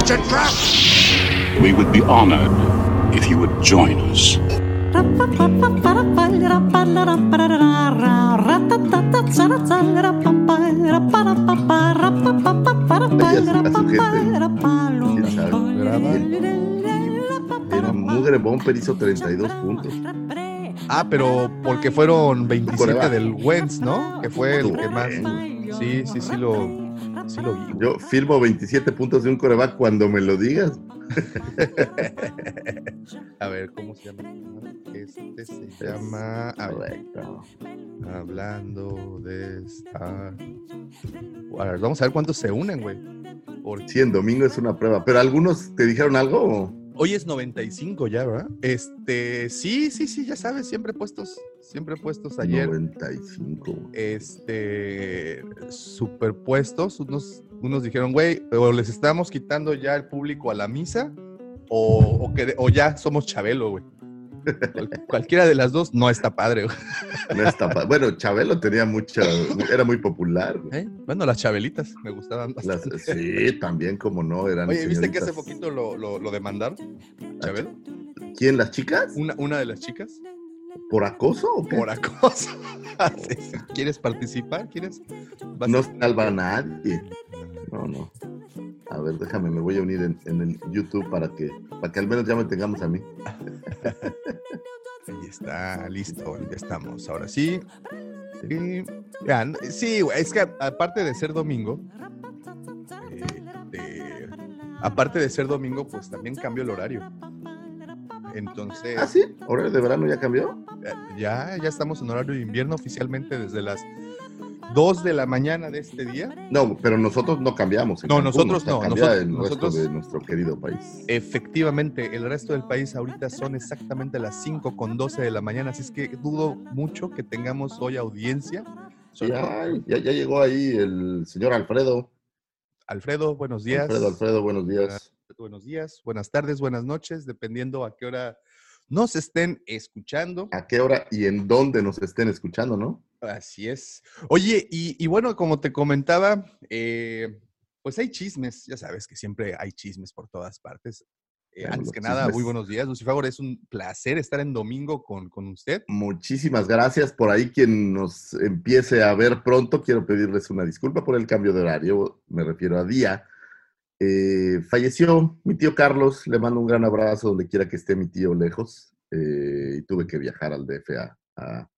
It's a trap! We would be honored if you would join us. El Mugre Bumper hizo 32 puntos. Ah, pero porque fueron 27 Coreback. del Wentz, ¿no? Que fue el que más. Sí, sí, sí lo, sí lo vi. güey. Yo firmo 27 puntos de un coreback cuando me lo digas. A ver, ¿cómo se llama? Este se llama. a ver, hablando de Star. A ver, vamos a ver cuántos se unen, güey. Porque Sí, en domingo es una prueba. Pero algunos te dijeron algo. Hoy es 95 ya, ¿verdad? Este, sí, sí, sí, ya sabes, siempre puestos, siempre puestos ayer. 95. este superpuestos. Unos, unos dijeron, güey, o les estamos quitando ya el público a la misa, o, o que, o ya somos Chabelo, güey. Cual- cualquiera de las dos no está padre. No está pa- bueno, Chabelo tenía mucha. Era muy popular. ¿Eh? Bueno, las chabelitas me gustaban Las- bastante. sí, también, como no, eran. Oye, ¿viste que hace poquito lo, lo, lo demandaron? Chabelo. ¿Quién, las chicas? Una, una de las chicas ¿Por acoso o qué? por acoso. ¿Quieres participar? ¿Quieres? No salva a nadie. No, no. A ver, déjame, me voy a unir en, en el YouTube para que, para que al menos ya me tengamos a mí. Ahí está, listo, ya estamos. Ahora sí. Sí, es que aparte de ser domingo, eh, de- aparte de ser domingo, pues también cambió el horario. Entonces, Ah, sí, horario de verano ya cambió. ya, ya estamos en horario de invierno oficialmente desde las 2 de la mañana de este día. No, pero nosotros no cambiamos. No, Cancún, nosotros no, nosotros- el nosotros- de nuestro querido país. Efectivamente, el resto del país ahorita son exactamente las 5 con 12 de la mañana, así es que dudo mucho que tengamos hoy audiencia. Ya, ya, ya llegó ahí el señor Alfredo. Alfredo, buenos días. Alfredo, Alfredo, buenos días. Buenos días, buenas tardes, buenas noches, dependiendo a qué hora nos estén escuchando. ¿A qué hora y en dónde nos estén escuchando, no? Así es. Oye, y, y bueno, como te comentaba, eh, pues hay chismes, ya sabes que siempre hay chismes por todas partes. Eh, antes que nada, muy buenos días, Lucifagor. Es un placer estar en domingo con, con usted. Muchísimas gracias. Por ahí quien nos empiece a ver pronto, quiero pedirles una disculpa por el cambio de horario. Me refiero a día. Eh, falleció mi tío Carlos. Le mando un gran abrazo donde quiera que esté mi tío lejos. Y tuve que viajar al DF a, a,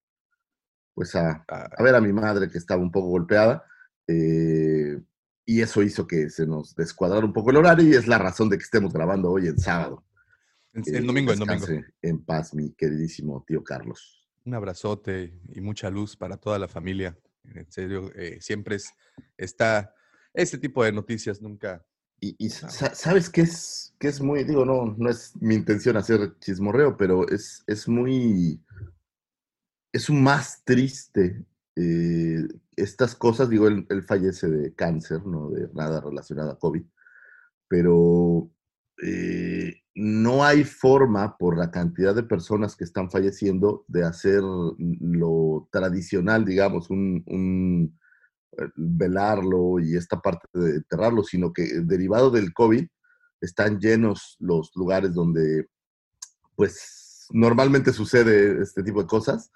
pues a, Ah, a ver a mi madre que estaba un poco golpeada. eh, y eso hizo que se nos descuadrara un poco el horario y es la razón de que estemos grabando hoy en sábado. en domingo, en domingo. En paz, mi queridísimo tío Carlos. Un abrazote y mucha luz para toda la familia. En serio, eh, siempre es, está este tipo de noticias, nunca. Y, y sa- sabes que es, que es muy, digo, no, no es mi intención hacer chismorreo, pero es, es muy, es más triste eh, estas cosas, digo, él, fallece de cáncer, no de nada relacionado a COVID, pero eh, no hay forma por la cantidad de personas que están falleciendo de hacer lo tradicional, digamos, un, un eh, velarlo y esta parte de enterrarlo, sino que derivado del COVID están llenos los lugares donde pues normalmente sucede este tipo de cosas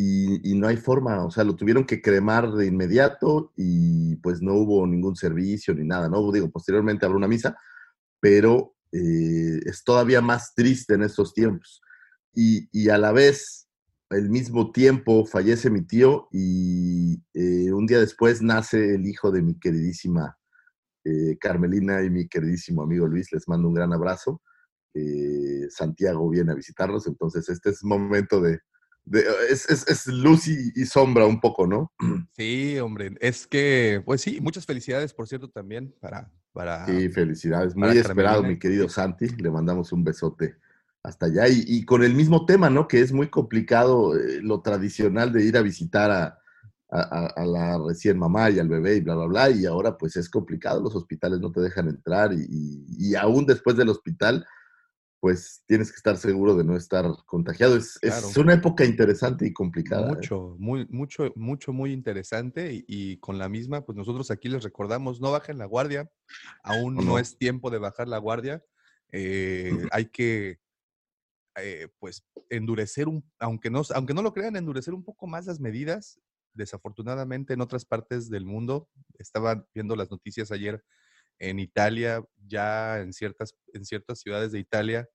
y, no hay forma, o sea, lo tuvieron que cremar de inmediato y pues no hubo ningún servicio ni nada, ¿no? Digo, posteriormente habrá una misa, pero eh, es todavía más triste en estos tiempos. Y, a la vez, al mismo tiempo, fallece mi tío y eh, un día después nace el hijo de mi queridísima eh, Carmelina y mi queridísimo amigo Luis. Les mando un gran abrazo. Santiago viene a visitarnos, entonces este es momento de... de- es, es- es luz y, y sombra un poco, ¿no? Sí, hombre, es que, pues sí, muchas felicidades, por cierto, también para, para... Sí, felicidades. Muy esperado, Carmelina. mi querido Santi. Le mandamos un besote hasta allá. Y, y con el mismo tema, ¿no? Que es muy complicado eh, lo tradicional de ir a visitar a, a- la recién mamá y al bebé y bla, bla, bla. Y ahora pues es complicado, los hospitales no te dejan entrar y, y- y aún después del hospital, pues tienes que estar seguro de no estar contagiado. Es, es una época interesante y complicada. ¿eh? Mucho, muy, mucho, mucho, muy interesante. Y, y con la misma, pues nosotros aquí les recordamos, no bajen la guardia. Aún No, no, no. es tiempo de bajar la guardia. Eh, hay que, eh, pues, endurecer un, aunque no, aunque no lo crean, endurecer un poco más las medidas. Desafortunadamente, en otras partes del mundo, estaba viendo las noticias ayer en Italia, ya en ciertas, en ciertas ciudades de Italia,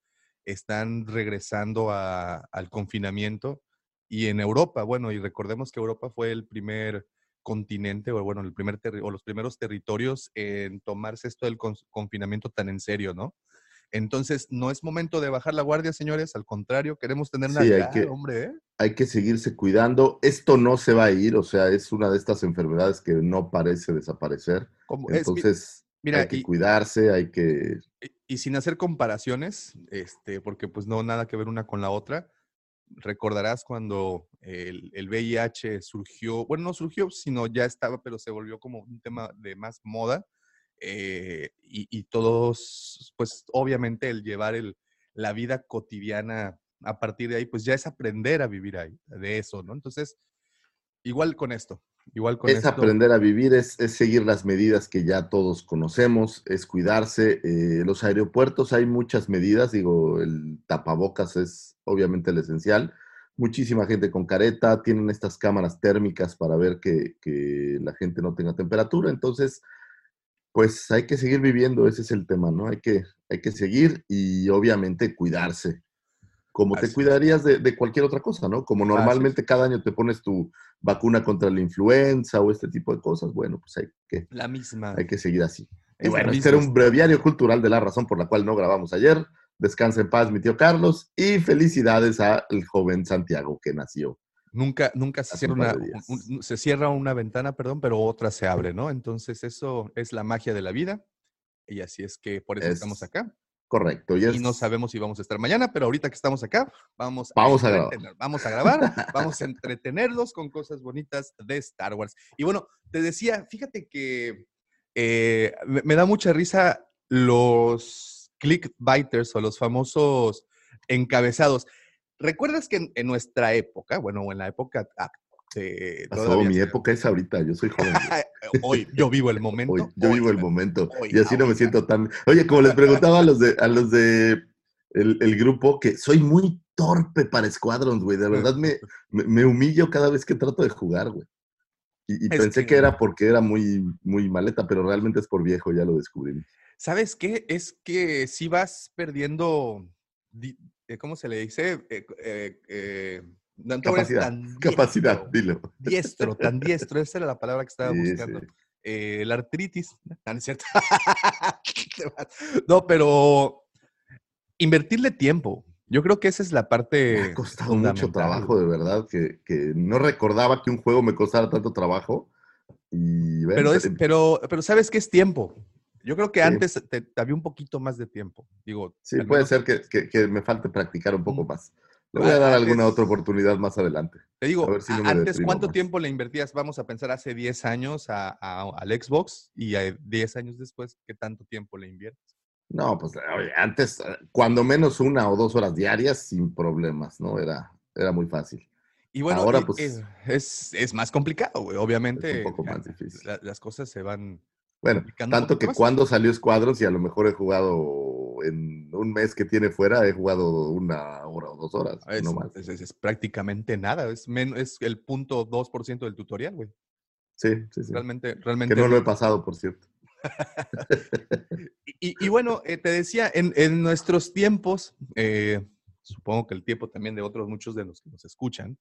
están regresando a- al confinamiento. Y en Europa, bueno, y recordemos que Europa fue el primer continente, o bueno, el primer o los primeros territorios en tomarse esto del confinamiento tan en serio, ¿no? Entonces, no es momento de bajar la guardia, señores, al contrario, queremos tener Sí, hay que- hombre, ¿eh? hay que seguirse cuidando. Esto no se va a ir, o sea, es una de estas enfermedades que no parece desaparecer. Como- Entonces, mira, hay que y- cuidarse, hay que... y- y sin hacer comparaciones, este, porque pues no nada que ver una con la otra, recordarás cuando el, el VIH surgió, bueno, no surgió, sino ya estaba, pero se volvió como un tema de más moda. eh, y, y todos, pues obviamente el llevar el, la vida cotidiana a partir de ahí, pues ya es aprender a vivir ahí, de eso, ¿no? Entonces, igual con esto, igual con es esto. aprender a vivir, es, es seguir las medidas que ya todos conocemos, es cuidarse. Eh, los aeropuertos hay muchas medidas, digo, el tapabocas es obviamente el esencial. Muchísima gente con careta, tienen estas cámaras térmicas para ver que, que la gente no tenga temperatura. Entonces, pues hay que seguir viviendo, ese es el tema, ¿no? Hay que, hay que seguir y obviamente cuidarse. Como Así te cuidarías de, de cualquier otra cosa, ¿no? Como Así normalmente cada año te pones tu vacuna contra la influenza o este tipo de cosas, bueno, pues hay que, La misma. hay que seguir así. Y es bueno, este era un breviario cultural de la razón por la cual no grabamos ayer. Descansa en paz, mi tío Carlos, y felicidades al joven Santiago que nació. Nunca, nunca se cierra, un una, un- se cierra una ventana, perdón, pero otra se abre, ¿no? Entonces eso es la magia de la vida y así es que por eso estamos Es- acá. Correcto. Y, Y no sabemos si vamos a estar mañana, pero ahorita que estamos acá, vamos, Vamos a grabar. vamos a grabar, vamos a entretenerlos con cosas bonitas de Star Wars. Y bueno, te decía, fíjate que eh, me, me da mucha risa los clickbaiters o los famosos encabezados. ¿Recuerdas que en, en nuestra época, bueno, en la época de pasó, mi época es ahorita, yo soy joven. hoy yo vivo el momento. Hoy, yo hoy, vivo el momento Hoy, y así no me siento tan... Oye, como les preguntaba a los de, a los de el, el grupo, que soy muy torpe para Squadrons, güey. De verdad me, me, me humillo cada vez que trato de jugar, güey. Y, pensé que- que era porque era muy, muy maleta, pero realmente es por viejo, ya lo descubrí. ¿Sabes qué? Es que si vas perdiendo, di- eh, ¿cómo se le dice? Eh, eh, eh, Capacidad, tan Capacidad, diestro, dilo. Diestro, tan diestro. Esa era la palabra que estaba Sí, buscando. sí. Eh, la artritis. No, no es cierto. No, pero invertirle tiempo. Yo creo que esa es la Me parte. ha costado mucho trabajo, de verdad, que, que no recordaba que un juego me costara tanto trabajo. Y bueno, Pero, es, pero, pero ¿sabes qué es tiempo? Yo creo que Sí. antes te, te había un poquito más de tiempo. Digo, sí, puede menos ser que, que- que me falte practicar un poco más. Le voy a dar alguna otra oportunidad más adelante. Te digo, A ver si no a- me antes, ¿cuánto más. tiempo le invertías? Vamos a pensar hace 10 años a- a- al Xbox y a 10 años después, ¿qué tanto tiempo le inviertes? No, pues oye, antes, eh, cuando menos una o dos horas diarias, sin problemas, ¿no? Era, era muy fácil. Y bueno, Ahora, pues, es, es más complicado, güey. Obviamente, poco ya, más difícil. la- las cosas se van... Bueno, complicando un tanto que cuando salió Squadrons y a lo mejor he jugado en un mes que tiene fuera, he jugado una hora o dos horas, Es, no más. es- es- es prácticamente nada, es, men- es el punto 2% del tutorial, güey. Sí, sí, sí. Realmente, Que realmente... no lo he pasado, por cierto. Y, y bueno, eh, te decía, en, en nuestros tiempos, eh, supongo que el tiempo también de otros muchos de los que nos escuchan,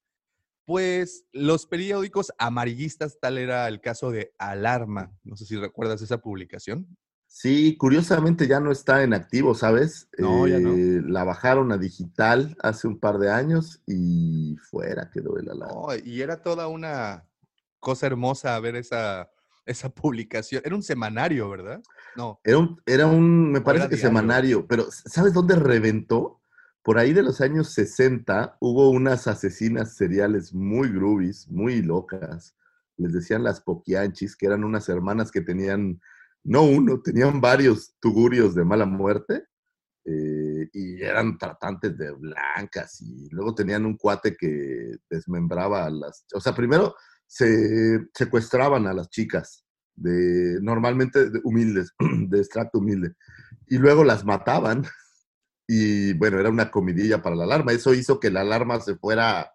pues los periódicos amarillistas, tal era el caso de Alarma. No sé si recuerdas esa publicación. Sí, curiosamente ya no está en activo, ¿sabes? No, ya no. Eh, La bajaron a digital hace un par de años y fuera quedó el alarma. No, y era toda una cosa hermosa ver esa, esa publicación. Era un semanario, ¿verdad? No. Era un, era un me parece que diario. semanario, pero ¿sabes dónde reventó? Por ahí de los años 60 hubo unas asesinas seriales muy groovies, muy locas. Les decían las poquianchis, que eran unas hermanas que tenían, no uno, tenían varios tugurios de mala muerte. eh, y eran tratantes de blancas y luego tenían un cuate que desmembraba a las, o sea, primero se secuestraban a las chicas de normalmente de humildes, de extracto humilde, y luego las mataban y bueno, era una comidilla para la alarma. Eso hizo que la alarma se fuera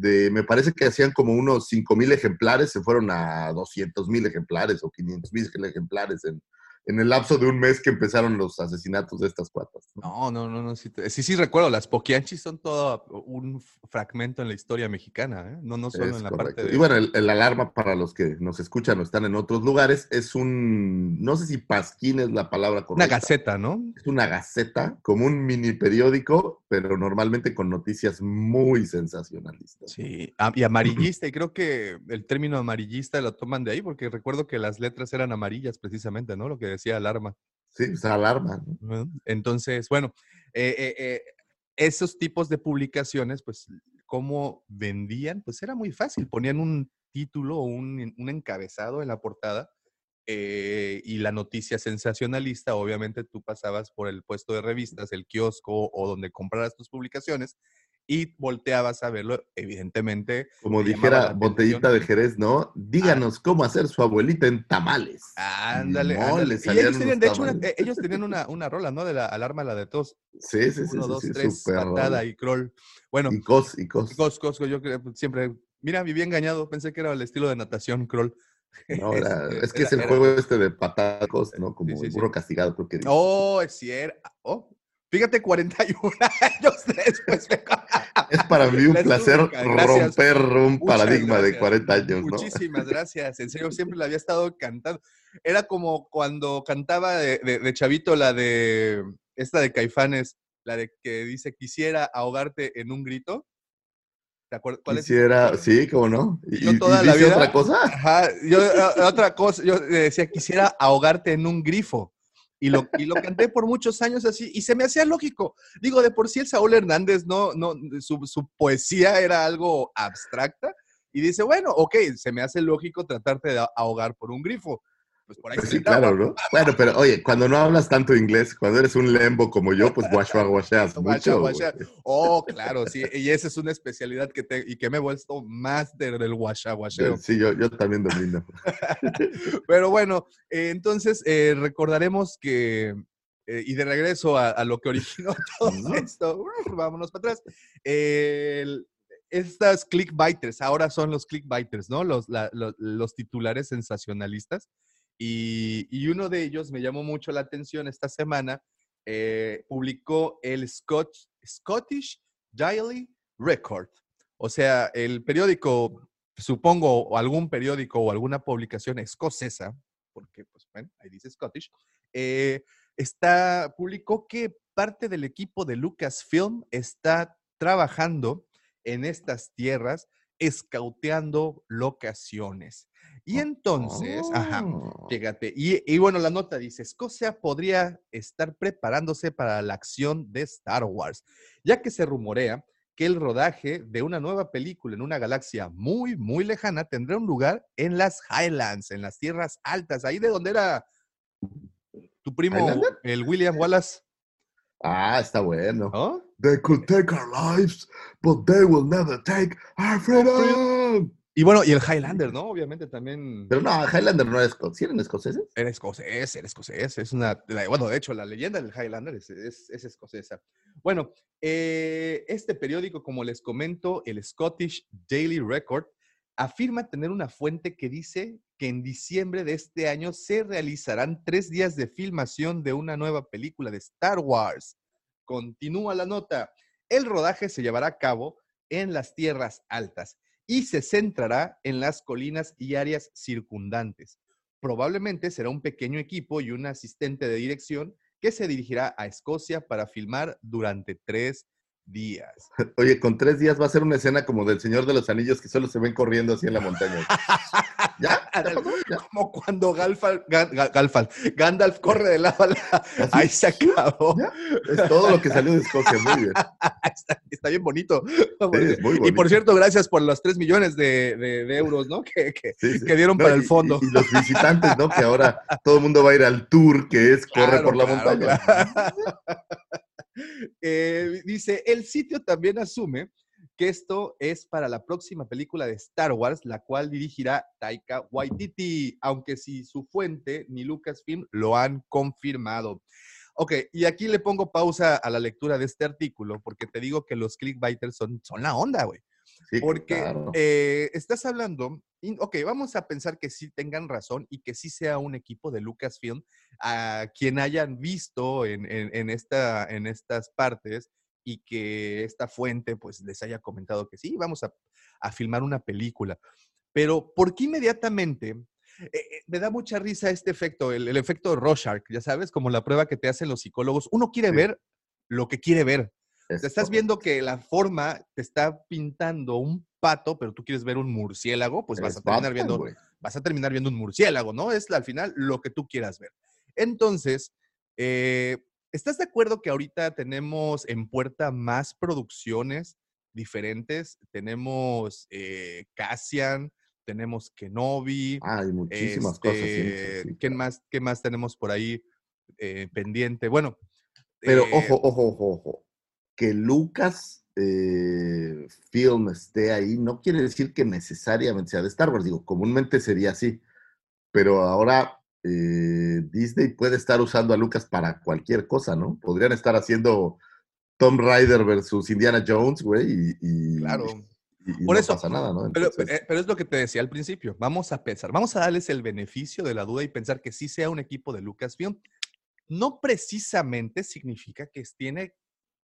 de, me parece que hacían como unos 5 mil ejemplares, se fueron a 200 mil ejemplares o 500 mil ejemplares en, en el lapso de un mes que empezaron los asesinatos de estas cuatas. ¿no? No, no, no. Sí, sí, sí recuerdo. Las poquianchis son todo un fragmento en la historia mexicana, ¿eh? No, no solo Es en la correcto. parte de. Y bueno, el, el alarma para los que nos escuchan o están en otros lugares es un, no sé si pasquín es la palabra una correcta. gaceta, ¿no? Es una gaceta, como un mini periódico, pero normalmente con noticias muy sensacionalistas. Sí, y amarillista, y creo que el término amarillista lo toman de ahí, porque recuerdo que las letras eran amarillas precisamente, ¿no? Lo que decía alarma. Sí, pues alarma. Entonces, bueno, eh, eh, eh, esos tipos de publicaciones, pues, ¿cómo vendían? Pues era muy fácil, ponían un título o un, un encabezado en la portada eh, y la noticia sensacionalista, obviamente tú pasabas por el puesto de revistas, el kiosco o donde compraras tus publicaciones y volteabas a verlo, evidentemente. Como dijera botellita de Jerez, ¿no? Díganos cómo hacer su abuelita en tamales. Ándale, Mole, ándale. Y salían ellos tenían, de hecho, una- eh, ellos tenían una, una rola, ¿no? De la alarma, la de tos. Sí, sí, sí, Uno, sí, dos, sí, tres, patada y crawl. Bueno, Y cos, y cos. Cos, Cosco, yo pues, siempre, mira, viví engañado, pensé que era el estilo de natación, crawl. No, era- es que es el era- juego este de patacos, ¿no? Como sí, el sí. burro castigado, creo que. Oh, es cierto. Oh, fíjate, 41 años después. Es para mí un La placer romper un Muchas paradigma de gracias. 40 años, ¿no? Muchísimas gracias. En serio, siempre la había estado cantando. Era como cuando cantaba de, de- de chavito la de esta de Caifanes, la de que dice quisiera ahogarte en un grito. ¿Te acuerdas? ¿Cuál Quisiera, sí, cómo no. ¿Y, Yo y toda la vida- otra cosa? Ajá, yo eh, otra cosa, yo le decía, quisiera ahogarte en un grifo. Y lo, y lo canté por muchos años así, y se me hacía lógico. Digo, de por sí el Saúl Hernández, no, no, su, su poesía era algo abstracta, y dice, bueno, ok, se me hace lógico tratarte de ahogar por un grifo. Pues por ahí Pues sí, claro, ¿no? Bueno, pero oye, cuando no hablas tanto inglés, cuando eres un lembo como yo, pues guachua guacheas mucho. Oh, claro, sí, y esa es una especialidad que te, y que me he vuelto máster del guachá, guacheo. Sí, yo, yo también domino. Pero bueno, eh, entonces eh, recordaremos que, eh, y de regreso a, a lo que originó todo Ujú. esto, uf, vámonos para atrás. el- estas clickbaiters, ahora son los clickbaiters, ¿no? Los, la- lo- los titulares sensacionalistas. Y, uno de ellos me llamó mucho la atención esta semana. eh, publicó el Scot- Scottish Daily Record. O sea, el periódico supongo, o algún periódico o alguna publicación escocesa, porque, pues, bueno, ahí dice Scottish, eh, está, publicó que parte del equipo de Lucasfilm está trabajando en estas tierras, escauteando locaciones. Y entonces, ajá, Oh. Fíjate, y, y bueno, la nota dice, Escocia podría estar preparándose para la acción de Star Wars, ya que se rumorea que el rodaje de una nueva película en una galaxia muy, muy lejana tendrá un lugar en las Highlands, en las tierras altas, ahí de donde era tu primo, ¿Highlander? el William Wallace, Ah, está bueno. ¿no? They could take our lives, but they will never take our freedom. Y bueno, y el Highlander, ¿no? Obviamente también Pero no, Highlander no era escocés. ¿Sí eran escoceses? Era escocés, era escocés. Es una, bueno, de hecho, la leyenda del Highlander es, es- es escocesa. Bueno, eh, este periódico, como les comento, el Scottish Daily Record, afirma tener una fuente que dice que en diciembre de este año se realizarán tres días de filmación de una nueva película de Star Wars. Continúa la nota. El rodaje se llevará a cabo en las tierras altas y se centrará en las colinas y áreas circundantes. Probablemente será un pequeño equipo y un asistente de dirección que se dirigirá a Escocia para filmar durante tres días. Oye, con tres días va a ser una escena como del Señor de los Anillos que solo se ven corriendo así en la montaña. ¿Ya? ¿Ya pasó? ¿Ya? Como cuando Galfal, Ga- Ga- Galfal- Gandalf corre de la bala. Así. Ahí se acabó. ¿Ya? Es todo lo que salió de Escocia, muy bien. está, está bien bonito. Y por cierto, gracias por los 3 millones de, de- de euros, ¿no? Que, que- Sí, sí. que dieron No, para y- el fondo. Y, y los visitantes, ¿no? Que ahora todo el mundo va a ir al tour que es Corre por la claro, montaña. claro. Eh, dice, el sitio también asume que esto es para la próxima película de Star Wars, la cual dirigirá Taika Waititi, aunque si su fuente ni Lucasfilm lo han confirmado. Ok, y aquí le pongo pausa a la lectura de este artículo, porque te digo que los clickbaiters son, son la onda, güey. Sí, Porque claro. eh, estás hablando, ok, vamos a pensar que sí tengan razón y que sí sea un equipo de Lucasfilm a quien hayan visto en, en- en esta, en estas partes y que esta fuente pues les haya comentado que sí, vamos a, a filmar una película. Pero ¿por qué inmediatamente? eh, eh, me da mucha risa este efecto, el, el efecto Rorschach, ya sabes, como la prueba que te hacen los psicólogos. Uno quiere Sí. ver lo que quiere ver. Es estás correcto. viendo que la forma te está pintando un pato, pero tú quieres ver un murciélago, pues vas a terminar Batman, viendo, vas a terminar viendo un murciélago, ¿no? Es al final lo que tú quieras ver. Entonces, eh, ¿estás de acuerdo que ahorita tenemos en puerta más producciones diferentes? Tenemos eh, Cassian, tenemos Kenobi. Ah, hay muchísimas cosas. sí, sí, este, sí, ¿quién claro. más, ¿Qué más tenemos por ahí eh, pendiente? Bueno. Pero eh, ojo, ojo, ojo, ojo. Que Lucas eh, Film esté ahí no quiere decir que necesariamente sea de Star Wars. Digo, comúnmente sería así. Pero ahora eh, Disney puede estar usando a Lucas para cualquier cosa, ¿no? Podrían estar haciendo Tomb Raider versus Indiana Jones, güey, y, y- Claro. y- y Por no eso, pasa nada, ¿no? Entonces, eh, pero es lo que te decía al principio. Vamos a pensar, vamos a darles el beneficio de la duda y pensar que sí sea un equipo de Lucasfilm. No precisamente significa que tiene,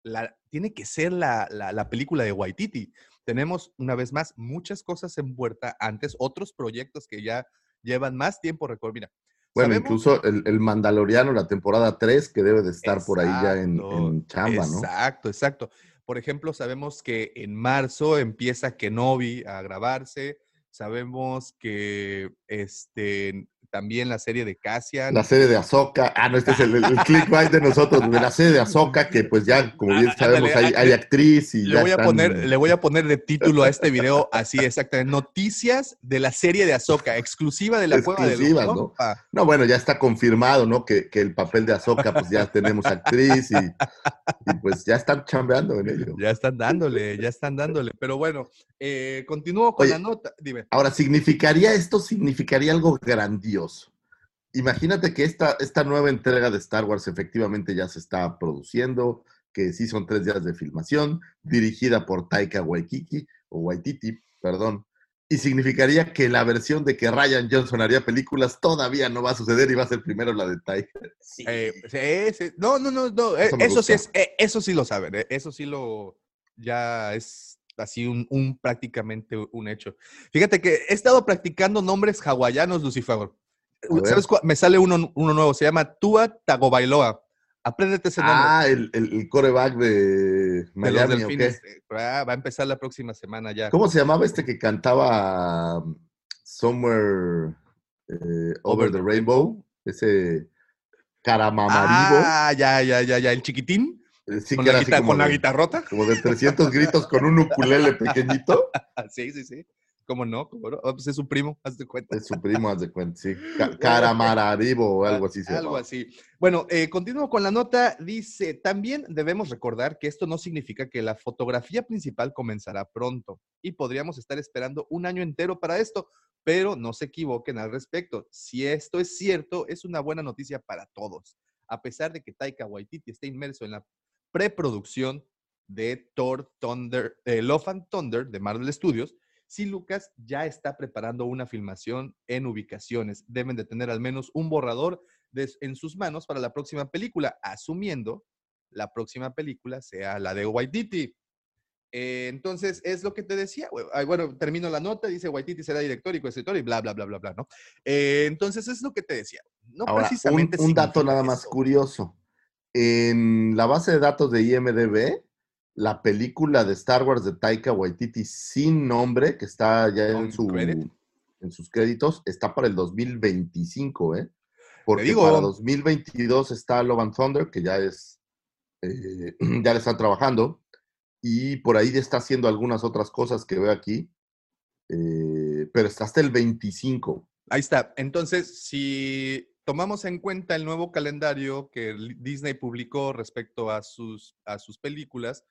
la, tiene que ser la, la- la película de Waititi. Tenemos, una vez más, muchas cosas en puerta antes, otros proyectos que ya llevan más tiempo recorrido. Mira, bueno, sabemos- incluso el, el Mandaloriano, la temporada 3, que debe de estar por ahí ya en, en chamba, ¿no? Exacto, exacto. Por ejemplo, sabemos que en marzo empieza Kenobi a grabarse. Sabemos que este, también la serie de Cassian. La serie de Ahsoka. Ah, no, este es el, el, clickbait de nosotros, de la serie de Ahsoka, que pues ya, como bien Ah, sabemos, hay, ah, hay actriz y Le ya voy, a poner, le voy a poner de título a este video así exactamente. Noticias de la serie de Ahsoka, exclusiva de la cueva de Exclusivas, los ¿no? compa. No, bueno, ya está confirmado, ¿no? Que, que el papel de Ahsoka, pues ya tenemos actriz y, y, pues ya están chambeando en ello. Ya están dándole, ya están dándole. Pero bueno, eh, continúo con Oye, la nota. Dime. Ahora, ¿significaría esto? Significaría algo grandioso. Imagínate que esta, esta nueva entrega de Star Wars efectivamente ya se está produciendo, que sí son tres días de filmación, dirigida por Taika Waititi, o Waititi, perdón, y significaría que la versión de que Ryan Johnson haría películas todavía no va a suceder y va a ser primero la de Taika. Sí. Eh, sí, sí. No, no, no, no. eh, Eso sí es, eh, eso sí lo saben. eh, Eso sí lo ya es así un, un prácticamente un hecho. Fíjate que he estado practicando nombres hawaianos, Lucifer. ¿Sabes cuál? Me sale uno, uno nuevo, se llama Tua Tagovailoa. Apréndete ese nombre. Ah, el, el, el coreback de de Miami, delfines. Eh, ah, va a empezar la próxima semana ya. ¿Cómo se llamaba este que cantaba um, Somewhere eh, Over the Rainbow? Ese Caramamaribo. Ah, ya, ya, ya, ya. El chiquitín. Eh, sí, con que la, era así guita- como con la de- guitarrota. Como de 300 gritos con un ukulele pequeñito. Sí, sí, sí. ¿Cómo no? ¿Cómo no? Ah, pues es su primo, haz de cuenta. Es su primo, haz de cuenta, sí. Ca- Caramararibo o algo así se Algo así. Bueno, eh, continúo con la nota. Dice, también debemos recordar que esto no significa que la fotografía principal comenzará pronto y podríamos estar esperando un año entero para esto, pero no se equivoquen al respecto. Si esto es cierto, es una buena noticia para todos. A pesar de que Taika Waititi esté inmerso en la preproducción de Thor Thunder, eh, Love and Thunder de Marvel Studios, si Lucas ya está preparando una filmación en ubicaciones. Deben de tener al menos un borrador de- en sus manos para la próxima película, asumiendo la próxima película sea la de Waititi. Eh, entonces, es lo que te decía. Bueno, termino la nota, dice Waititi será director y coescritor y bla, bla, bla, bla, bla, ¿no? Eh, entonces, es lo que te decía. No Ahora, precisamente un dato nada más eso. curioso. En la base de datos de IMDB, la película de Star Wars de Taika Waititi sin nombre, que está ya en su, en sus créditos, está para el 2025, ¿eh? Porque digo. para 2022 está Love and Thunder, que ya es, eh, ya le están trabajando, y por ahí está haciendo algunas otras cosas que veo aquí, eh, pero está hasta el 25. Ahí está. Entonces, si tomamos en cuenta el nuevo calendario que Disney publicó respecto a sus, a sus películas,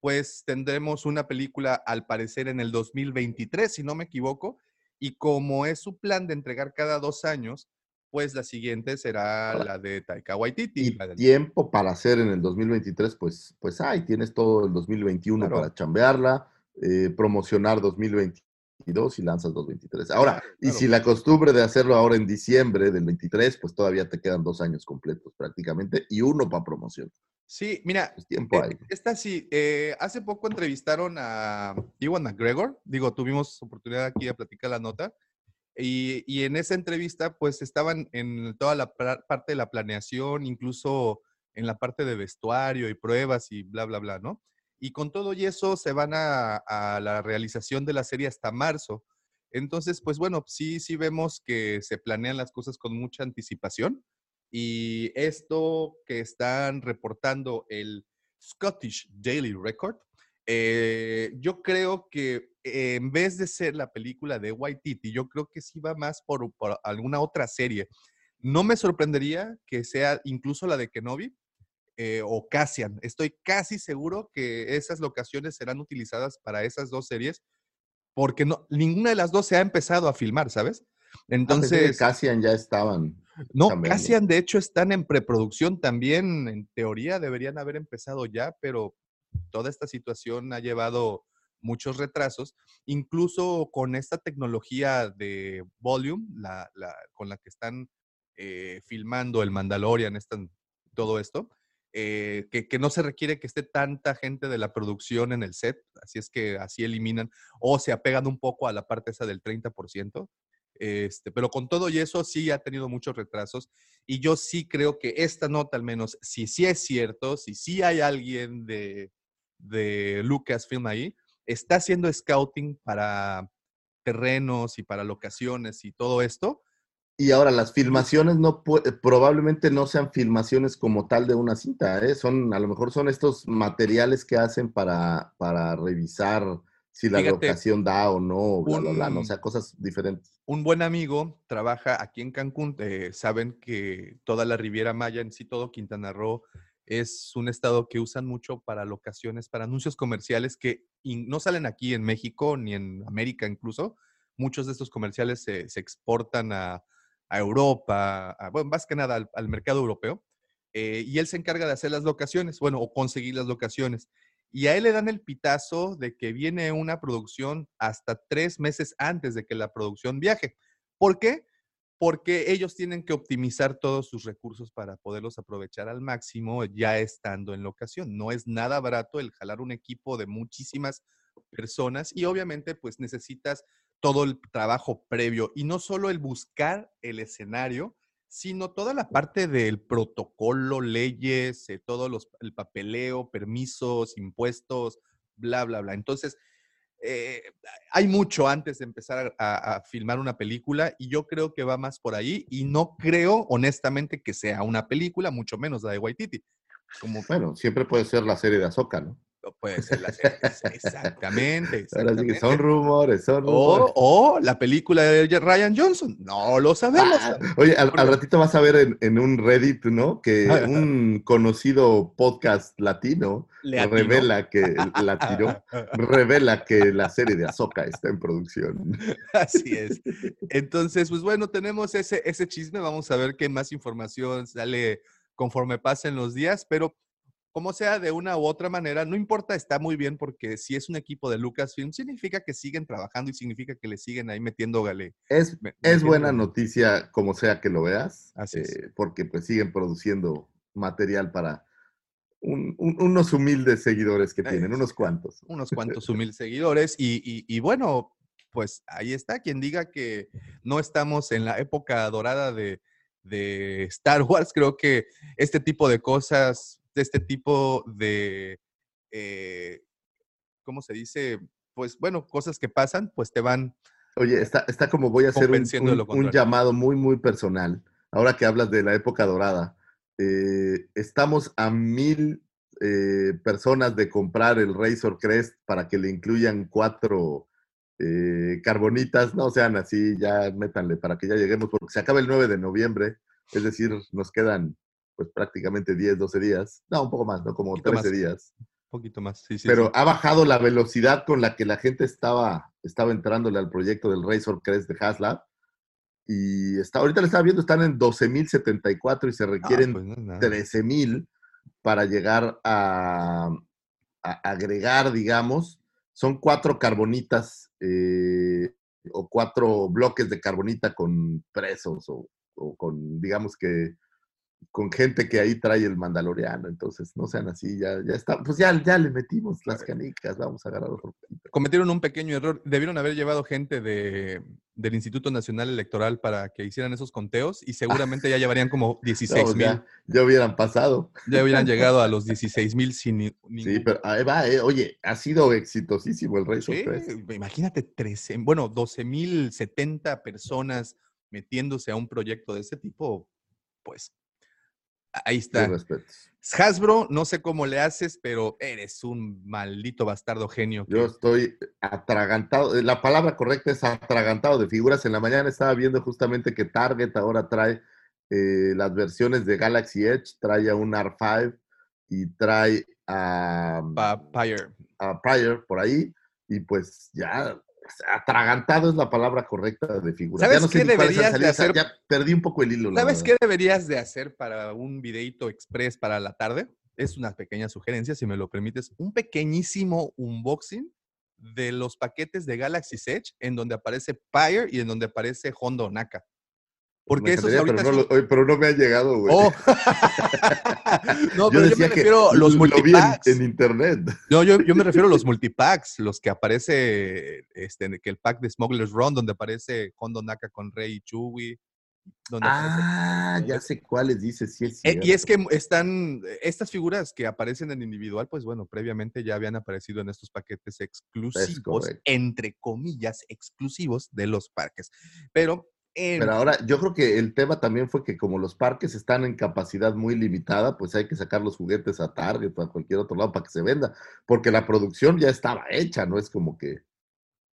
pues tendremos una película al parecer en el 2023, si no me equivoco, y como es su plan de entregar cada dos años, pues la siguiente será Ahora, la de Taika Waititi. Y la del- tiempo para hacer en el 2023, pues, pues hay, tienes todo el 2021 Claro. para chambearla, eh, promocionar 2022 y lanzas 2023. Ahora, Claro, y claro. si la costumbre de hacerlo ahora en diciembre del 23, pues todavía te quedan dos años completos prácticamente y uno para promoción. Sí, mira, Pues tiempo Eh, hay. Esta sí, eh, hace poco entrevistaron a Iwan McGregor, digo, tuvimos oportunidad aquí de platicar la nota, y, y en esa entrevista pues estaban en toda la parte de la planeación, incluso en la parte de vestuario y pruebas y bla, bla, bla, ¿no? Y con todo y eso se van a, la realización de la serie hasta marzo. Entonces, pues bueno, sí, sí vemos que se planean las cosas con mucha anticipación. Y esto que están reportando el Scottish Daily Record, eh, yo creo que en vez de ser la película de Waititi, yo creo que sí va más por alguna otra serie. No me sorprendería que sea incluso la de Kenobi eh, o Cassian. Estoy casi seguro que esas locaciones serán utilizadas para esas dos series porque no, ninguna de las dos se ha empezado a filmar, ¿sabes? Entonces, Entonces, Cassian ya estaban. no. Cassian de hecho están en preproducción también, en teoría deberían haber empezado ya, pero toda esta situación ha llevado muchos retrasos, incluso con esta tecnología de volume, la, la- con la que están eh, filmando el Mandalorian, esta- todo esto, eh, que, no se requiere que esté tanta gente de la producción en el set, así es que así eliminan o se apegan un poco a la parte esa del 30%. Este, pero con todo y eso sí ha tenido muchos retrasos y yo sí creo que esta nota al menos, si sí es cierto, si sí hay alguien de, de Lucasfilm ahí, está haciendo scouting para terrenos y para locaciones y todo esto. Y ahora las filmaciones no eh, probablemente no sean filmaciones como tal de una cinta, ¿eh? son a lo mejor son estos materiales que hacen para, para revisar si la Fíjate, locación da o no, bla, bla, bla, no, o sea, cosas diferentes. un buen amigo trabaja aquí en Cancún. eh, saben que toda la Riviera Maya, en sí todo Quintana Roo, es un estado que usan mucho para locaciones, para anuncios comerciales que no salen aquí en México ni en América incluso. Muchos de estos comerciales se, se exportan a, a Europa, a- bueno, más que nada al, mercado europeo. eh, y él se encarga de hacer las locaciones, bueno, o conseguir las locaciones. Y a él le dan el pitazo de que viene una producción hasta tres meses antes de que la producción viaje. ¿Por qué? Porque ellos tienen que optimizar todos sus recursos para poderlos aprovechar al máximo ya estando en locación. No es nada barato el jalar un equipo de muchísimas personas y obviamente pues necesitas todo el trabajo previo y no solo el buscar el escenario, sino toda la parte del protocolo, leyes, eh, todo el papeleo, permisos, impuestos, bla, bla, bla. Entonces, eh, hay mucho antes de empezar a filmar una película y yo creo que va más por ahí y no creo honestamente que sea una película, mucho menos la de Waititi. Como Bueno, siempre puede ser la serie de Azoka, ¿no? Puede ser la serie. Exactamente, Ahora sí que exactamente. son rumores, son rumores. o la película de Ryan Johnson. No lo sabemos. Ah, oye, al, ratito vas a ver en, en un Reddit, ¿no? Que un conocido podcast latino Le atinó. revela que latino revela que la serie de Azoka está en producción. Así es. Entonces, pues bueno, tenemos ese, ese chisme. Vamos a ver qué más información sale conforme pasen los días, pero como sea, de una u otra manera, no importa, está muy bien porque si es un equipo de Lucasfilm, significa que siguen trabajando y significa que le siguen ahí metiendo gale. Es, me- es buena noticia, como sea que lo veas, Así es. eh, porque pues siguen produciendo material para un- un- unos humildes seguidores que tienen, unos cuantos. unos cuantos humildes seguidores y, y- y bueno, pues ahí está, quien diga que no estamos en la época dorada de, de Star Wars, creo que este tipo de cosas, de este tipo de, eh, ¿cómo se dice? Pues bueno, cosas que pasan, pues te van Oye, está, está como voy a hacer un, llamado muy, muy personal. Ahora que hablas de la época dorada, eh, estamos a mil eh, personas de comprar el Razor Crest para que le incluyan cuatro eh, carbonitas. No sean así, ya métanle para que ya lleguemos, porque se acaba el 9 de noviembre, es decir, nos quedan pues prácticamente 10, 12 días. No, un poco más, ¿no? Como Poquito 13 más. días. Un poquito más, sí, sí. Pero sí. ha bajado la velocidad con la que la gente estaba, estaba entrándole al proyecto del Razor Crest de Haslab. Y está, ahorita le estaba viendo, están en 12.074 y se Ah, requieren pues no nada. 13.000 para llegar a, a agregar, digamos, son cuatro carbonitas eh, o cuatro bloques de carbonita con presos o, o con, digamos que, con gente que ahí trae el mandaloriano. Entonces, no sean así, ya, ya está. Pues ya, ya le metimos las canicas, vamos a agarrar otro. Cometieron un pequeño error. Debieron haber llevado gente de, del Instituto Nacional Electoral para que hicieran esos conteos y seguramente ya llevarían como 16 No, mil. ya, ya hubieran pasado. ya hubieran llegado a los 16 mil sin ni- ningún... Sí, pero ahí va, eh, oye, ha sido exitosísimo el Razor Sí, imagínate 13, bueno, 12 mil 70 personas metiéndose a un proyecto de ese tipo, pues ahí está. respetos. Hasbro, no sé cómo le haces, pero eres un maldito bastardo genio. Yo estoy atragantado. eh, La palabra correcta es atragantado de figuras. En la mañana estaba viendo justamente que Target ahora trae eh, las versiones de Galaxy Edge, trae a un R5 y trae a, Pa- Pyre. a Prior por ahí. Y pues ya, atragantado es la palabra correcta de figuras. ¿Sabes ya no qué deberías de hacer? Ya perdí un poco el hilo. ¿Sabes qué deberías de hacer para un videito express para la tarde? Es una pequeña sugerencia, si me lo permites. Un pequeñísimo unboxing de los paquetes de Galaxy Edge en donde aparece Pyre y en donde aparece Honda Onaka. Porque ahorita pero, no, oye, pero no me ha llegado, güey. ¡Oh! no, pero yo, me refiero a los lo vi en, multipacks. en internet. No, yo, yo me refiero a los multipacks, los que aparece, este, que el pack de Smuggler's Run, donde aparece Hondo Naka con Rey y Chewie. Donde aparece- Ah, ya sé cuáles dices, sí es Eh, y es que están, estas figuras que aparecen en individual, pues bueno, previamente ya habían aparecido en estos paquetes exclusivos, entre comillas, exclusivos de los parques. Pero, en- Pero ahora, yo creo que el tema también fue que como los parques están en capacidad muy limitada, pues hay que sacar los juguetes a Target o a cualquier otro lado para que se venda, porque la producción ya estaba hecha, no es como que,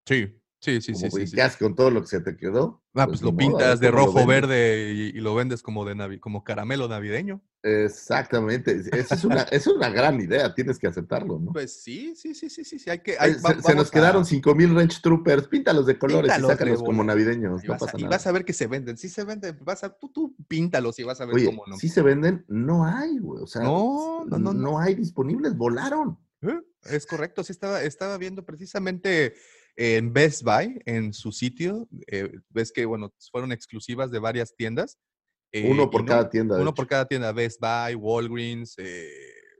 sí, sí, sí, como sí, sí, sí. ¿qué haces con todo lo que se te quedó? Ah, pues ni lo modo, a pintas de lo rojo, verde y, y lo vendes como de navi- como caramelo navideño. Exactamente, esa es una, es una gran idea, tienes que aceptarlo, ¿no? Pues sí, sí, sí, sí, sí, sí, hay que. Eh, hay- se, va- se vamos nos a- quedaron 5000 Range Troopers, píntalos de colores Píntalos y de sácalos como navideños, Y no vas, a, pasa y nada. vas a ver que se venden, sí se venden, vas a, tú, tú píntalos y vas a ver Oye, cómo no. si se venden, no hay, güey, o sea, No, no, no, no. no hay disponibles, volaron. ¿Eh? Es correcto, sí estaba, estaba viendo precisamente en Best Buy, en su sitio, eh, ves que, bueno, fueron exclusivas de varias tiendas. eh, Uno por no, cada tienda. Uno por cada tienda, Best Buy, Walgreens, eh,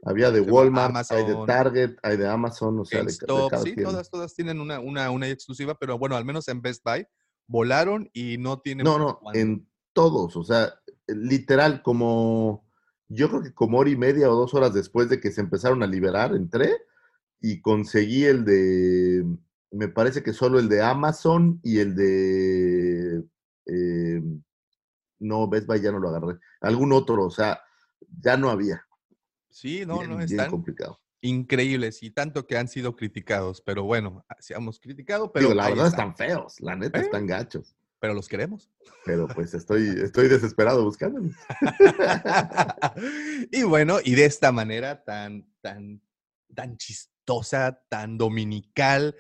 Había de? Walmart, hay de Target, hay de Amazon, o sea, de, cada sí, tienda. todas, todas tienen una, una, una exclusiva, pero bueno, al menos en Best Buy volaron y no tienen... No, no, en todos, o sea, literal, como yo creo que como hora y media o dos horas después de que se empezaron a liberar, entré y conseguí el de, me parece que solo el de Amazon y el de, eh, no, Best Buy ya no lo agarré, algún otro, o sea, ya no había. Sí, no, bien, no, bien están complicado. increíbles y tanto que han sido criticados, pero bueno, se hemos criticado, pero Digo, la verdad están, están feos, la neta ¿Eh? están gachos, pero los queremos. pero pues estoy, estoy desesperado buscándolos. y bueno, y de esta manera tan, tan, tan chistosa, tan dominical,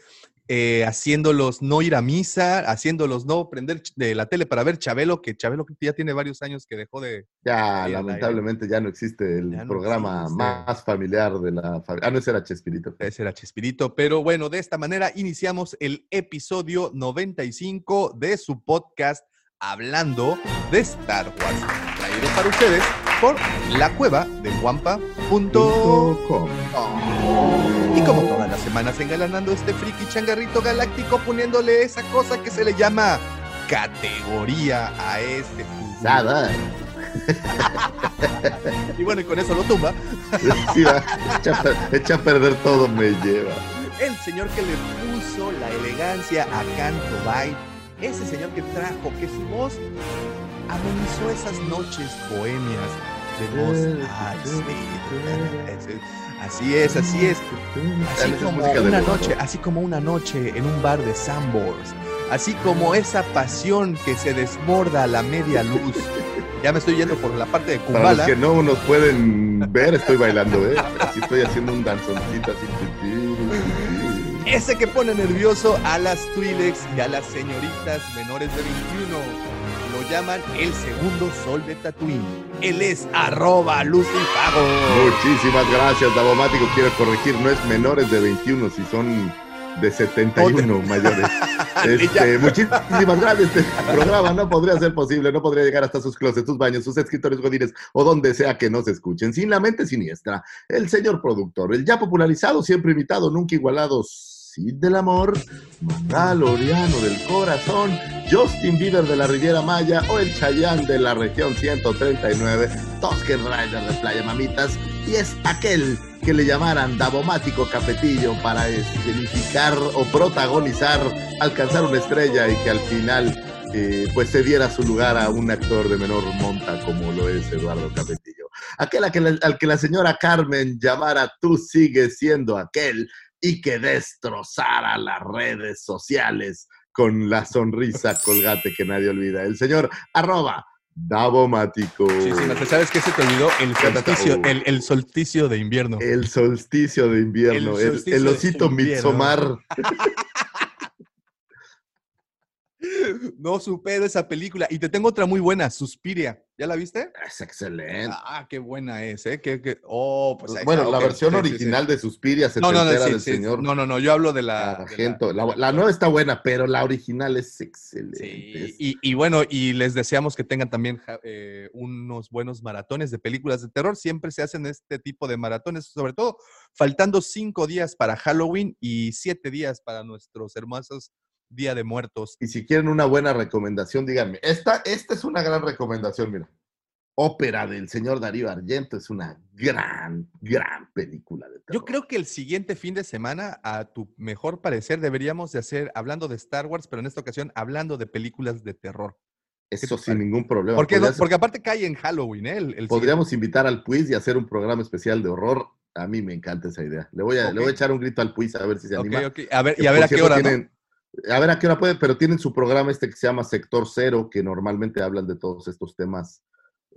eh, haciéndolos no ir a misa, haciéndolos no prender de la tele para ver Chabelo, que Chabelo ya tiene varios años que dejó de... Ya, lamentablemente ya no existe el no programa existe. más familiar de la familia. Ah, no, ese era Chespirito. Ese era Chespirito, pero bueno, de esta manera iniciamos el episodio 95 de su podcast Hablando de Star Wars, traído para ustedes por la cueva de guampa.com. Punto com. Y como todas las semanas engalanando este friki changarrito galáctico, poniéndole esa cosa que se le llama categoría a este. Nada. Y bueno, y con eso lo tumba. Sí, va. Echa, a per- echa a perder todo me lleva. El señor que le puso la elegancia a Canto Bay ese señor que trajo, que su voz amenizó esas noches bohemias de voz. Ay, sí. Así es, así es. Así como una noche, así como una noche en un bar de Sambors. Así como esa pasión que se desborda a la media luz. Ya me estoy yendo por la parte de Para los Kumbala. que no nos pueden ver, estoy bailando, ¿eh? Así estoy haciendo un danzoncito así. Ese que pone nervioso a las Twi'leks y a las señoritas menores de 21. Llaman el segundo sol de Tatooine. Él es arroba Lucifago. Muchísimas gracias, Davomático. Quiero corregir, no es menores de 21, si son de 71 mayores. Este, muchísimas gracias. Este programa no podría ser posible, no podría llegar hasta sus closets, sus baños, sus escritores godines o donde sea que nos escuchen. Sin la mente siniestra, el señor productor, el ya popularizado, siempre imitado, nunca igualado. Cid del amor, Mandaloriano del corazón, Justin Bieber de la Riviera Maya o el Chayán de la región 139, Tosken Rider de Playa Mamitas, y es aquel que le llamaran Davomático Capetillo para escenificar o protagonizar, alcanzar una estrella y que al final eh, pues se diera su lugar a un actor de menor monta como lo es Eduardo Capetillo. Aquel a que la- al que la señora Carmen llamara tú sigues siendo aquel y que destrozara las redes sociales con la sonrisa colgate que nadie olvida. El señor arroba Davomático. Sí, sí, ¿te ¿sabes qué se te olvidó? El solsticio, el, el solsticio de invierno. El solsticio de invierno, El osito invierno. Midsommar. No supero esa película. Y te tengo otra muy buena, Suspiria. ¿Ya la viste? Es excelente. Ah, qué buena es, ¿eh? Qué- qué- Oh, pues bueno, la versión Sí, sí, sí. original de Suspiria se No, del señor no, no, no, yo hablo de la... de la- Argento. La, la nueva está buena, pero la original es excelente. Y, y bueno, y les deseamos que tengan también eh, unos buenos maratones de películas de terror. Siempre se hacen este tipo de maratones, sobre todo faltando cinco días para Halloween y siete días para nuestros hermosos Día de Muertos. Y si quieren una buena recomendación, díganme. Esta, esta es una gran recomendación, mira. Ópera del señor Darío Argento es una gran, gran película de terror. Yo creo que el siguiente fin de semana, a tu mejor parecer, deberíamos de hacer, hablando de Star Wars, pero en esta ocasión hablando de películas de terror. Eso ¿qué te sin ningún problema. Porque, porque aparte cae en Halloween, ¿eh? El, el Podríamos invitar al Puis y hacer un programa especial de horror. A mí me encanta esa idea. Le voy a, le voy a echar un grito al Puis a ver si se anima. Ok, ok. A ver, y a ver a qué hora, ¿no? A ver a qué hora puede, pero tienen su programa este que se llama Sector Cero, que normalmente hablan de todos estos temas,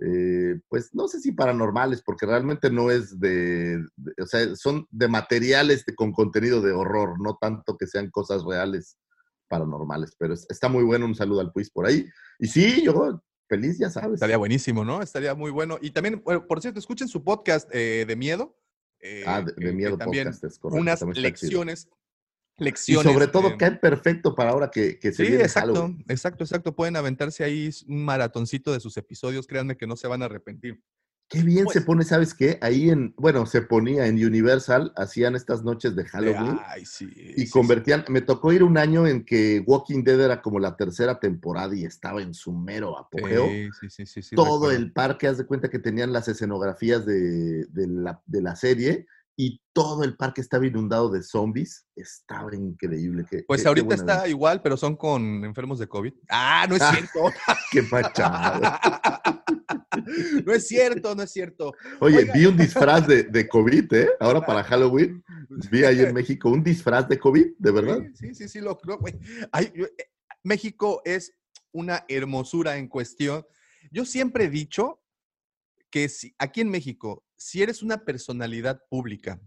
eh, pues no sé si paranormales, porque realmente no es de, de- o sea, son de materiales de- con contenido de horror, no tanto que sean cosas reales paranormales, pero es- está muy bueno, un saludo al Puis por ahí. Y sí, yo feliz, ya sabes. Estaría buenísimo, ¿no? Estaría muy bueno. Y también, por cierto, escuchen su podcast eh, de miedo. eh, Ah, de, de miedo podcast, es correcto. unas chido. Lecciones. Y sobre todo eh, cae perfecto para ahora que, que se Sí, viene exacto, Halloween. exacto, exacto. Pueden aventarse ahí un maratoncito de sus episodios. Créanme que no se van a arrepentir. Qué bien Pues- se pone, ¿sabes qué? Ahí en, bueno, se ponía en Universal, hacían estas noches de De, Halloween Ay, sí. y sí, sí. convertían, me tocó ir un año en que Walking Dead era como la tercera temporada y estaba en su mero apogeo. Sí, sí, sí, sí, sí, Todo recuerdo. el parque, haz de cuenta que tenían las escenografías de, de la, de la serie y todo el parque estaba inundado de zombies. Estaba increíble. Qué, Pues qué- ahorita está igual, pero son con enfermos de COVID. Ah, no es Ah. cierto. Qué machado. no es cierto, no es cierto. Oye, Oiga. vi un disfraz de, de COVID, ¿eh? Ahora para Halloween. Vi ahí en México un disfraz de COVID, de verdad. Sí, sí, sí, lo creo, güey. Ay, eh, México es una hermosura en cuestión. Yo siempre he dicho que si, aquí en México, si eres una personalidad pública,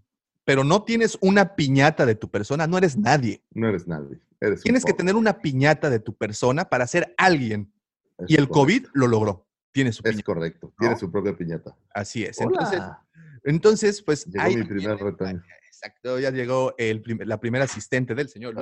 pero no tienes una piñata de tu persona, no eres nadie. No eres nadie. Eres Tienes que tener una piñata de tu persona para ser alguien. Es Y el correcto. COVID lo logró. Tiene su Es piñata. correcto. Tiene su propia piñata. Así es. Entonces, Hola. entonces pues Llegó ahí mi primer retoño. Exacto, ya llegó el prim- la primera asistente del señor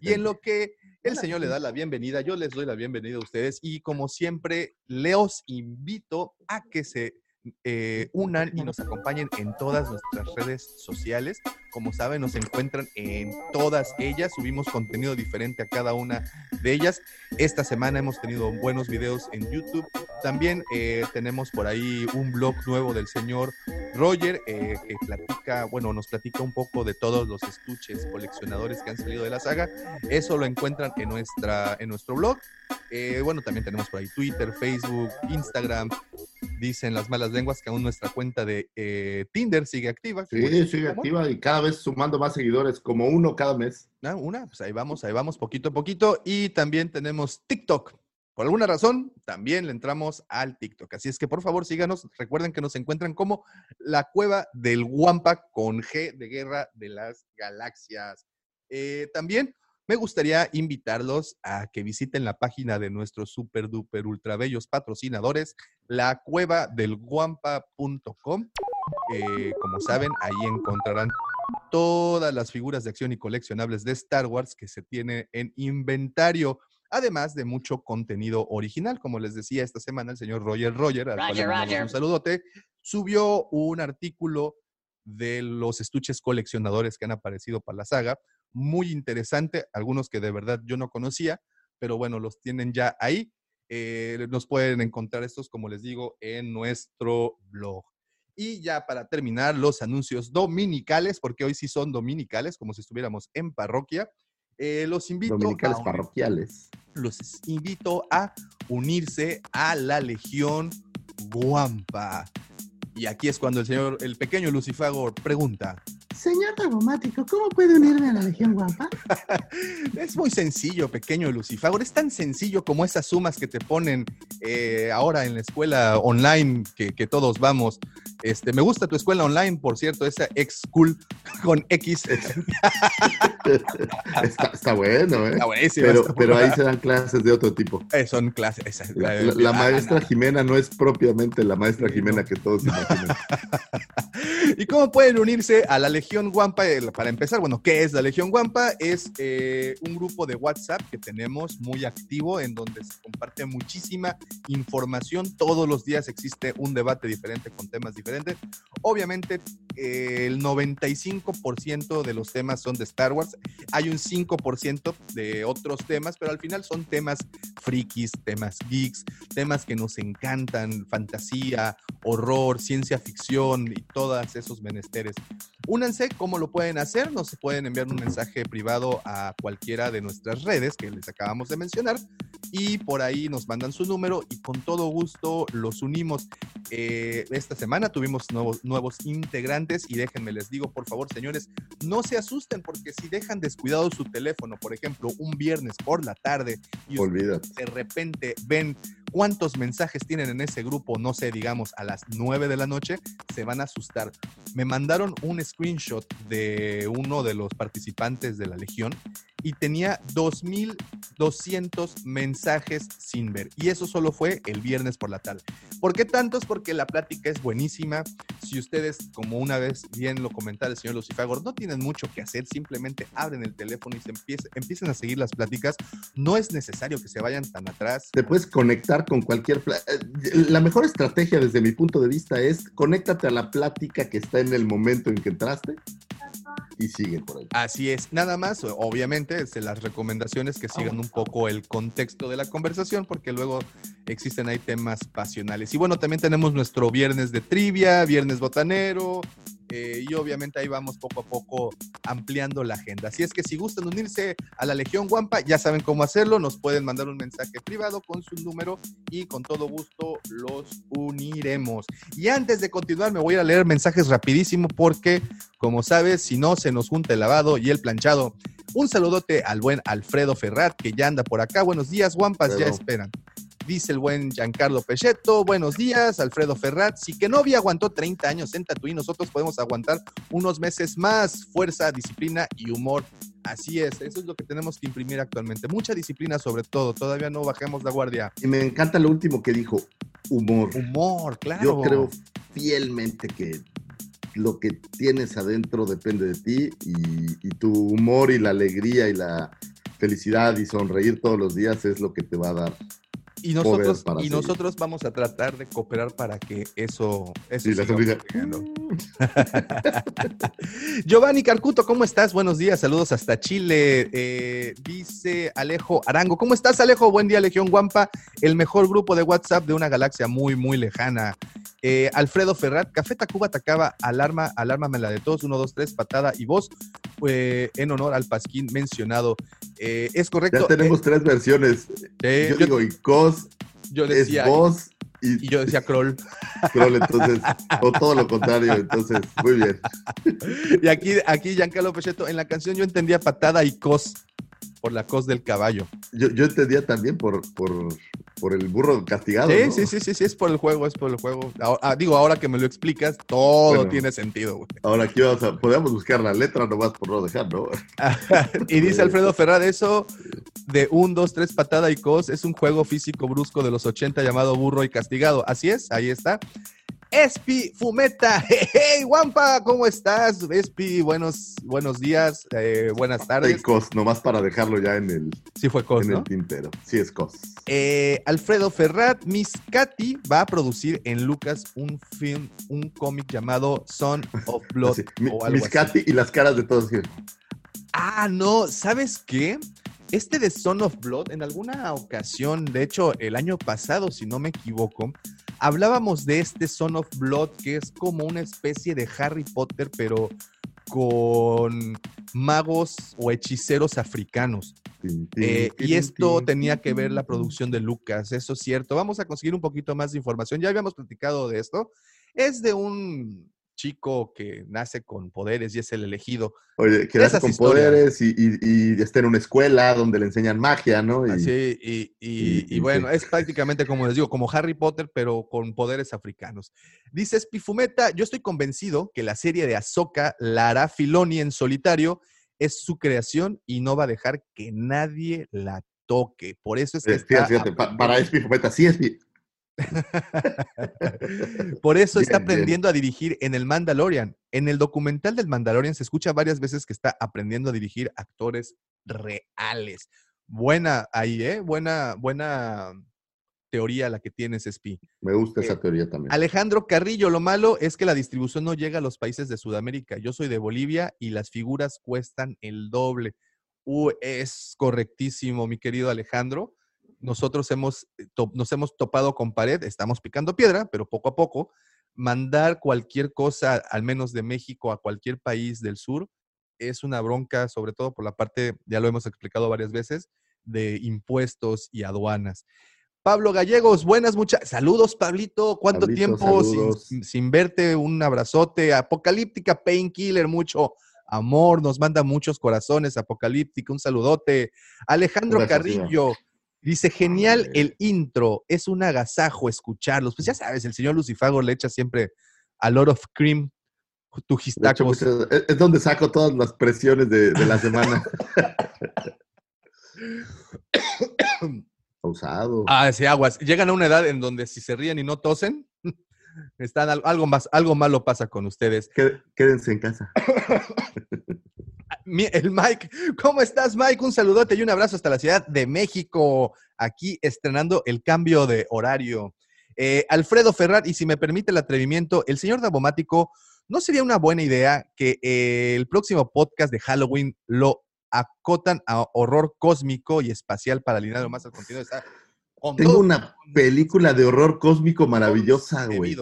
Y en lo que el Señor le da la bienvenida, yo les doy la bienvenida a ustedes y como siempre, les invito a que se eh, unan y nos acompañen en todas nuestras redes sociales. Como saben, nos encuentran en todas ellas. Subimos contenido diferente a cada una de ellas. Esta semana hemos tenido buenos videos en YouTube. También eh, tenemos por ahí un blog nuevo del señor Roger eh, que platica, bueno, nos platica un poco de todos los estuches coleccionadores que han salido de la saga. Eso lo encuentran en, nuestra, en nuestro blog. bueno, también tenemos por ahí Twitter, Facebook, Instagram, Dicen las malas lenguas que aún nuestra cuenta de eh, Tinder sigue activa. Sí, sigue activa y cada vez sumando más seguidores, como uno cada mes. Ah, una, pues ahí vamos, ahí vamos, poquito a poquito. Y también tenemos TikTok. Por alguna razón, también le entramos al TikTok. Así es que por favor síganos. Recuerden que nos encuentran como la cueva del Wampa con G de Guerra de las Galaxias. Eh, también me gustaría invitarlos a que visiten la página de nuestros super duper ultra bellos patrocinadores, la cueva del guampa.com. como saben, ahí encontrarán todas las figuras de acción y coleccionables de Star Wars que se tiene en inventario, además de mucho contenido original. Como les decía esta semana, el señor Roger Roger, al cual le un saludote, subió un artículo de los estuches coleccionadores que han aparecido para la saga, muy interesante, algunos que de verdad yo no conocía, pero bueno, los tienen ya ahí. Eh, nos pueden encontrar estos, como les digo, en nuestro blog. Y ya para terminar, los anuncios dominicales, porque hoy sí son dominicales, como si estuviéramos en parroquia. Eh, los invito dominicales parroquiales. Los invito a unirse a la Legión Guampa. Y aquí es cuando el señor, el pequeño Lucifago pregunta, Señor Tagomático, ¿cómo puede unirme a la Legión Guampa? es muy sencillo, pequeño Lucifagor. Es tan sencillo como esas sumas que te ponen eh, ahora en la escuela online que, todos vamos. Este, me gusta tu escuela online, por cierto, esa ex school con X. está, bueno, ¿eh? pero, ahí se dan clases de otro tipo. Eh, son clases. la, maestra Jimena no es propiamente la maestra Jimena que todos imaginan. ¿Y cómo pueden unirse a la Legión? Legión Guampa, para empezar, bueno, ¿qué es la Legión Guampa? Es eh, un grupo de WhatsApp que tenemos muy activo en donde se comparte muchísima información. Todos los días existe un debate diferente con temas diferentes. Obviamente, eh, el 95% de los temas son de Star Wars. Hay un 5% de otros temas, pero al final son temas frikis, temas geeks, temas que nos encantan, fantasía, horror, ciencia ficción y todos esos menesteres. Únanse, ¿cómo lo pueden hacer? Nos pueden enviar un mensaje privado a cualquiera de nuestras redes que les acabamos de mencionar y por ahí nos mandan su número y con todo gusto los unimos. Eh, esta semana tuvimos nuevos, nuevos integrantes y déjenme les digo, por favor, señores, no se asusten porque si dejan descuidado su teléfono, por ejemplo, un viernes por la tarde y de repente ven cuántos mensajes tienen en ese grupo, no sé, digamos a las 9 de la noche, se van a asustar. Me mandaron un screenshot de uno de los participantes de la Legión y tenía 2.200 mensajes sin ver. Y eso solo fue el viernes por la tarde. ¿Por qué tantos? Porque la plática es buenísima. Si ustedes, como una vez bien lo comentaba el señor Lucifagor, no tienen mucho que hacer, simplemente abren el teléfono y se empiecen, a seguir las pláticas. No es necesario que se vayan tan atrás. Te puedes conectar con cualquier... Eh, la mejor estrategia desde mi punto de vista es conéctate a la plática que está en el momento en que entraste y sigue por ahí. Así es, nada más, obviamente, las recomendaciones que sigan un poco el contexto de la conversación, porque luego existen ahí temas pasionales. Y bueno, también tenemos nuestro viernes de trivia, viernes botanero, eh, y obviamente ahí vamos poco a poco ampliando la agenda. Así es que si gustan unirse a la Legión Guampa, ya saben cómo hacerlo, nos pueden mandar un mensaje privado con su número y con todo gusto los uniremos. Y antes de continuar, me voy a leer mensajes rapidísimo porque, como sabes, si no se nos junta el lavado y el planchado. Un saludote al buen Alfredo Ferrat, que ya anda por acá. Buenos días, Guampas, ya esperan. Dice el buen Giancarlo Pechetto, buenos días, Alfredo Ferrat. Si que novia aguantó 30 años en Tatuí, nosotros podemos aguantar unos meses más. Fuerza, disciplina y humor. Así es, eso es lo que tenemos que imprimir actualmente. Mucha disciplina sobre todo, todavía no bajemos la guardia. Y me encanta lo último que dijo, humor. Humor, claro. Yo creo fielmente que lo que tienes adentro depende de ti y, y tu humor y la alegría y la felicidad y sonreír todos los días es lo que te va a dar Y nosotros, y seguir. nosotros vamos a tratar de cooperar para que eso, eso Sí, la. Giovanni Carcuto, ¿cómo estás? Buenos días, saludos hasta Chile. Eh, dice Alejo Arango, ¿cómo estás, Alejo? Buen día, Legión Guampa, el mejor grupo de WhatsApp de una galaxia muy, muy lejana. Eh, Alfredo Ferrat, Café Tacuba atacaba, alarma, alármame la de todos, uno, dos, tres, patada y voz, eh, en honor al Pasquín mencionado. Eh, es correcto. Ya tenemos tres versiones. yo, yo, digo Icos, yo es decía, vos y, y yo decía Kroll. Kroll, entonces, o todo lo contrario, entonces, muy bien. Y aquí, aquí Giancarlo Pecheto, en la canción yo entendía patada y cos, por la cos del caballo. Yo, yo entendía también por, por, por el burro castigado. Sí, ¿no? sí, sí, sí, sí, es por el juego, es por el juego. Ahora- ah, digo, ahora que me lo explicas, todo Bueno. tiene sentido, güey. Ahora aquí vamos a, podemos buscar la letra nomás por no dejar, ¿no? y dice Alfredo Ferrar, eso de un, dos, tres, patada y cos es un juego físico brusco de los 80 llamado burro y castigado. Así es, ahí está. Espi Fumeta, hey, Wampa, ¿cómo estás? Espi, buenos, buenos días, eh, buenas tardes. Cos, nomás para dejarlo ya en el, Sí fue cos, en ¿no? el tintero. Sí, es Cos. Eh, Alfredo Ferrat, Miss Katy va a producir en Lucas un film, un cómic llamado Son of Blood o algo Miss así. Katy y las caras de todos. Ah, no, ¿sabes qué? Este de Son of Blood, en alguna ocasión, de hecho, el año pasado, si no me equivoco, hablábamos de este Son of Blood, que es como una especie de Harry Potter, pero con magos o hechiceros africanos. Eh, y esto tenía que ver la producción de Lucas, eso es cierto. Vamos a conseguir un poquito más de información. Ya habíamos platicado de esto. Es de un chico que nace con poderes y es el elegido. Oye, que nace con historias. poderes y, y- y está en una escuela donde le enseñan magia, ¿no? Y, Así, y, y- y- bueno, sí. es prácticamente como les digo, como Harry Potter, pero con poderes africanos. Dice Spifumeta, yo estoy convencido que la serie de Ahsoka la hará Filoni en solitario, es su creación y no va a dejar que nadie la toque. Por eso es que Eh, está fíjate, para Espi Fumeta, sí, Espi. Por eso está bien. aprendiendo a dirigir en el Mandalorian. En el documental del Mandalorian se escucha varias veces que está aprendiendo a dirigir actores reales. Buena ahí, ¿eh? Buena, buena teoría la que tienes, Spi. Me gusta esa Eh, teoría también. Alejandro Carrillo, lo malo es que la distribución no llega a los países de Sudamérica. Yo soy de Bolivia y las figuras cuestan el doble. Uh, es correctísimo, mi querido Alejandro. Nosotros hemos, eh, nos hemos topado con pared, estamos picando piedra, pero poco a poco, mandar cualquier cosa, al menos de México, a cualquier país del sur, es una bronca, sobre todo por la parte, ya lo hemos explicado varias veces, de impuestos y aduanas. Pablo Gallegos, buenas muchas. Saludos, Pablito. ¿Cuánto Pablito, tiempo sin, verte? Un abrazote. Apocalíptica Painkiller, mucho amor. Nos manda muchos corazones. Apocalíptica, un saludote. Alejandro Gracias. Carrillo dice: Genial el intro. Es un agasajo escucharlos. Pues ya sabes, el señor Lucifago le echa siempre a lot of cream hecho, muchas- es, donde saco todas las presiones de, de la semana. Pausado. Ah, sí, aguas. Llegan a una edad en donde si se ríen y no tosen, están al- algo más, algo malo pasa con ustedes. Qué- Quédense en casa. El Mike, ¿cómo estás, Mike? Un saludote y un abrazo hasta la Ciudad de México, aquí estrenando el cambio de horario. Eh, Alfredo Ferrat, y si me permite el atrevimiento, el señor Dabomático, ¿no sería una buena idea que eh, el próximo podcast de Halloween lo acotan a horror cósmico y espacial para alinearlo más al contenido? Está con Tengo una película de horror cósmico maravillosa, güey.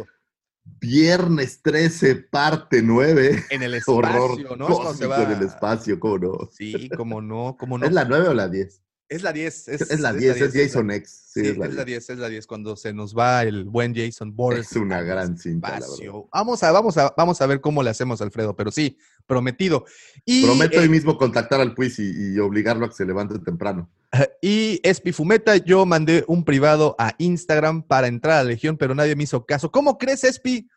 Viernes 13, parte 9. En el Horror espacio, ¿no? Es se va- en el espacio, ¿cómo no? Sí, cómo no, cómo no. ¿Es la 9 o la 10? Es la 10. Es, la 10, es Jason X. Sí, es la 10. 10, es la 10, cuando se nos va el buen Jason Bourne. Es una gran cinta, la verdad. Vamos a, vamos, a, vamos a ver cómo le hacemos, Alfredo, pero sí, prometido. Y, Prometo eh, hoy mismo contactar al Puis y, y obligarlo a que se levante temprano. y Espifumeta, yo mandé un privado a Instagram para entrar a Legión, pero nadie me hizo caso. ¿Cómo crees, Espi?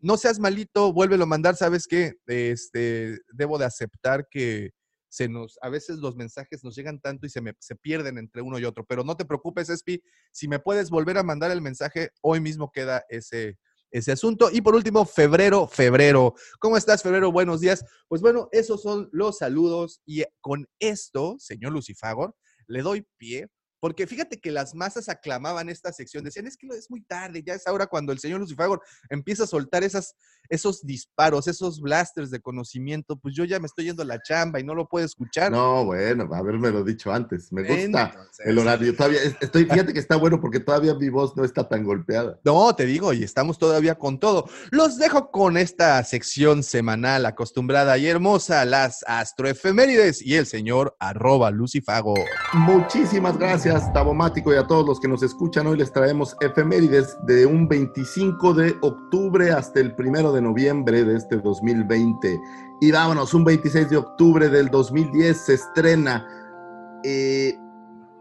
No seas malito, vuélvelo a mandar. ¿Sabes qué? Este, debo de aceptar que se nos, a veces los mensajes nos llegan tanto y se, me, se pierden entre uno y otro. Pero no te preocupes, Espi. Si me puedes volver a mandar el mensaje, hoy mismo queda ese, ese asunto. Y por último, febrero, febrero. ¿Cómo estás, febrero? Buenos días. Pues bueno, esos son los saludos. Y con esto, señor Lucifagor, le doy pie Porque fíjate que las masas aclamaban esta sección, decían, es que es muy tarde, ya es ahora cuando el señor Lucifagor empieza a soltar esas, esos disparos, esos blasters de conocimiento, pues yo ya me estoy yendo a la chamba y no lo puedo escuchar. No, bueno, haberme lo dicho antes. Me gusta Entonces, el horario. Todavía estoy, fíjate que está bueno porque todavía mi voz no está tan golpeada. No, te digo, y estamos todavía con todo. Los dejo con esta sección semanal acostumbrada y hermosa, las astroefemérides y el señor arroba Lucifago. Muchísimas gracias, Tabomático, y a todos los que nos escuchan. Hoy les traemos efemérides de un 25 de octubre hasta el primero de noviembre de este 2020. Y vámonos, un 26 de octubre del 2010 se estrena. eh,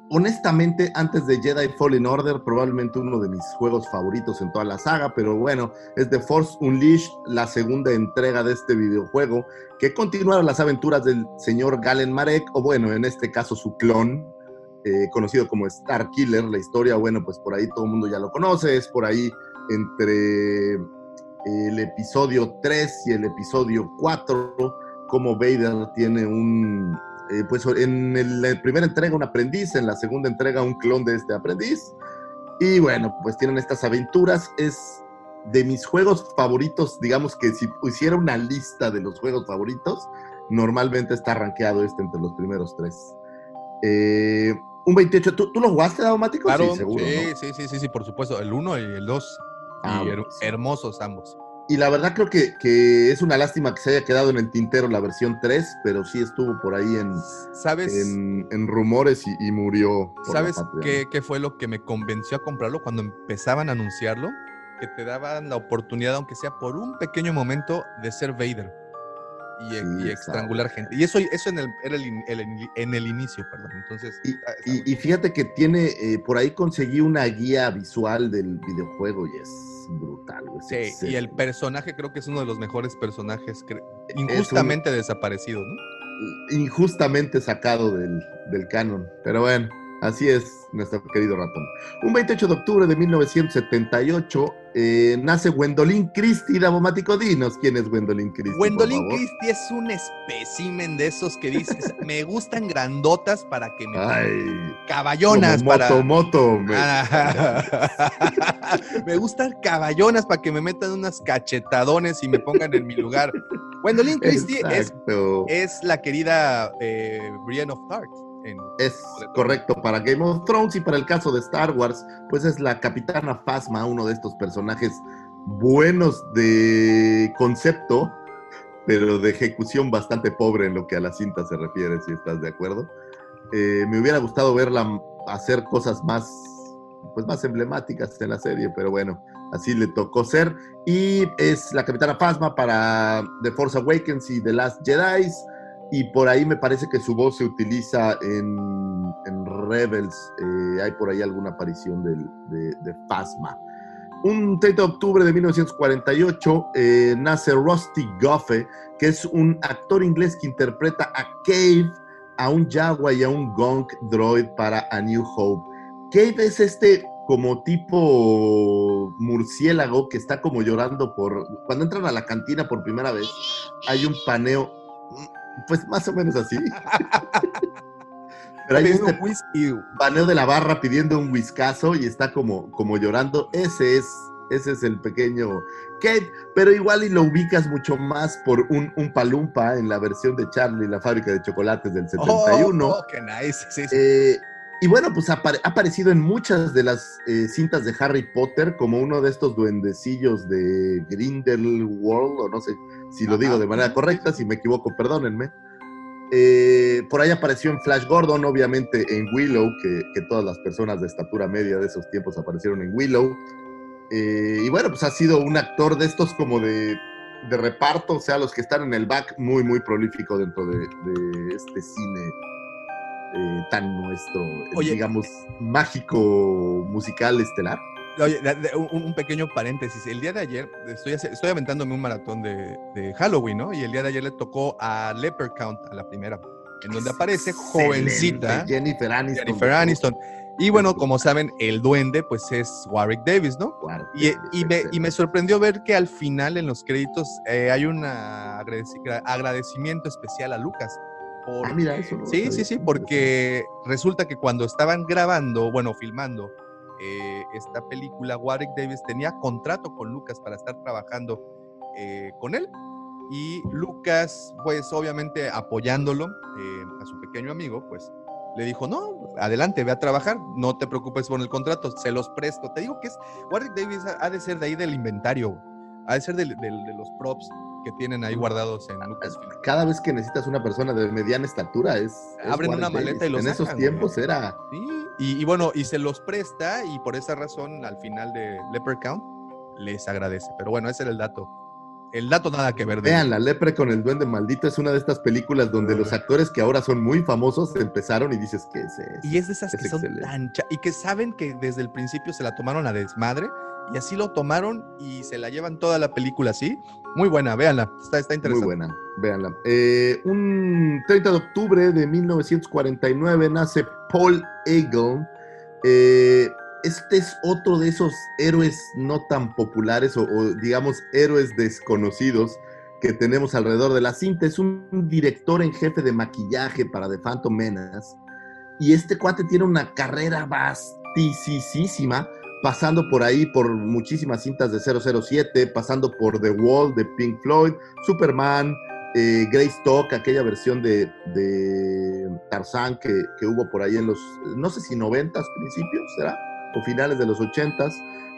honestamente, antes de Jedi Fallen Order, probablemente uno de mis juegos favoritos en toda la saga, pero bueno, es The Force Unleashed, la segunda entrega de este videojuego, que continúa las aventuras del señor Galen Marek, o bueno, en este caso su clon, eh, conocido como Star Killer. La historia, bueno, pues por ahí todo el mundo ya lo conoce, es por ahí entre el episodio 3 y el episodio 4, como Vader tiene un, eh, pues en el- la primera entrega un aprendiz, en la segunda entrega un clon de este aprendiz. Y bueno, pues tienen estas aventuras. Es de mis juegos favoritos, digamos que si hiciera una lista de los juegos favoritos, normalmente está rankeado este entre los primeros tres. Eh, un 28, ¿tú, tú lo jugaste, Daumático? Claro, sí, seguro. sí, ¿no? sí, sí, sí, sí, por supuesto. El 1 y el 2. Ah, her- sí. hermosos ambos. Y la verdad creo que, que es una lástima que se haya quedado en el tintero la versión 3, pero sí estuvo por ahí en, ¿Sabes, en, en rumores y, y murió. por ¿sabes qué, qué fue lo que me convenció a comprarlo cuando empezaban a anunciarlo? Que te daban la oportunidad, aunque sea por un pequeño momento, de ser Vader. Y, Sí, y estrangular gente. Y eso, eso en, el, era el el en el inicio, perdón. Entonces, Y, está- está y- muy y fíjate que tiene, eh, por ahí conseguí una guía visual del videojuego y es brutal. es Sí, y el personaje creo que es uno de los mejores personajes injustamente desaparecido, ¿no? injustamente sacado del, del canon. Pero bueno, así es nuestro querido ratón. Un 28 de octubre de 1978 eh, nace Gwendolyn Christie, Davomático. Dinos quién es Gwendolyn Christie. Gwendolyn. Christie es un espécimen de esos que dices, me gustan grandotas para que me Ay, caballonas como para moto, moto. me- Ah, me gustan caballonas para que me metan unas cachetadones y me pongan en mi lugar. Gwendolyn Christie es, la querida eh, Brienne of Tarth. En- Es correcto para Game of Thrones y para el caso de Star Wars, pues es la capitana Phasma, uno de estos personajes buenos de concepto, pero de ejecución bastante pobre en lo que a la cinta se refiere, si estás de acuerdo. Eh, me hubiera gustado verla hacer cosas más, pues más emblemáticas en la serie, pero bueno, así le tocó ser. Y es la capitana Phasma para The Force Awakens y The Last Jedi. Y por ahí me parece que su voz se utiliza en, Rebels. eh, hay por ahí alguna aparición del- de, de. Un 30 de octubre de 1948 eh, nace Rusty Goffe, que es un actor inglés que interpreta a Cave, a un Jaguar y a un Gonk droid para A New Hope. Cave es este como tipo murciélago que está como llorando por... Cuando entran a la cantina por primera vez, hay un paneo, pues más o menos así. Pero hay este whisky. paneo de la barra pidiendo un whiskazo y está como, como llorando. Ese es, ese es el pequeño Kate, pero igual y lo ubicas mucho más por un, un palumpa en la versión de Charlie, la fábrica de chocolates del 71. Oh, oh, qué nice. Sí, sí. Eh, y bueno, pues ha aparecido en muchas de las eh, cintas de Harry Potter como uno de estos duendecillos de Grindelwald, o no sé si lo digo de manera correcta, si me equivoco, perdónenme. Eh, por ahí apareció en Flash Gordon, obviamente en Willow, que, que todas las personas de estatura media de esos tiempos aparecieron en Willow. Eh, y bueno, pues ha sido un actor de estos como de, de reparto, o sea, los que están en el back, muy, muy prolífico dentro de, de este cine eh, tan nuestro, Oye. digamos, mágico musical estelar. Oye, un, pequeño paréntesis. El día de ayer estoy, estoy aventándome un maratón de, de Halloween, ¿no? Y el día de ayer le tocó a Leper Count, a la primera, en donde aparece jovencita Jennifer Aniston. Jennifer Aniston. Y bueno, como saben, el duende, pues es Warwick Davis, ¿no? Y, me, y me sorprendió ver que al final en los créditos eh, hay un agradecimiento especial a Lucas, Ah, mira, eso no Sí, sí, sí, porque resulta que cuando estaban grabando, bueno, filmando eh, esta película, Warwick Davis tenía contrato con Lucas para estar trabajando eh, con él. Y Lucas, pues obviamente apoyándolo eh, a su pequeño amigo, pues le dijo, no, adelante, ve a trabajar, no te preocupes por el contrato, se los presto. Te digo que es, Warwick Davis ha de ser de ahí del inventario, ha de ser del- del- de los props que tienen ahí guardados en Lucasfilm. Cada vez que necesitas una persona de mediana estatura es. Abren una maleta y lo En esos sacan, tiempos güey. era. Sí, y, y bueno, y se los presta y por esa razón al final de Leprechaun les agradece. Pero bueno, ese era el dato. El dato nada que ver. de- Vean, La Lepre con el Duende Maldito es una de estas películas donde los actores que ahora son muy famosos empezaron y dices, ¿qué es eso? Y es de esas Es que son excelente. tan cha- y que saben que desde el principio se la tomaron a desmadre y así lo tomaron y se la llevan toda la película así. Muy buena, véanla, está, está Muy interesante. buena, véanla. Eh, un 30 de octubre de 1949 nace Paul Eagle. Eh, este es otro de esos héroes no tan populares o, o, digamos héroes desconocidos que tenemos alrededor de la cinta. Es un director en jefe de maquillaje para The Phantom Menace. Y este cuate tiene una carrera vastísima, pasando por ahí por muchísimas cintas de 007, pasando por The Wall de Pink Floyd, Superman, eh, Talk, aquella versión de, de Tarzán que, que, hubo por ahí en los, no sé si 90 principios, ¿será? O finales de los 80s.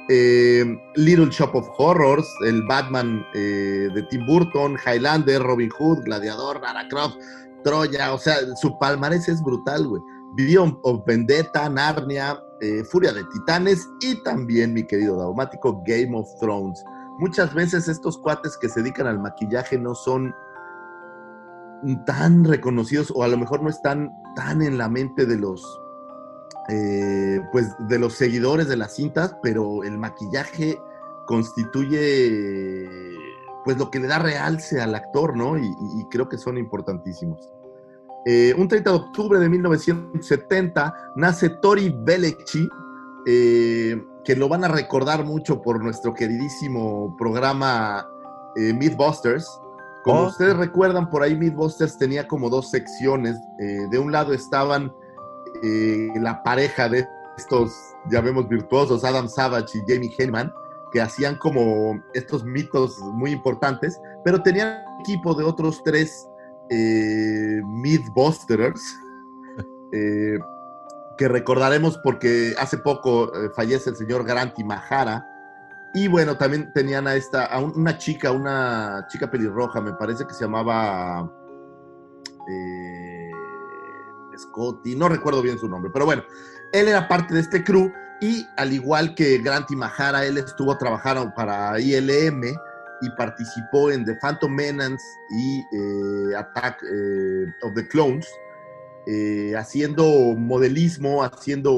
Eh, Little Shop of Horrors, el Batman eh, de Tim Burton, Highlander, Robin Hood, Gladiador, Lara Croft, Troya, o sea, su palmarés es brutal, güey. Vivió Vendetta, Narnia, eh, Furia de Titanes y también, mi querido Daumático, Game of Thrones. Muchas veces estos cuates que se dedican al maquillaje no son tan reconocidos o a lo mejor no están tan en la mente de los eh, pues de los seguidores de las cintas, pero el maquillaje constituye pues lo que le da realce al actor, ¿no? Y, y creo que son importantísimos. Eh, un 30 de octubre de 1970 nace Tori Belleci, eh, que lo van a recordar mucho por nuestro queridísimo programa eh, Mythbusters. Como oh. ustedes recuerdan, por ahí Mythbusters tenía como dos secciones. Eh, de un lado estaban la pareja de estos, ya vemos, virtuosos, Adam Savage y Jamie Henman, que hacían como estos mitos muy importantes, pero tenían equipo de otros tres eh, Mythbusters, eh, que recordaremos porque hace poco eh, fallece el señor Granti Mahara. Y bueno, también tenían a esta, a un, una chica, una chica pelirroja, me parece que se llamaba eh, Scotty, no recuerdo bien su nombre, pero bueno, él era parte de este crew y al igual que Granti Mahara, él estuvo trabajando para ILM y participó en The Phantom Menace y eh, Attack eh, of the Clones, eh, haciendo modelismo, haciendo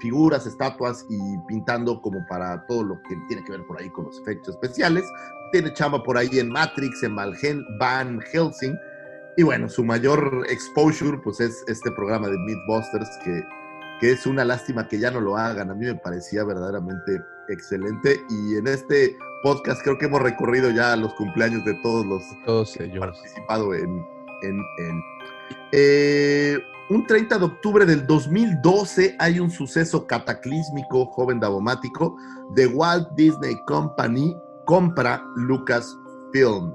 figuras, estatuas y pintando como para todo lo que tiene que ver por ahí con los efectos especiales. Tiene chamba por ahí en Matrix, en Van Helsing. Y bueno, su mayor exposure pues es este programa de Mythbusters que, que es una lástima que ya no lo hagan. A mí me parecía verdaderamente excelente y en este podcast creo que hemos recorrido ya los cumpleaños de todos los todos que ellos. han participado en, en, en eh, un 30 de octubre del 2012 hay un suceso cataclísmico, joven davomático, de Walt Disney Company compra Lucasfilm.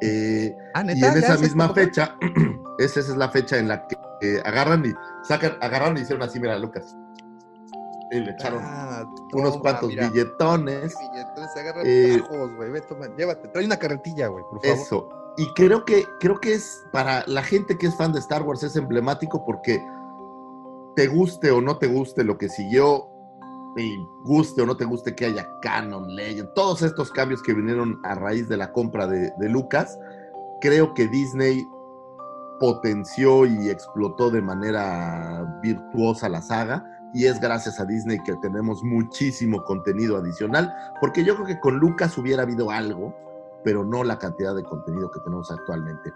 Eh, ah, y en esa misma fecha, esa, esa, es la fecha en la que eh, agarran y sacan, agarraron y hicieron así, mira, Lucas. Y le echaron ah, unos toma, cuantos mira, billetones. Billetones, agarran eh, bajos, güey. Ve, toma, llévate, trae una carretilla, güey, por favor. Eso. Y creo que, creo que es para la gente que es fan de Star Wars es emblemático porque te guste o no te guste lo que siguió, y guste o no te guste que haya canon, legend, todos estos cambios que vinieron a raíz de la compra de, de Lucas, creo que Disney potenció y explotó de manera virtuosa la saga y es gracias a Disney que tenemos muchísimo contenido adicional, porque yo creo que con Lucas hubiera habido algo, pero no la cantidad de contenido que tenemos actualmente.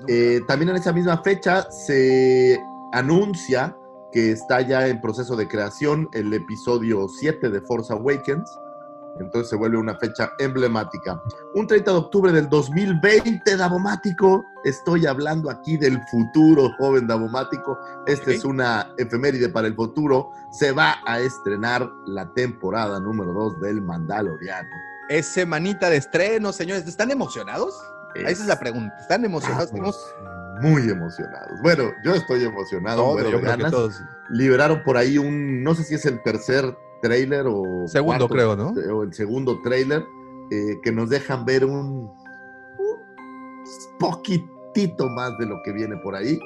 No, eh, también en esa misma fecha se anuncia que está ya en proceso de creación el episodio 7 de Force Awakens. Entonces se vuelve una fecha emblemática. Un 30 de octubre del 2020, Davomático. Estoy hablando aquí del futuro, joven Davomático. Esta es una efeméride para el futuro. Se va a estrenar la temporada número 2 del Mandaloriano. Es semanita de estreno, señores. ¿Están emocionados? Esa es la pregunta. ¿Están emocionados? Estamos muy emocionados. Bueno, yo estoy emocionado. Todos, muero yo creo que todos. liberaron por ahí un, no sé si es el tercer trailer o Segundo, cuarto, creo, ¿no? O el segundo trailer, eh, que nos dejan ver un, un poquitito más de lo que viene por ahí,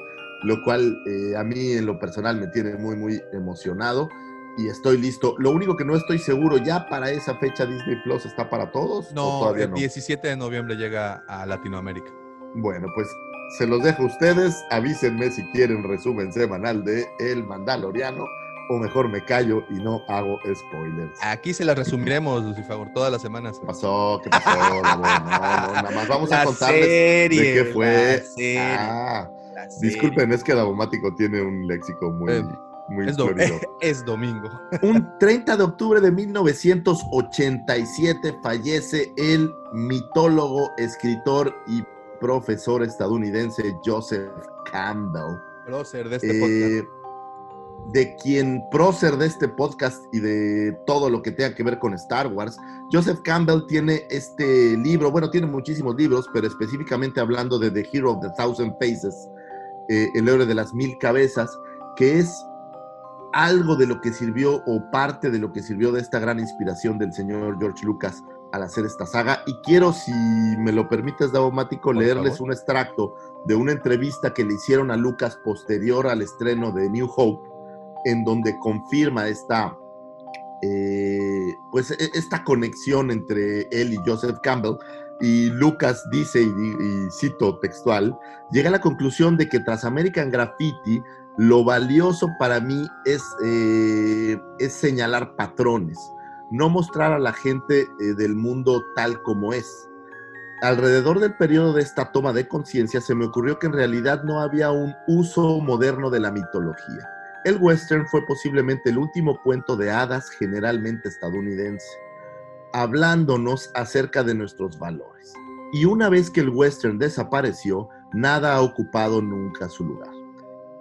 lo cual eh, a mí en lo personal me tiene muy, muy emocionado y estoy listo. Lo único que no estoy seguro, ya para esa fecha Disney Plus está para todos. No, todavía el no? 17 de noviembre llega a Latinoamérica. Bueno, pues se los dejo a ustedes. Avísenme si quieren resumen semanal de El Mandaloriano. O mejor me callo y no hago spoilers. Aquí se las resumiremos, Lucifer, todas las semanas. ¿Qué pasó? ¿Qué pasó? No, no, nada más vamos a contarles serie, de qué fue. la serie, Ah, la serie. disculpen, es que Davomático tiene un léxico muy, Eh, muy Es, do- es domingo. Un 30 de octubre de 1987 fallece el mitólogo, escritor y profesor estadounidense Joseph Campbell. Prócer de este podcast. De quien prócer de este podcast y de todo lo que tenga que ver con Star Wars, Joseph Campbell tiene este libro, bueno, tiene muchísimos libros, pero específicamente hablando de The Hero of the Thousand Faces, eh, el héroe de las mil cabezas, que es algo de lo que sirvió o parte de lo que sirvió de esta gran inspiración del señor George Lucas al hacer esta saga. Y quiero, si me lo permites, Davomático, leerles favor. un extracto de una entrevista que le hicieron a Lucas posterior al estreno de New Hope, en donde confirma esta, eh, pues, e- esta conexión entre él y Joseph Campbell. Y Lucas dice, y, cito textual, llega a la conclusión de que tras American Graffiti, lo valioso para mí es, eh, es señalar patrones, no mostrar a la gente eh, del mundo tal como es. Alrededor del periodo de esta toma de conciencia se me ocurrió que en realidad no había un uso moderno de la mitología. El western fue posiblemente el último cuento de hadas generalmente estadounidense, hablándonos acerca de nuestros valores. Y una vez que el western desapareció, nada ha ocupado nunca su lugar.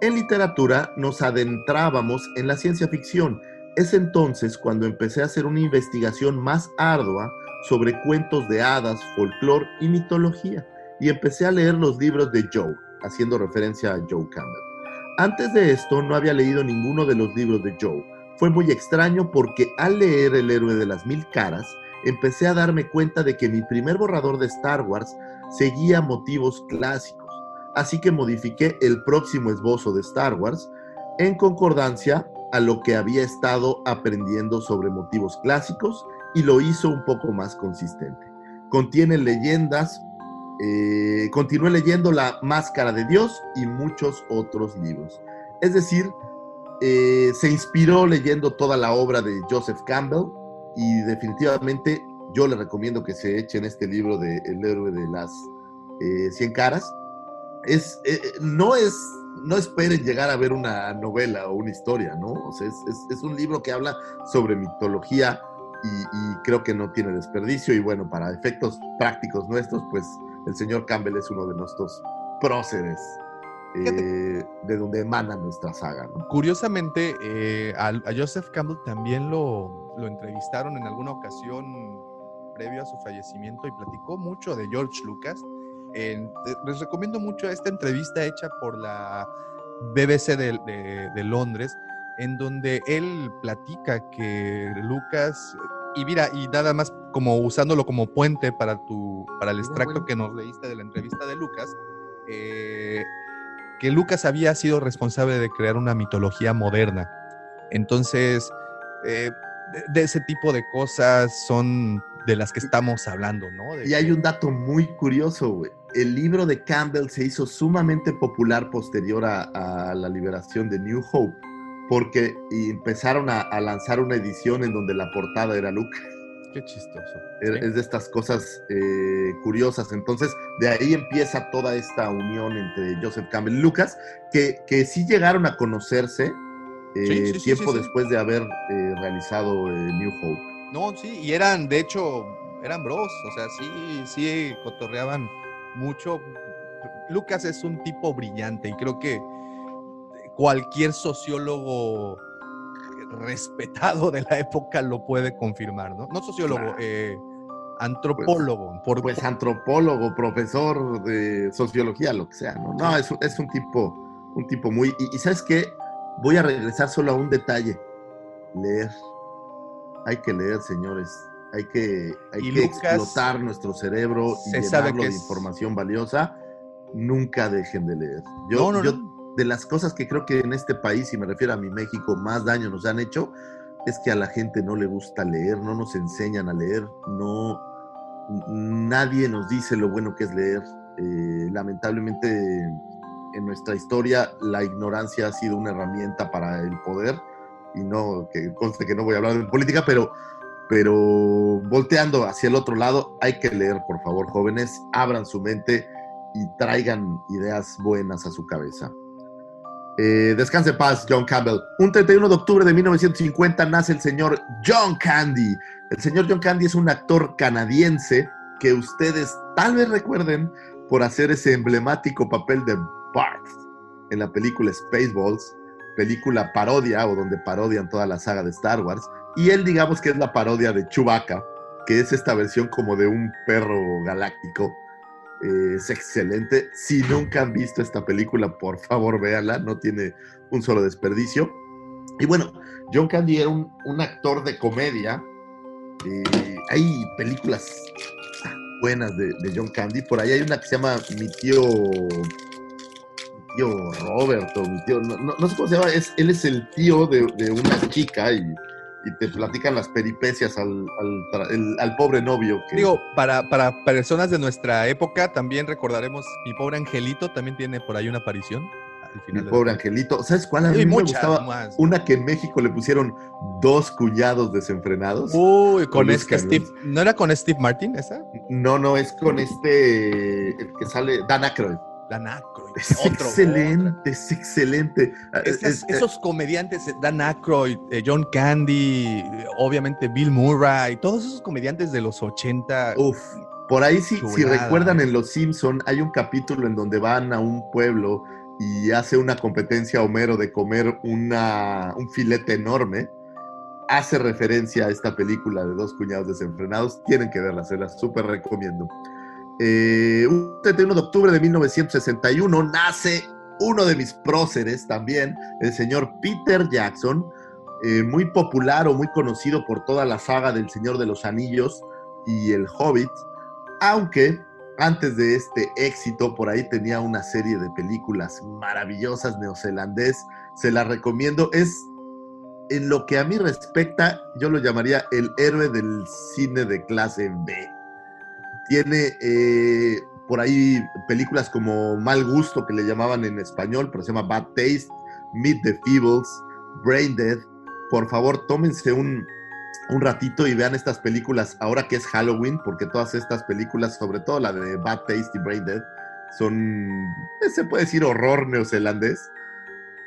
En literatura nos adentrábamos en la ciencia ficción. Es entonces cuando empecé a hacer una investigación más ardua sobre cuentos de hadas, folclore y mitología. Y empecé a leer los libros de Joe, haciendo referencia a Joe Campbell. Antes de esto no había leído ninguno de los libros de Joe. Fue muy extraño porque al leer El héroe de las mil caras, empecé a darme cuenta de que mi primer borrador de Star Wars seguía motivos clásicos. Así que modifiqué el próximo esbozo de Star Wars en concordancia a lo que había estado aprendiendo sobre motivos clásicos y lo hizo un poco más consistente. Contiene leyendas, eh, continué leyendo La Máscara de Dios y muchos otros libros. Es decir, eh, se inspiró leyendo toda la obra de Joseph Campbell y definitivamente yo le recomiendo que se echen este libro de El héroe de las eh, 100 caras. Es, eh, no es, no esperen llegar a ver una novela o una historia, ¿no? Es un libro que habla sobre mitología y, y creo que no tiene desperdicio y bueno, para efectos prácticos nuestros, pues el señor Campbell es uno de nuestros próceres eh, de donde emana nuestra saga, ¿no? Curiosamente, eh, a, a Joseph Campbell también lo, lo entrevistaron en alguna ocasión previo a su fallecimiento y platicó mucho de George Lucas. Eh, les recomiendo mucho esta entrevista hecha por la BBC de, de- de Londres, en donde él platica que Lucas, y mira, y nada más como usándolo como puente para, tu, para el extracto que nos leíste de la entrevista de Lucas, eh, que Lucas había sido responsable de crear una mitología moderna. Entonces, eh, de, de ese tipo de cosas son de las que estamos hablando, ¿no? De Y hay un dato muy curioso, güey. El libro de Campbell se hizo sumamente popular posterior a, a la liberación de New Hope, porque empezaron a, a lanzar una edición en donde la portada era Luke. Qué chistoso. Era- ¿sí? Es de estas cosas eh, curiosas. Entonces, de ahí empieza toda esta unión entre Joseph Campbell y Lucas, que, que sí llegaron a conocerse eh, Sí, sí, sí, tiempo después de haber eh, realizado New Hope. No, sí, y eran, de hecho, eran bros, o sea, sí, sí, cotorreaban mucho. Lucas es un tipo brillante y creo que cualquier sociólogo respetado de la época lo puede confirmar, ¿no? No sociólogo, eh, antropólogo. por, Pues antropólogo, profesor de sociología, lo que sea, ¿no? No, es, un- es un tipo, un tipo muy... Y, y ¿sabes qué? Voy a regresar solo a un detalle. Leer. Hay que leer, señores. Hay que, hay que explotar nuestro cerebro y sabe llenarlo de información valiosa. Nunca dejen de leer. no, Yo, no, yo no. De las cosas que creo que en este país, y me refiero a mi México, más daño nos han hecho, es que a la gente no le gusta leer, no nos enseñan a leer, no nadie nos dice lo bueno que es leer. Eh, lamentablemente en nuestra historia la ignorancia ha sido una herramienta para el poder y no que conste que no voy a hablar de política, pero pero volteando hacia el otro lado, hay que leer, por favor, jóvenes, abran su mente y traigan ideas buenas a su cabeza. Eh, descanse paz, John Campbell. Un 31 de octubre de 1950 nace el señor John Candy. El señor John Candy es un actor canadiense que ustedes tal vez recuerden por hacer ese emblemático papel de Bart en la película Spaceballs, película parodia o donde parodian toda la saga de Star Wars. Y él, digamos que es la parodia de Chewbacca, que es esta versión como de un perro galáctico. Eh, es excelente. Si nunca han visto esta película, por favor véanla, no tiene un solo desperdicio. Y bueno, John Candy era un, un actor de comedia. Eh, hay películas buenas de, de John Candy. Por ahí hay una que se llama Mi tío. Mi tío Robert o mi tío. No, no- no sé cómo se llama. Es, él es el tío de, de una chica y, y te platican las peripecias al, al, el- al pobre novio. Que, Digo, para, para personas de nuestra época, también recordaremos Mi Pobre Angelito, también tiene por ahí una aparición. Al mi final la pobre angelito. ¿Sabes cuál? A mí me gustaba. más. Una que en México le pusieron dos cuñados desenfrenados. Uy, con Con este Steve. ¿No era con Steve Martin esa? No, no, es con este. El que sale. Dan Aykroyd. Dan Aykroyd. Es otro, excelente, es excelente. Esas- Es- es- esos comediantes, eh, Dan Aykroyd, eh, John Candy, eh, obviamente Bill Murray, todos esos comediantes de los 80. Uf, por ahí sí, si recuerdan en Los Simpson hay un capítulo en donde van a un pueblo y hace una competencia Homero de comer una, un filete enorme. Hace referencia a esta película de dos cuñados desenfrenados. Tienen que verla, se la súper recomiendo. Eh, un 31 de octubre de 1961 nace uno de mis próceres también, el señor Peter Jackson, eh, muy popular o muy conocido por toda la saga del Señor de los Anillos y El Hobbit, aunque antes de este éxito por ahí tenía una serie de películas maravillosas neozelandés, se la recomiendo, es en lo que a mí respecta, yo lo llamaría el héroe del cine de clase B. Tiene eh, por ahí películas como Mal Gusto, que le llamaban en español, pero se llama Bad Taste, Meet the Feebles, Brain Dead. Por favor, tómense un, un ratito y vean estas películas ahora que es Halloween, porque todas estas películas, sobre todo la de Bad Taste y Brain Dead, son, se puede decir, horror neozelandés.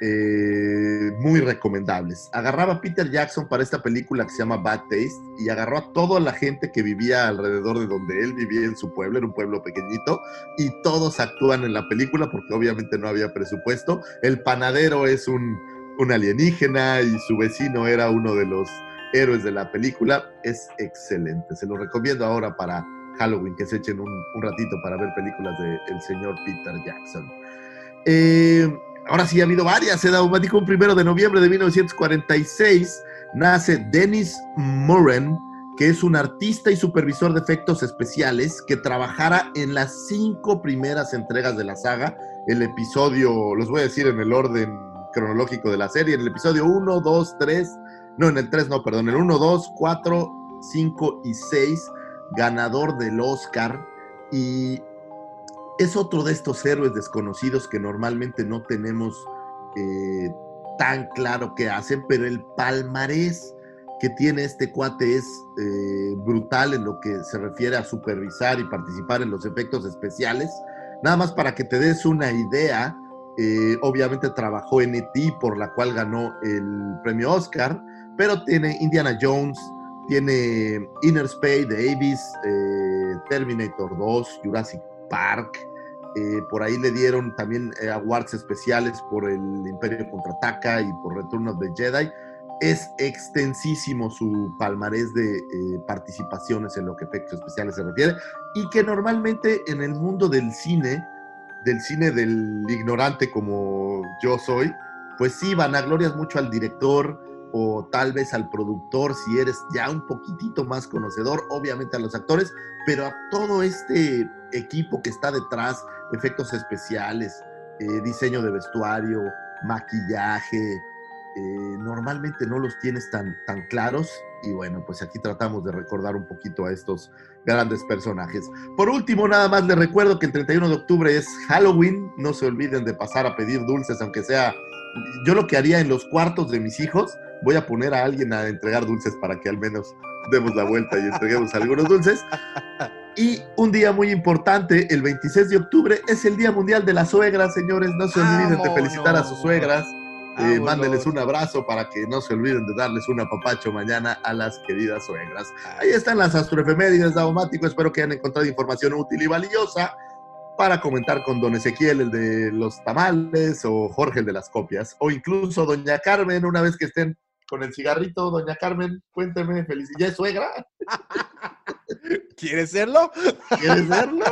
Eh, muy recomendables. Agarraba a Peter Jackson para esta película que se llama Bad Taste y agarró a toda la gente que vivía alrededor de donde él vivía en su pueblo, era un pueblo pequeñito, y todos actúan en la película porque obviamente no había presupuesto. El panadero es un, un alienígena y su vecino era uno de los héroes de la película. Es excelente, se lo recomiendo ahora para Halloween, que se echen un, ratito para ver películas del el señor Peter Jackson. Eh, ahora sí ha habido varias. Daumático, un primero de noviembre de 1946 nace Dennis Murren, que es un artista y supervisor de efectos especiales que trabajara en las cinco primeras entregas de la saga. El episodio, los voy a decir en el orden cronológico de la serie, en el episodio 1, 2, 3, no, en el 3 no, perdón, el 1, 2, 4, 5 y 6, ganador del Oscar y es otro de estos héroes desconocidos que normalmente no tenemos eh, tan claro qué hacen, pero el palmarés que tiene este cuate es eh, brutal en lo que se refiere a supervisar y participar en los efectos especiales. Nada más para que te des una idea, eh, obviamente trabajó en E.T., por la cual ganó el premio Oscar, pero tiene Indiana Jones, tiene Inner Space eh, Terminator 2, Jurassic Park. Eh, por ahí le dieron también eh, awards especiales por el Imperio Contraataca y por Return of the Jedi. Es extensísimo su palmarés de eh, participaciones en lo que efectos especiales se refiere y que normalmente en el mundo del cine, del cine del ignorante como yo soy, pues sí, vanaglorias mucho al director o tal vez al productor si eres ya un poquitito más conocedor, obviamente a los actores, pero a todo este equipo que está detrás, efectos especiales, eh, diseño de vestuario, maquillaje, eh, normalmente no los tienes tan, tan claros y bueno, pues aquí tratamos de recordar un poquito a estos grandes personajes. Por último, nada más les recuerdo que el 31 de octubre es Halloween, no se olviden de pasar a pedir dulces, aunque sea, yo lo que haría en los cuartos de mis hijos, voy a poner a alguien a entregar dulces para que al menos demos la vuelta y entreguemos algunos dulces. Y un día muy importante, el 26 de octubre, es el Día Mundial de la Suegra, señores. No se olviden de felicitar a sus suegras. Eh, mándenles un abrazo para que no se olviden de darles un apapacho mañana a las queridas suegras. Ahí están las astroefemérides de Daumático. Espero que hayan encontrado información útil y valiosa para comentar con don Ezequiel, el de los tamales, o Jorge, el de las copias, o incluso doña Carmen, una vez que estén con el cigarrito. Doña Carmen, cuénteme, feliz. ¿Ya es suegra? ¿Quieres serlo? ¿Quieres verlo?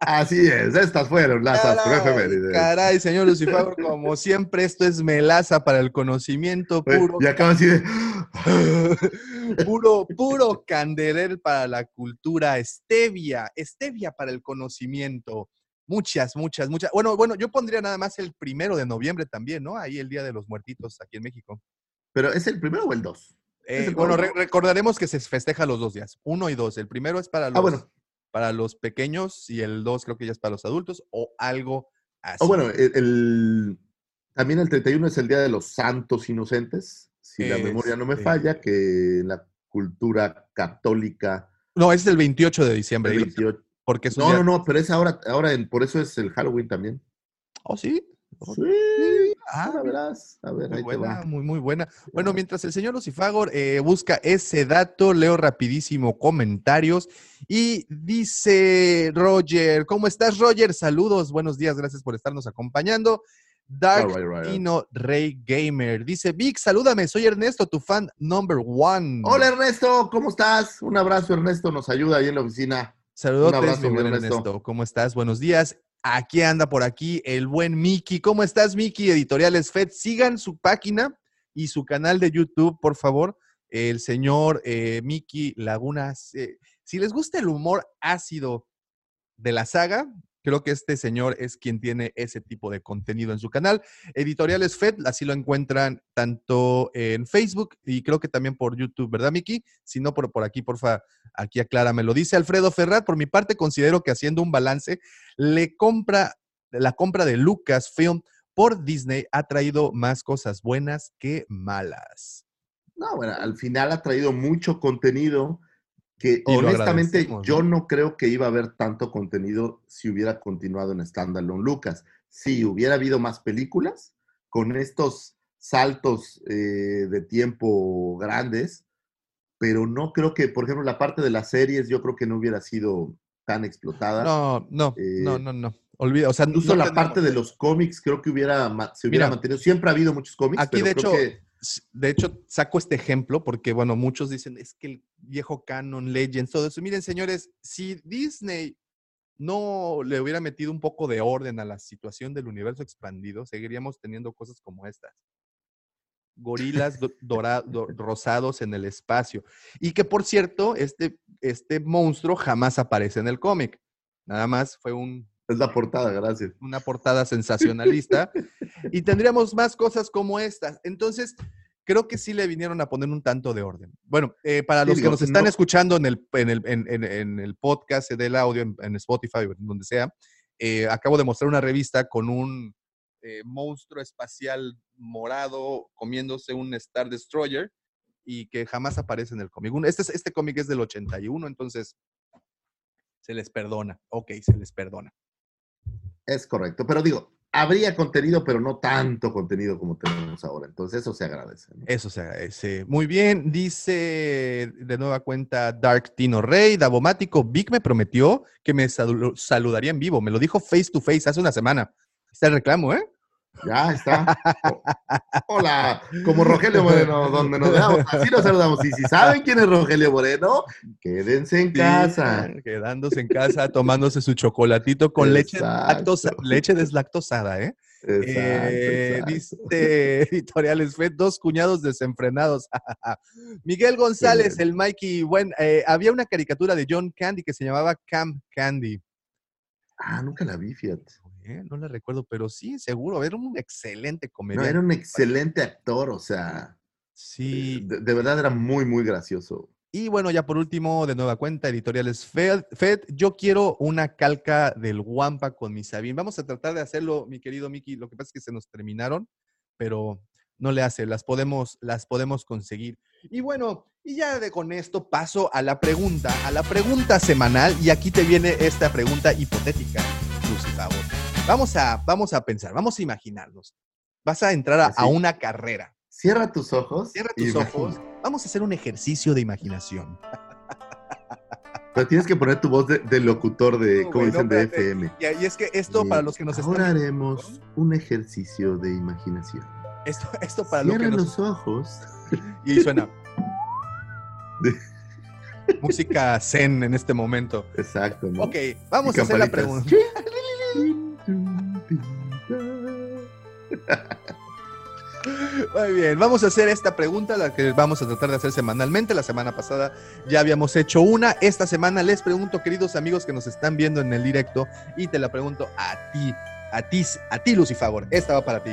Así es, estas fueron las astroefemérides. Caray, señor Lucifer, como siempre, esto es melaza para el conocimiento Oye, puro. Y acaba así de. puro, puro candeler para la cultura, stevia, stevia para el conocimiento. Muchas, muchas, muchas. Bueno, bueno, yo pondría nada más el primero de noviembre también, ¿no? Ahí el Día de los Muertitos aquí en México. ¿Pero es el primero o el dos? Eh, el bueno, re- recordaremos que se festeja los dos días, uno y dos. El primero es para los, Ah, bueno. para los pequeños y el dos creo que ya es para los adultos o algo así. O bueno, el, el- también el 31 es el Día de los Santos Inocentes, si la memoria no me Este. falla, que en la cultura católica. no, es el 28 de diciembre. el y- 28 Porque No, no, no, pero es ahora, ahora en- por eso es el Halloween también. Oh, sí. Sí, Ah, verás. A ver, Muy ahí te buena, va. muy, muy buena. Bueno, mientras el señor Lucifagor eh, busca ese dato, leo rapidísimo comentarios y dice Roger, ¿cómo estás Roger? Saludos, buenos días, gracias por estarnos acompañando. Dark Right, right, right. Dino Rey Gamer dice, Vic, salúdame, soy Ernesto, tu fan number one. Hola Ernesto, ¿cómo estás? Un abrazo, Ernesto, nos ayuda ahí en la oficina. Saludos, mi buen Ernesto. Ernesto. ¿Cómo estás? Buenos días. Aquí anda por aquí el buen Miki. ¿Cómo estás, Miki? Editoriales FED. Sigan su página y su canal de YouTube, por favor. El señor eh, Miki Lagunas. Eh, si les gusta el humor ácido de la saga, creo que este señor es quien tiene ese tipo de contenido en su canal. Editoriales FED, así lo encuentran tanto en Facebook y creo que también por YouTube, ¿verdad, Miki? Si no, por, por aquí, porfa, aquí aclárame. Lo dice Alfredo Ferrat. Por mi parte, considero que haciendo un balance, le compra, la compra de Lucasfilm por Disney ha traído más cosas buenas que malas. No, bueno, al final ha traído mucho contenido que Y honestamente yo ¿no? no creo que iba a haber tanto contenido si hubiera continuado en Standalone Lucas. Si hubiera habido más películas con estos saltos eh, de tiempo grandes, pero no creo que, por ejemplo, la parte de las series yo creo que no hubiera sido tan explotada. No, no, no, Eh, no, no. Olvida, o sea, Incluso no la parte de los cómics creo que hubiera se hubiera Mira, mantenido. Siempre ha habido muchos cómics, aquí, pero de creo hecho, que De hecho, saco este ejemplo porque, bueno, muchos dicen, es que el viejo canon, Legends, todo eso. Miren, señores, si Disney no le hubiera metido un poco de orden a la situación del universo expandido, seguiríamos teniendo cosas como estas. Gorilas do- dora- do- rosados en el espacio. Y que, por cierto, este, este monstruo jamás aparece en el cómic. Nada más fue un, es la portada, gracias. una portada sensacionalista y tendríamos más cosas como estas. Entonces, creo que sí le vinieron a poner un tanto de orden. Bueno, eh, para Sí, los que nos están no- escuchando en el, en el, en- el podcast del audio, en, Spotify o en donde sea, eh, acabo de mostrar una revista con un eh, monstruo espacial morado comiéndose un Star Destroyer y que jamás aparece en el cómic. Este, es- este cómic es del 81, entonces se les perdona. Ok, se les perdona. Es correcto. Pero digo, habría contenido, pero no tanto contenido como tenemos ahora. Entonces eso se agradece. Eso se agradece. Muy bien, dice de nueva cuenta Dark Tino Rey, Davomático, Vic me prometió que me salu- saludaría en vivo. Me lo dijo face to face hace una semana. Está el reclamo, ¿eh? Ya está. Hola, como Rogelio Moreno, donde nos veamos, así nos saludamos. Y si saben quién es Rogelio Moreno, quédense en Sí, casa. Quedándose en casa, tomándose su chocolatito con leche, lactosa- leche deslactosada, ¿eh? Exacto, Eh, exacto. Dice Editoriales Fed, dos cuñados desenfrenados. Miguel González, el Mikey, bueno, eh, había una caricatura de John Candy que se llamaba Camp Candy. Ah, nunca la vi, fíjate. Eh, No la recuerdo, pero sí, seguro, era un excelente No, comediante. era un excelente actor, o sea, Sí. de, de verdad era muy, muy gracioso. Y bueno, ya por último, de nueva cuenta, editoriales Fed, Fed, yo quiero una calca del Wampa con mi Sabine. Vamos a tratar de hacerlo, mi querido Miki. Lo que pasa es que se nos terminaron, pero no le hace, las podemos, las podemos conseguir. Y bueno, y ya de con esto paso a la pregunta, a la pregunta semanal, y aquí te viene esta pregunta hipotética, Lucifer. Vamos a, vamos a pensar, vamos a imaginarnos. Vas a entrar a, a Así. una carrera. Cierra tus ojos. Cierra tus imagina. ojos. Vamos a hacer un ejercicio de imaginación. Pero tienes que poner tu voz de, de locutor de, No, como dicen, de. FM. Y, es que esto, para los que nos Ahora haremos un ejercicio de imaginación. esto, esto para los que Cierra nos los ojos. y suena música zen en este momento. Exacto. ¿no? Ok, vamos Y a hacer la campanitas. Muy bien, vamos a hacer esta pregunta, la que vamos a tratar de hacer semanalmente. La semana pasada ya habíamos hecho una. Esta semana les pregunto, queridos amigos que nos están viendo en el directo, y te la pregunto a ti, a ti, a ti, Lucifagor. Esta va para ti.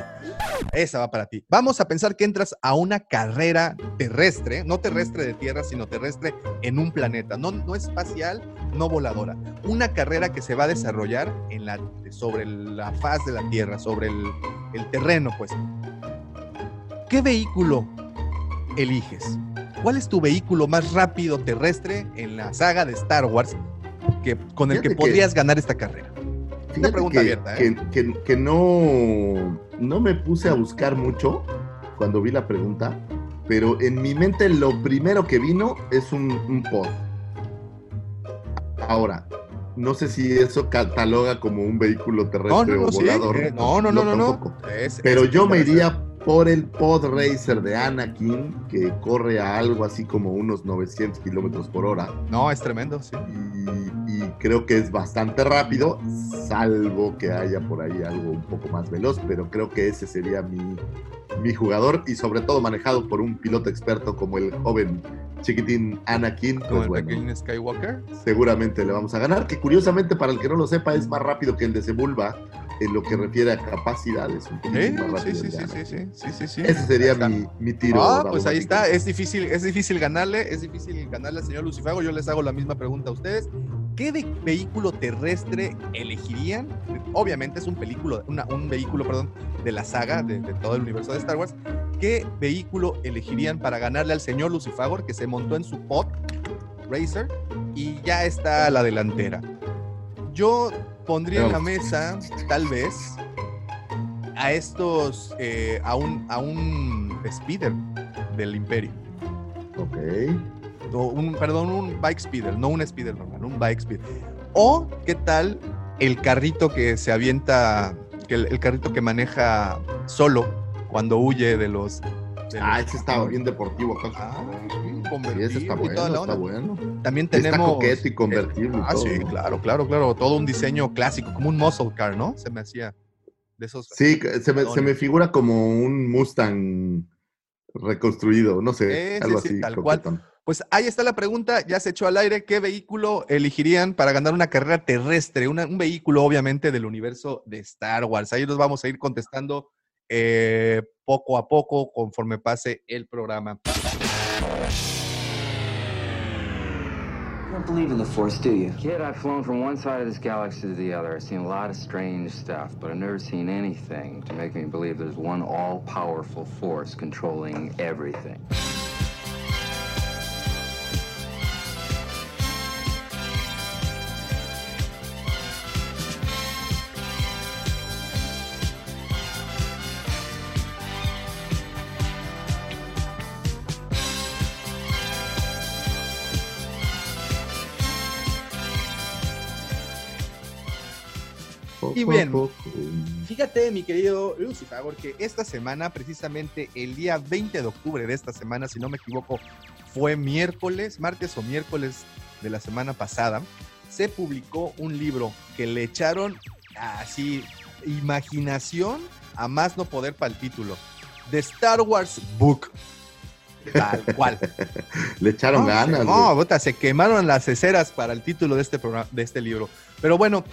Esta va para ti. Vamos a pensar que entras a una carrera terrestre, no terrestre de tierra, sino terrestre en un planeta, no, no espacial, no voladora. Una carrera que se va a desarrollar en la, sobre la faz de la Tierra, sobre el, el terreno, pues. ¿Qué vehículo eliges? ¿Cuál es tu vehículo más rápido terrestre en la saga de Star Wars que, con el que- podrías ganar esta carrera? Fíjate pregunta que, abierta, ¿eh? que- que- que no, no me puse a buscar mucho cuando vi la pregunta, pero en mi mente lo primero que vino es un, un pod. Ahora, no sé si eso cataloga como un vehículo terrestre No, no, no, o volador. no, no, no, no, no. Es- Pero es yo me iría por el Pod Racer de Anakin, que corre a algo así como unos 900 kilómetros por hora. No, es tremendo, sí. Y, y creo que es bastante rápido, salvo que haya por ahí algo un poco más veloz, pero creo que ese sería mi, mi jugador y sobre todo manejado por un piloto experto como el joven chiquitín Anakin. Como Pues bueno, pequeño Skywalker. seguramente le vamos a ganar, que curiosamente para el que no lo sepa es más rápido que el de Sebulba en lo que refiere a capacidades. Un poquito Sí, más sí, rápido sí, sí, Anakin. sí, sí, sí, sí, sí. Ese sería mi, mi tiro. Ah, pues ahí está. Es difícil, es difícil ganarle, es difícil ganarle al señor Lucifago. Yo les hago la misma pregunta a ustedes. ¿Qué de- vehículo terrestre elegirían? Obviamente es un, película, una- un vehículo perdón, de la saga, de, de todo el universo de Star Wars. ¿Qué vehículo elegirían para ganarle al señor Lucifagor que se montó en su pod Racer y ya está a la delantera? Yo pondría en la mesa, tal vez, a estos, eh, a, un, a un speeder del Imperio. Ok. Un, perdón, un bike speeder, no un speeder normal, un bike speeder. O, ¿qué tal el carrito que se avienta, que el, el carrito que maneja solo cuando huye de los... de Ah, los- ese estaba bien deportivo acá. Ah, sí, ese está y bueno, toda la está bueno. También Está tenemos... coqueto y convertible y Ah, todo, sí, ¿no? claro, claro, claro. Todo un diseño clásico, como un muscle car, ¿no? Se me hacía de esos... Sí, se me, se me figura como un Mustang reconstruido, no sé, algo sí, sí, así. tal cual. Pues ahí está la pregunta, ya se echó al aire. ¿Qué vehículo elegirían para ganar una carrera terrestre? Una- un vehículo, obviamente, del universo de Star Wars. Ahí los vamos a ir contestando eh, poco a poco conforme pase el programa. You don't believe in the Force, do you? Kid, I've flown from one side of this galaxy to the other. I've seen a lot of strange stuff, but I've never seen anything to make me believe there's one all powerful force controlling everything. Y bien, fíjate, mi querido Lucifer, porque esta semana, precisamente el día 20 de octubre de esta semana, si no me equivoco, fue miércoles, martes o miércoles de la semana pasada, se publicó un libro que le echaron así imaginación a más no poder para el título. The Star Wars Book. Tal cual. Le echaron No, ganas. No, bota, se quemaron las ceceras para el título de este programa, de este libro. Pero bueno,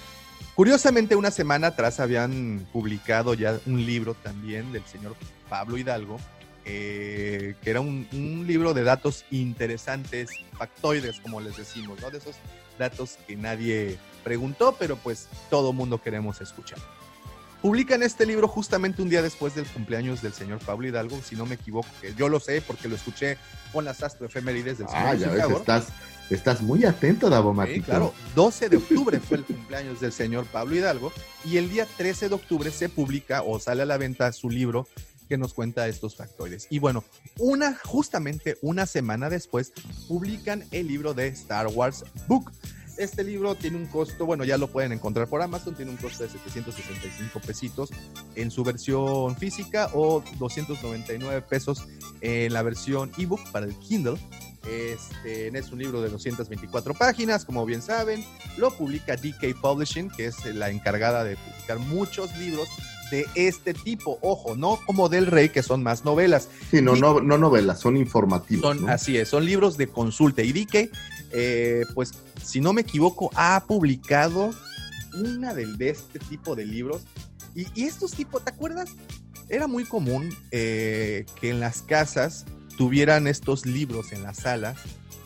curiosamente una semana atrás habían publicado ya un libro también del señor Pablo Hidalgo, eh, que era un, un libro de datos interesantes, factoides, como les decimos, ¿no? De esos datos que nadie preguntó, pero pues todo mundo queremos escuchar. Publican este libro justamente un día después del cumpleaños del señor Pablo Hidalgo, si no me equivoco, que yo lo sé porque lo escuché con las astroefemérides del señor Ah, ya ves, estás, estás muy atento, Davo Sí, claro, 12 de octubre fue el cumpleaños del señor Pablo Hidalgo y el día 13 de octubre se publica o sale a la venta su libro que nos cuenta estos factores. Y bueno, una, justamente una semana después publican el libro de Star Wars Book. Este libro tiene un costo, bueno, ya lo pueden encontrar por Amazon, tiene un costo de 765 pesitos en su versión física o 299 pesos en la versión ebook para el Kindle. Este, es un libro de 224 páginas, como bien saben. Lo publica DK Publishing, que es la encargada de publicar muchos libros de este tipo. Ojo, no como del Rey, que son más novelas. Sí, no, Y- no, no novelas, son informativos. Son, ¿no? Así es, son libros de consulta. Y DK, eh, pues, si no me equivoco, ha publicado una de, este tipo de libros. Y, y estos tipos, ¿te acuerdas? Era muy común eh, que en las casas tuvieran estos libros en las salas,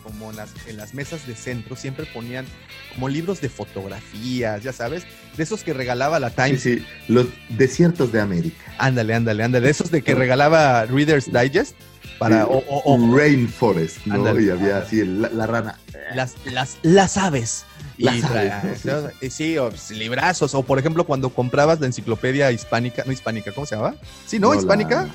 como en las, en las mesas de centro, siempre ponían como libros de fotografías, ya sabes, de esos que regalaba la Sí, Times. sí, los desiertos de América. Ándale, ándale, ándale, de esos de que regalaba Reader's Digest para... Sí, o- o- o- Rainforest, ¿no? Ándale. Y había así la, la rana. las, las, las aves. Las Y aves, tra- ¿no? Sí, sí, o, pues, librazos. O por ejemplo, cuando comprabas la enciclopedia hispánica, no hispánica, ¿cómo se llamaba? Sí, ¿no? No, hispánica. la-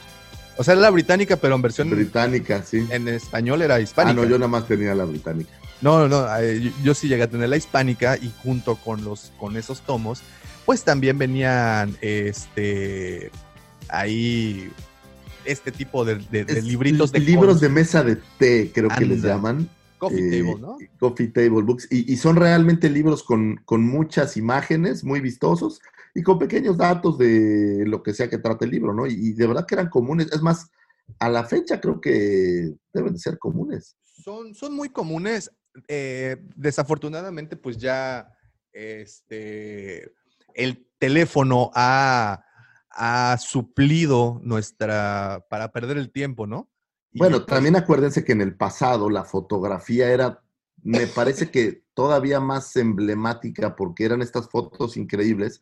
O sea, era la británica, pero en versión Británica, sí. en español era Ah, hispánica. no, yo nada más tenía la británica. No, no, no, eh, yo, yo sí llegué a tener la hispánica y junto con los con esos tomos, pues también venían este ahí este tipo de, de- de libritos de libros cons- de mesa de té, creo que les llaman. coffee eh, table, ¿no? Coffee Table Books. Y, y son realmente libros con, con muchas imágenes, muy vistosos, y con pequeños datos de lo que sea que trate el libro, ¿no? Y, y de verdad que eran comunes. Es más, a la fecha creo que deben de ser comunes. Son, son muy comunes. eh, desafortunadamente, pues ya este, el teléfono ha, ha suplido nuestra, para perder el tiempo, ¿no? Y Bueno, también acuérdense que en el pasado la fotografía era, me parece que todavía más emblemática porque eran estas fotos increíbles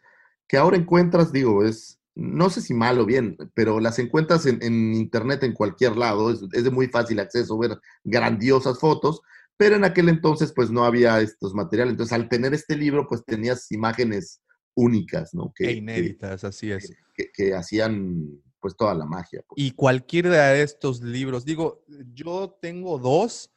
que ahora encuentras, digo, es, no sé si mal o bien, pero las encuentras en, en internet en cualquier lado, es, es de muy fácil acceso ver grandiosas fotos, pero en aquel entonces pues no había estos materiales. Entonces al tener este libro pues tenías imágenes únicas, ¿no? e Que, inéditas, así es. que, que hacían pues toda la magia. pues. Y cualquiera de estos libros, digo, yo tengo dos.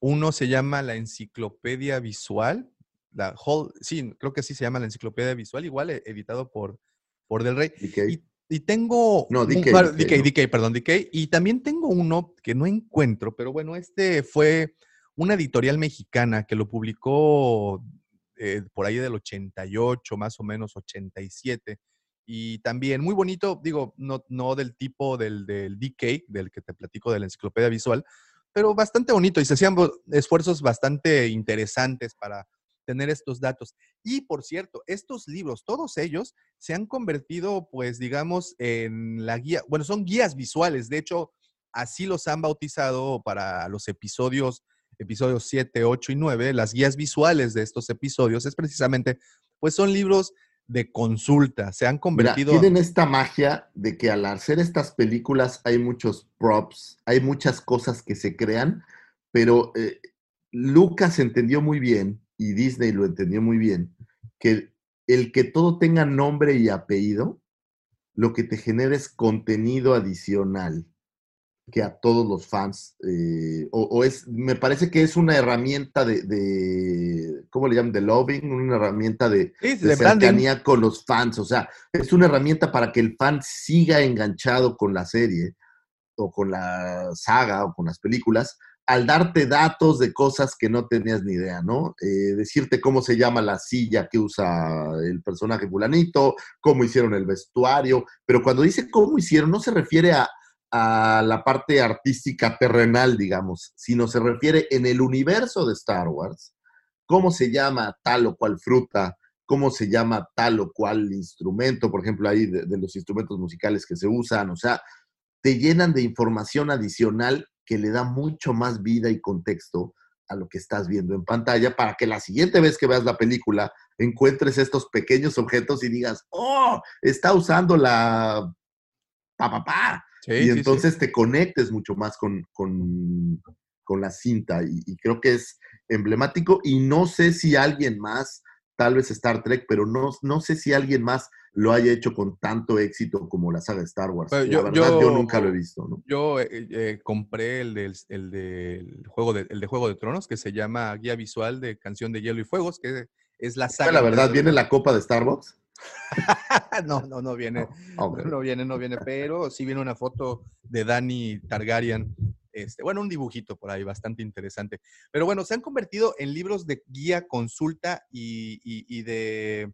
Uno se llama la Enciclopedia Visual. La whole, sí, creo que sí se llama la Enciclopedia Visual, igual eh, editado por, por Del Rey. DK. Y, y tengo. No, un DK, par- DK, DK, ¿no? DK, perdón, DK. Y también tengo uno que no encuentro, pero bueno, este fue una editorial mexicana que lo publicó eh, por ahí del 88, más o menos 87. Y también muy bonito, digo, no, no del tipo del, del DK, del que te platico de la enciclopedia visual, pero bastante bonito y se hacían esfuerzos bastante interesantes para tener estos datos. Y por cierto, estos libros, todos ellos, se han convertido, pues, digamos, en la guía, bueno, son guías visuales, de hecho, así los han bautizado para los episodios, episodios 7, 8 y 9, las guías visuales de estos episodios, es precisamente, pues son libros de consulta, se han Mira, convertido... tienen esta magia de que al hacer estas películas hay muchos props, hay muchas cosas que se crean, pero eh, Lucas entendió muy bien y Disney lo entendió muy bien, que el que todo tenga nombre y apellido, lo que te genera es contenido adicional. que a todos los fans, eh, o, o es, me parece que es una herramienta de, de, ¿cómo le llaman? De loving, una herramienta de, Sí, de de cercanía con los fans, o sea, es una herramienta para que el fan siga enganchado con la serie o con la saga o con las películas, al darte datos de cosas que no tenías ni idea, ¿no? Eh, decirte cómo se llama la silla que usa el personaje fulanito, cómo hicieron el vestuario, pero cuando dice cómo hicieron, no se refiere a, a la parte artística terrenal, digamos, sino se refiere en el universo de Star Wars, cómo se llama tal o cual fruta, cómo se llama tal o cual instrumento, por ejemplo, ahí de, de los instrumentos musicales que se usan, o sea, te llenan de información adicional que le da mucho más vida y contexto a lo que estás viendo en pantalla para que la siguiente vez que veas la película encuentres estos pequeños objetos y digas, oh, está usando la pa, pa, pa. Sí, y sí, sí. entonces te conectes mucho más con, con, con la cinta y, y creo que es emblemático y no sé si alguien más, tal vez Star Trek, pero no, no sé si alguien más lo haya hecho con tanto éxito como la saga de Star Wars. Pero la yo- verdad, yo, yo- nunca lo he visto, ¿no? Yo eh, eh, compré el del, el juego de, el de Juego de Tronos, que se llama Guía Visual de Canción de Hielo y Fuegos, que es la saga. la verdad, de- ¿viene la copa de Starbucks? no, no, no viene. Ok. No viene, no viene, pero sí viene una foto de Dani Targaryen. Este, bueno, un dibujito por ahí bastante interesante. Pero bueno, se han convertido en libros de guía, consulta y, y- y de,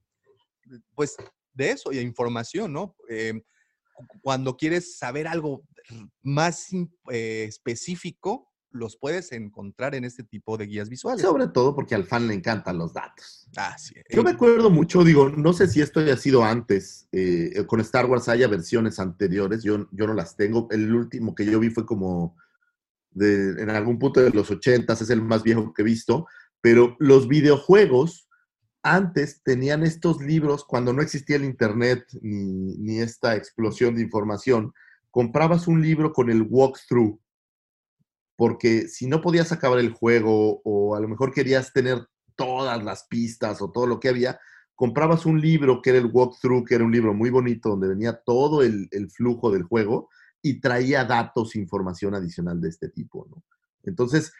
pues, de eso, y de información, ¿no? Eh, cu- cuando quieres saber algo más in- eh, específico, los puedes encontrar en este tipo de guías visuales. Sobre todo porque al fan le encantan los datos. Ah, sí. Yo me acuerdo mucho, digo, no sé si esto haya sido antes, eh, con Star Wars haya versiones anteriores, yo, yo no las tengo. El último que yo vi fue como en algún punto de los 80, es el más viejo que he visto, pero los videojuegos antes tenían estos libros, cuando no existía el Internet ni, ni esta explosión de información, comprabas un libro con el walkthrough, porque si no podías acabar el juego o a lo mejor querías tener todas las pistas o todo lo que había, comprabas un libro que era el walkthrough, que era un libro muy bonito donde venía todo el, el flujo del juego y traía datos, información adicional de este tipo, ¿no? Entonces,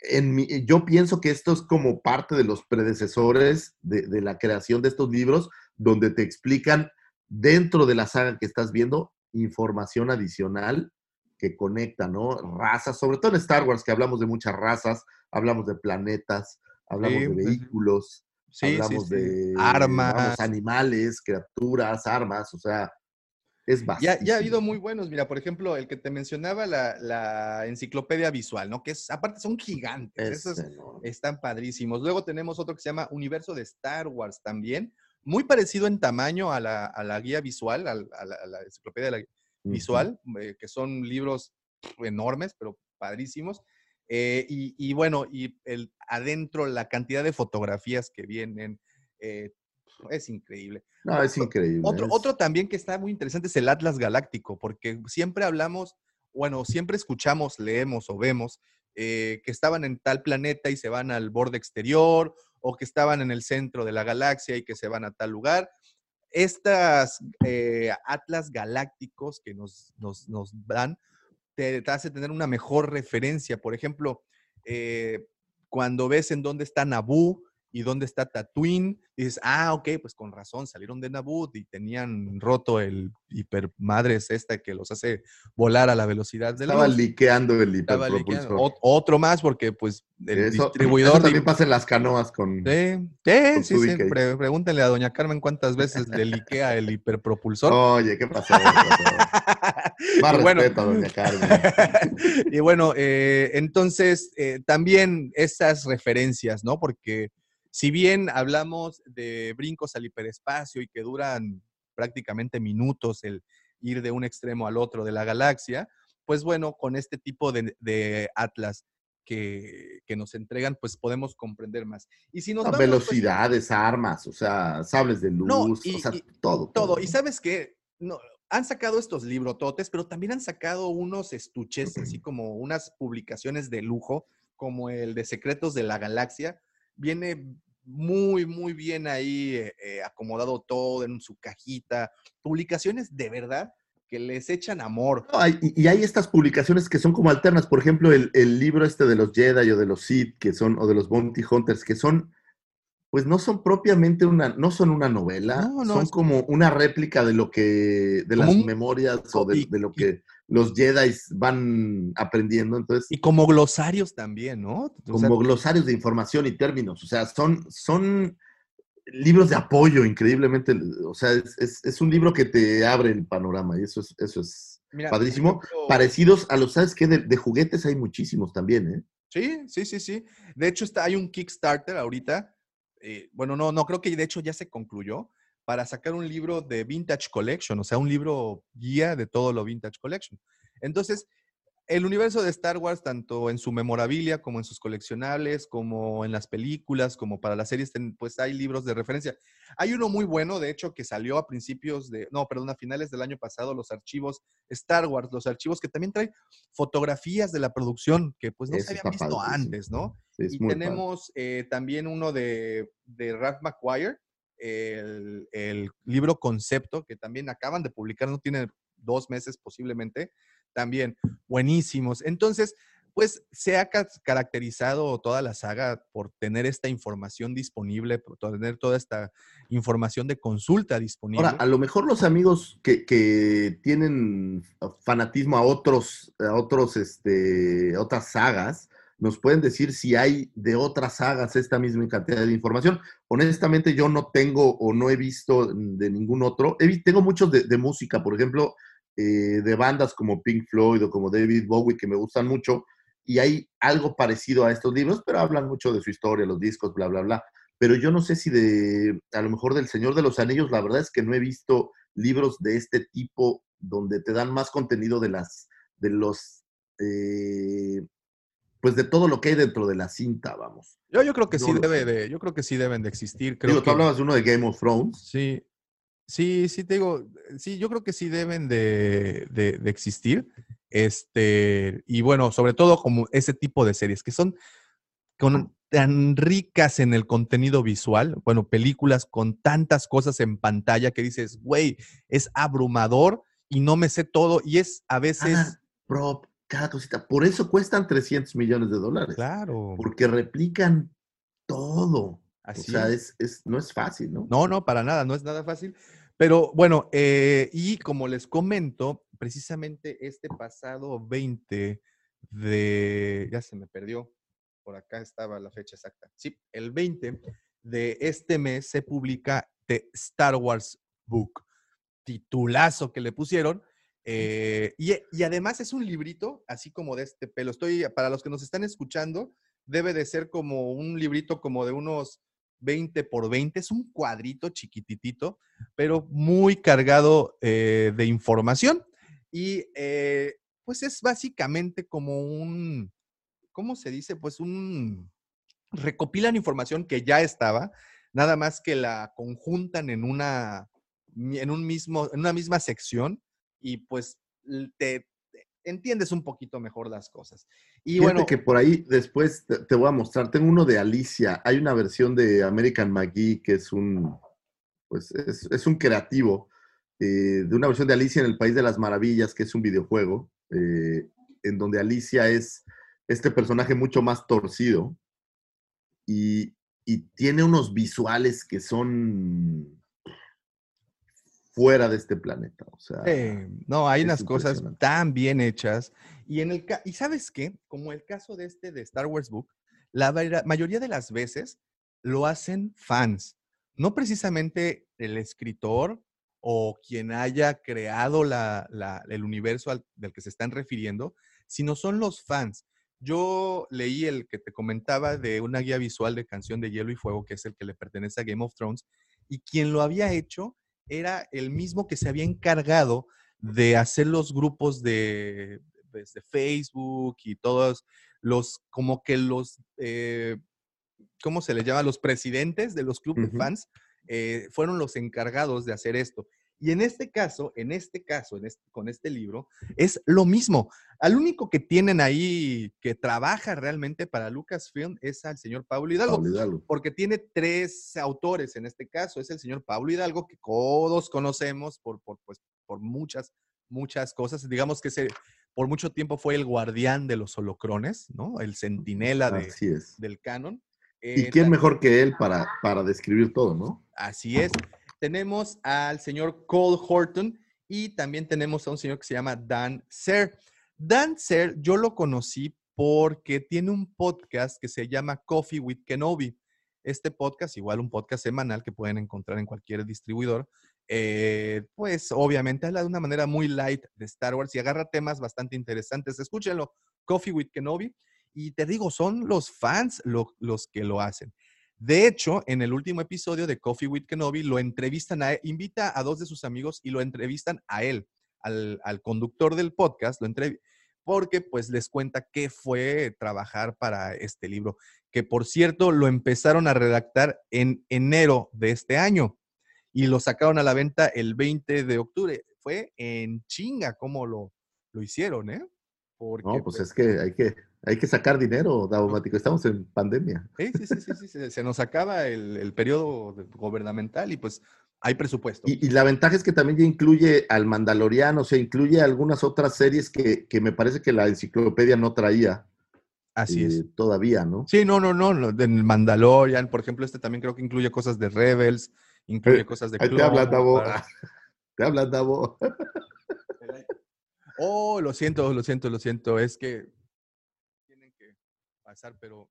en mi- yo pienso que esto es como parte de los predecesores de, de la creación de estos libros, donde te explican dentro de la saga que estás viendo información adicional que conecta, ¿no? Razas, sobre todo en Star Wars, que hablamos de muchas razas, hablamos de planetas, hablamos Sí, de pues, vehículos, sí, hablamos sí. de Armas. vamos, animales, criaturas, armas, o sea, es Ya, ha habido muy buenos. Mira, por ejemplo, el que te mencionaba, la, la enciclopedia visual, ¿no? Que es, aparte son gigantes. Esos están padrísimos. Luego tenemos otro que se llama Universo de Star Wars también. Muy parecido en tamaño a la, a la guía visual, al- a, la, a la enciclopedia de visual, eh, que son libros enormes, pero padrísimos. Eh, y, y bueno, y el, adentro la cantidad de fotografías que vienen eh, es increíble. No, es increíble. Otro, es- otro también que está muy interesante es el Atlas Galáctico, porque siempre hablamos, bueno, siempre escuchamos, leemos o vemos eh, que estaban en tal planeta y se van al borde exterior, o que estaban en el centro de la galaxia y que se van a tal lugar. Estas eh, Atlas Galácticos que nos, nos, nos dan, te, te hace tener una mejor referencia. Por ejemplo, eh, cuando ves en dónde está Naboo y dónde está Tatooine, dices, ah, ok, pues con razón, salieron de Naboo y tenían roto el hipermadres esta que los hace volar a la velocidad de la Estaba luz. liqueando el hiperpropulsor. Ot- Otro más porque pues el Eso, distribuidor... eso de- también pasa en las canoas con... Sí, sí, con sí. Pre- pregúntenle a doña Carmen cuántas veces le liquea el hiperpropulsor. Oye. ¿Qué pasó? Más Y bueno, respeto, doña Carmen. y bueno, eh, entonces eh, también esas referencias, ¿no? Porque si bien hablamos de brincos al hiperespacio y que duran prácticamente minutos el ir de un extremo al otro de la galaxia, pues bueno, con este tipo de, de atlas que, que nos entregan, pues podemos comprender más. Y si nos No, vamos, pues, velocidades, armas, o sea, sables de luz, No, y- o sea, y- todo. todo. Y sabes que no, han sacado estos librototes, pero también han sacado unos estuches, así como unas publicaciones de lujo, como el de Secretos de la Galaxia. Viene muy, muy bien ahí eh, eh, acomodado todo en su cajita. Publicaciones de verdad que les echan amor. No, hay- y, hay estas publicaciones que son como alternas. Por ejemplo, el, el libro este de los Jedi o de los Sith, que son, o de los Bounty Hunters, que son, pues no son propiamente una, no son una novela, No, no, son como una réplica de lo que, de las un- memorias o de, lo que los Jedi van aprendiendo. Entonces, Y como glosarios también, ¿no? O sea, como glosarios de información y términos. O sea, son, son libros de apoyo increíblemente. O sea, es, es- es un libro que te abre el panorama y eso es, eso es mira, padrísimo. ejemplo, Parecidos a los, ¿sabes qué? De, de juguetes hay muchísimos también, ¿eh? Sí, sí, sí, sí. De hecho, está, hay un Kickstarter ahorita. eh, bueno, no, no, creo que de hecho ya se concluyó para sacar un libro de Vintage Collection, o sea, un libro guía de todo lo Vintage Collection. Entonces, el universo de Star Wars, tanto en su memorabilia como en sus coleccionables, como en las películas, como para las series, pues hay libros de referencia. Hay uno muy bueno, de hecho, que salió a principios de, no, perdón, a finales del año pasado, los archivos Star Wars, los archivos que también traen fotografías de la producción que pues no Eso se habían está visto antes, ¿no? Sí, y tenemos eh, también uno de, de Ralph McQuire, el, el libro Concepto, que también acaban de publicar, no tiene dos meses posiblemente, también buenísimos. Entonces, pues se ha ca- caracterizado toda la saga por tener esta información disponible, por tener toda esta información de consulta disponible. Ahora, a lo mejor los amigos que, que tienen fanatismo a otros, a otros, este, otras sagas, nos pueden decir si hay de otras sagas esta misma cantidad de información. Honestamente, yo no tengo o no he visto de ningún otro. Tengo muchos de, de música, por ejemplo, eh, de bandas como Pink Floyd o como David Bowie, que me gustan mucho, y hay algo parecido a estos libros, pero hablan mucho de su historia, los discos, bla, bla, bla. Pero yo no sé si de, a lo mejor del Señor de los Anillos, la verdad es que no he visto libros de este tipo donde te dan más contenido de las, de los, eh, pues de todo lo que hay dentro de la cinta, vamos. yo, yo creo que no sí debe de, yo creo que sí deben de existir. Creo Digo, que, tú hablabas de uno de Game of Thrones. Sí, sí, sí, te digo, sí, yo creo que sí deben de, de- de existir. Este, y bueno, sobre todo como ese tipo de series que son con, tan ricas en el contenido visual, bueno, películas con tantas cosas en pantalla que dices, güey, es abrumador y no me sé todo y es a veces, prop, cada cosita. Por eso cuestan 300 millones de dólares. claro, Porque replican todo. así o sea, es. es, no es fácil, ¿no? No, no, para nada, no es nada fácil. Pero bueno, eh, y como les comento, precisamente este pasado 20 de, ya se me perdió, por acá estaba la fecha exacta. Sí, el 20 de este mes se publica The Star Wars Book, titulazo que le pusieron. Eh, y, y además es un librito, así como de este pelo. Estoy, para los que nos están escuchando, debe de ser como un librito como de unos 20 por 20, es un cuadrito chiquititito, pero muy cargado eh, de información. Y eh, pues es básicamente como un, ¿cómo se dice? Pues un, recopilan información que ya estaba, nada más que la conjuntan en una, en un mismo, en una misma sección y pues te, te entiendes un poquito mejor las cosas. Y Fíjate bueno, que por ahí después te, te voy a mostrar. Tengo uno de Alicia. Hay una versión de American McGee que es un, pues es, es un creativo eh, de una versión de Alicia en el País de las Maravillas, que es un videojuego, eh, en donde Alicia es este personaje mucho más torcido y, y tiene unos visuales que son fuera de este planeta. O sea, Eh, no, hay unas cosas tan bien hechas. Y en el y sabes qué, como el caso de este de Star Wars Book, la mayoría de las veces lo hacen fans, no precisamente el escritor o quien haya creado la- la- el universo al- del que se están refiriendo, sino son los fans. Yo leí el que te comentaba de una guía visual de Canción de Hielo y Fuego, que es el que le pertenece a Game of Thrones, y quien lo había hecho era el mismo que se había encargado de hacer los grupos de, pues, de Facebook y todos los, como que los, eh, ¿cómo se les llama? Los presidentes de los clubes de fans eh, fueron los encargados de hacer esto. Y en este caso, en este caso, en este- con este libro, es lo mismo. Al único que tienen ahí que trabaja realmente para Lucasfilm es al señor Pablo Hidalgo Pablo Hidalgo. porque tiene tres autores en este caso. Es el señor Pablo Hidalgo, que todos conocemos por, por, pues, por muchas muchas cosas. Digamos que se, por mucho tiempo fue el guardián de los holocrones, ¿no? El centinela de, del canon. ¿Y Eh, quién mejor que él para, para describir todo, no? Así es. Tenemos al señor Cole Horton y también tenemos a un señor que se llama Dan Ser. Dan Ser, yo lo conocí porque tiene un podcast que se llama Coffee with Kenobi. Este podcast, igual un podcast semanal que pueden encontrar en cualquier distribuidor, eh, pues obviamente habla de una manera muy light de Star Wars y agarra temas bastante interesantes. Escúchenlo, Coffee with Kenobi. Y te digo, son los fans lo- los que lo hacen. De hecho, en el último episodio de Coffee with Kenobi lo entrevistan a él, invita a dos de sus amigos y lo entrevistan a él, al, al conductor del podcast, lo entrev- porque pues les cuenta qué fue trabajar para este libro, que por cierto lo empezaron a redactar en enero de este año y lo sacaron a la venta el 20 de octubre. Fue en chinga cómo lo, lo hicieron, ¿eh? Porque, No, pues es que hay que, hay que sacar dinero, Davomático. Estamos en pandemia. Sí, sí, sí, sí, sí, se, nos acaba el, el periodo gubernamental y pues hay presupuesto. Y, y la ventaja es que también ya incluye al Mandaloriano, o sea, incluye algunas otras series que, que me parece que la enciclopedia no traía Así eh, es. todavía, ¿no? Sí, no, no, no, del Mandalorian, por ejemplo, este también creo que incluye cosas de Rebels, incluye Eh, cosas de Ahí te hablan, Davo. Te hablan, Davo. Oh, lo siento, lo siento, lo siento, es que pasar, pero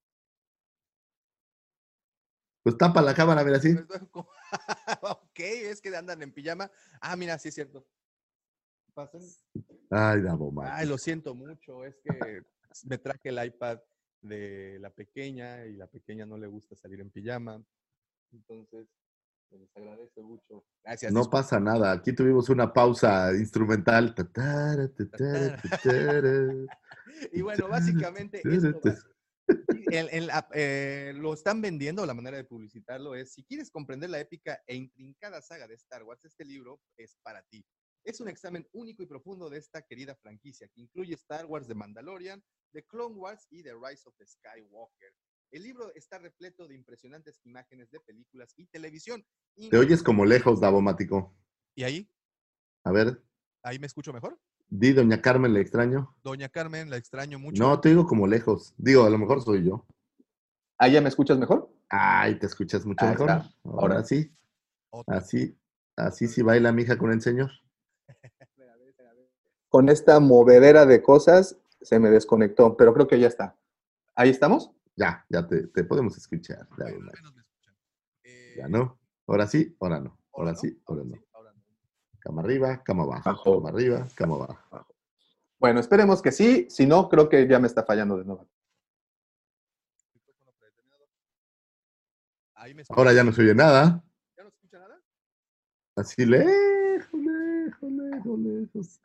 Pues tapa la cámara, mira así. ok, es que andan en pijama. Ah, mira, sí es cierto. Pasen. Ay, Davomático. Ay, lo siento mucho, es que me traje el iPad de la pequeña y la pequeña no le gusta salir en pijama. Entonces, pues, les agradezco mucho. Gracias. No pasa nada. Aquí tuvimos una pausa instrumental. Y bueno, básicamente esto la- eh, lo están vendiendo, la manera de publicitarlo es, si quieres comprender la épica e intrincada saga de Star Wars, este libro es para ti. Es un examen único y profundo de esta querida franquicia, que incluye Star Wars de Mandalorian, de Clone Wars y The Rise of the Skywalker. El libro está repleto de impresionantes imágenes de películas y televisión. Te oyes como lejos, Davomático. ¿Y ahí? A ver, ¿Ahí me escucho mejor? Di, doña Carmen, le extraño. Doña Carmen, la extraño mucho. No, te digo como lejos. Digo, a lo mejor soy yo. ¿Ahí ya me escuchas mejor? Ay, te escuchas mucho mejor. está. Ahora sí. Otra. Así, así sí baila mi hija con el señor. Con esta movedera de cosas se me desconectó, pero creo que ya está. ¿Ahí estamos? Ya, ya te, te podemos escuchar. Ya, Bueno, ya, al menos me escuchan. Eh, ya no. Ahora sí, ahora no. Ahora no? sí, ahora no. sí, ahora no. Cama arriba, cama abajo. Abajo. Cama arriba, cama abajo. Bueno, esperemos que sí. Si no, creo que ya me está fallando de nuevo. Micrófono predeterminado. Ahí me Ahora ya no se oye nada. ¿Ya no se escucha nada? Así lejos, lejos, lejos, lejos.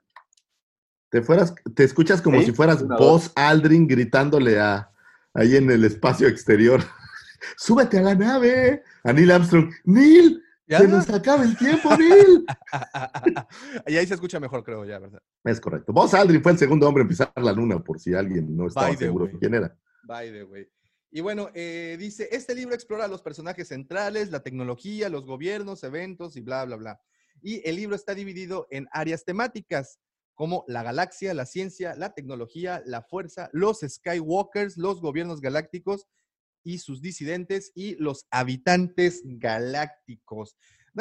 Te fueras, te escuchas como ¿Sí? si fueras Una, Buzz Aldrin gritándole a ahí en el espacio exterior. ¡Súbete a la nave! A Neil Armstrong. ¡Neil! ¿Ya? ¡Se nos acaba el tiempo, Neil! y ahí se escucha mejor, creo, ya, ¿verdad? Es correcto. Buzz Aldrin fue el segundo hombre en pisar la luna, por si alguien no estaba seguro way. quién era. By the way. Y bueno, eh, dice, este libro explora los personajes centrales, la tecnología, los gobiernos, eventos y bla, bla, bla. Y el libro está dividido en áreas temáticas como la galaxia, la ciencia, la tecnología, la fuerza, los Skywalkers, los gobiernos galácticos y sus disidentes y los habitantes galácticos.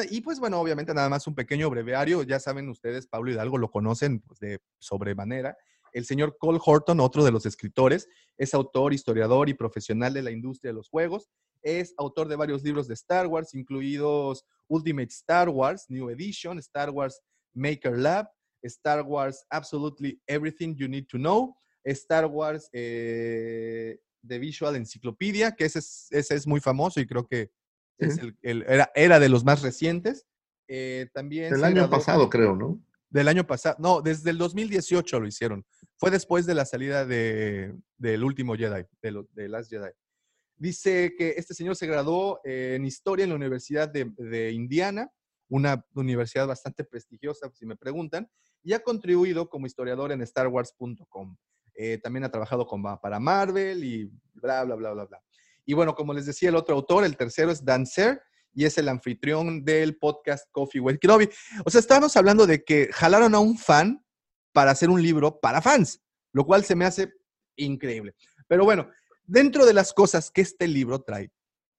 Y pues bueno, obviamente nada más un pequeño breviario, ya saben ustedes, Pablo Hidalgo lo conocen pues, de sobremanera. El señor Cole Horton, otro de los escritores, es autor, historiador y profesional de la industria de los juegos. Es autor de varios libros de Star Wars, incluidos Ultimate Star Wars, New Edition, Star Wars Maker Lab, Star Wars Absolutely Everything You Need to Know, Star Wars eh, The Visual Encyclopedia, que ese es, ese es muy famoso y creo que es el- el- era, era de los más recientes. Eh, también El se año pasado, creo, ¿no? del año pasado, no, desde el 2018 lo hicieron. Fue después de la salida de, del último Jedi, de, lo- de Last Jedi. Dice que este señor se graduó eh, en historia en la Universidad de, de Indiana, una universidad bastante prestigiosa, si me preguntan, y ha contribuido como historiador en StarWars.com. Eh, también ha trabajado con, para Marvel y bla, bla, bla, bla, bla. Y bueno, como les decía el otro autor, el tercero es Dan Ser, y es el anfitrión del podcast Coffee with Kenobi. O sea, estábamos hablando de que jalaron a un fan para hacer un libro para fans, lo cual se me hace increíble. Pero bueno, dentro de las cosas que este libro trae,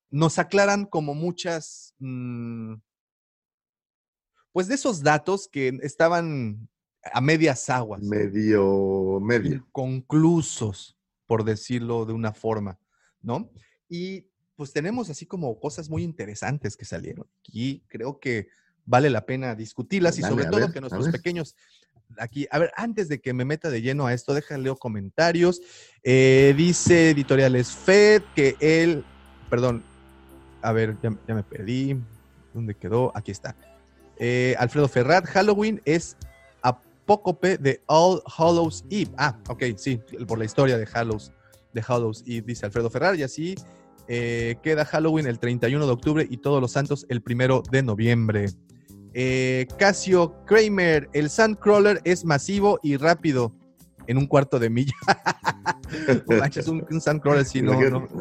nos aclaran como muchas, mm, pues de esos datos que estaban a medias aguas. Medio, medio. Conclusos, por decirlo de una forma, ¿no? Y pues tenemos así como cosas muy interesantes que salieron. Y creo que vale la pena discutirlas y sobre todo ver, que nuestros pequeños aquí, a ver, antes de que me meta de lleno a esto, déjale comentarios. Eh, dice Editoriales Fed que él, perdón, a ver, ya, ya me perdí. ¿Dónde quedó? Aquí está. Eh, Alfredo Ferrat, Halloween es apócope de All Hallows Eve. Ah, ok, sí, por la historia de Hallows, de Hallows Eve, dice Alfredo Ferrat, y así eh, queda Halloween el 31 de octubre y Todos los Santos el 1 de noviembre. Eh, Casio Kramer, el Sandcrawler es masivo y rápido en un cuarto de milla. Manches, un, un Sandcrawler sí, no, no.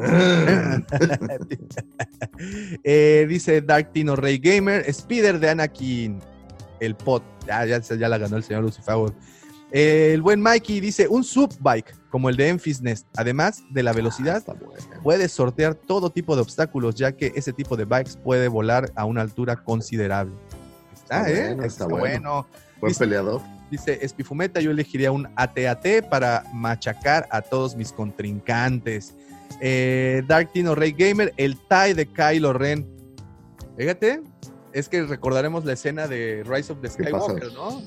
Eh, dice Dark Tino Rey Gamer, Spider de Anakin, el pot. Ya, ya, ya la ganó el señor Lucifer. El buen Mikey dice, un subbike como el de Enfys Nest, además de la velocidad, Está bueno. puedes sortear todo tipo de obstáculos, ya que ese tipo de bikes puede volar a una altura considerable. Está, ¿eh? bueno, Está, está bueno. Buen Dice- peleador. Dice Espifumeta, yo elegiría un AT-AT para machacar a todos mis contrincantes. Eh, Dark Tino Rey Gamer, el tie de Kylo Ren. Fíjate, es que recordaremos la escena de Rise of the. Skywalker, ¿no?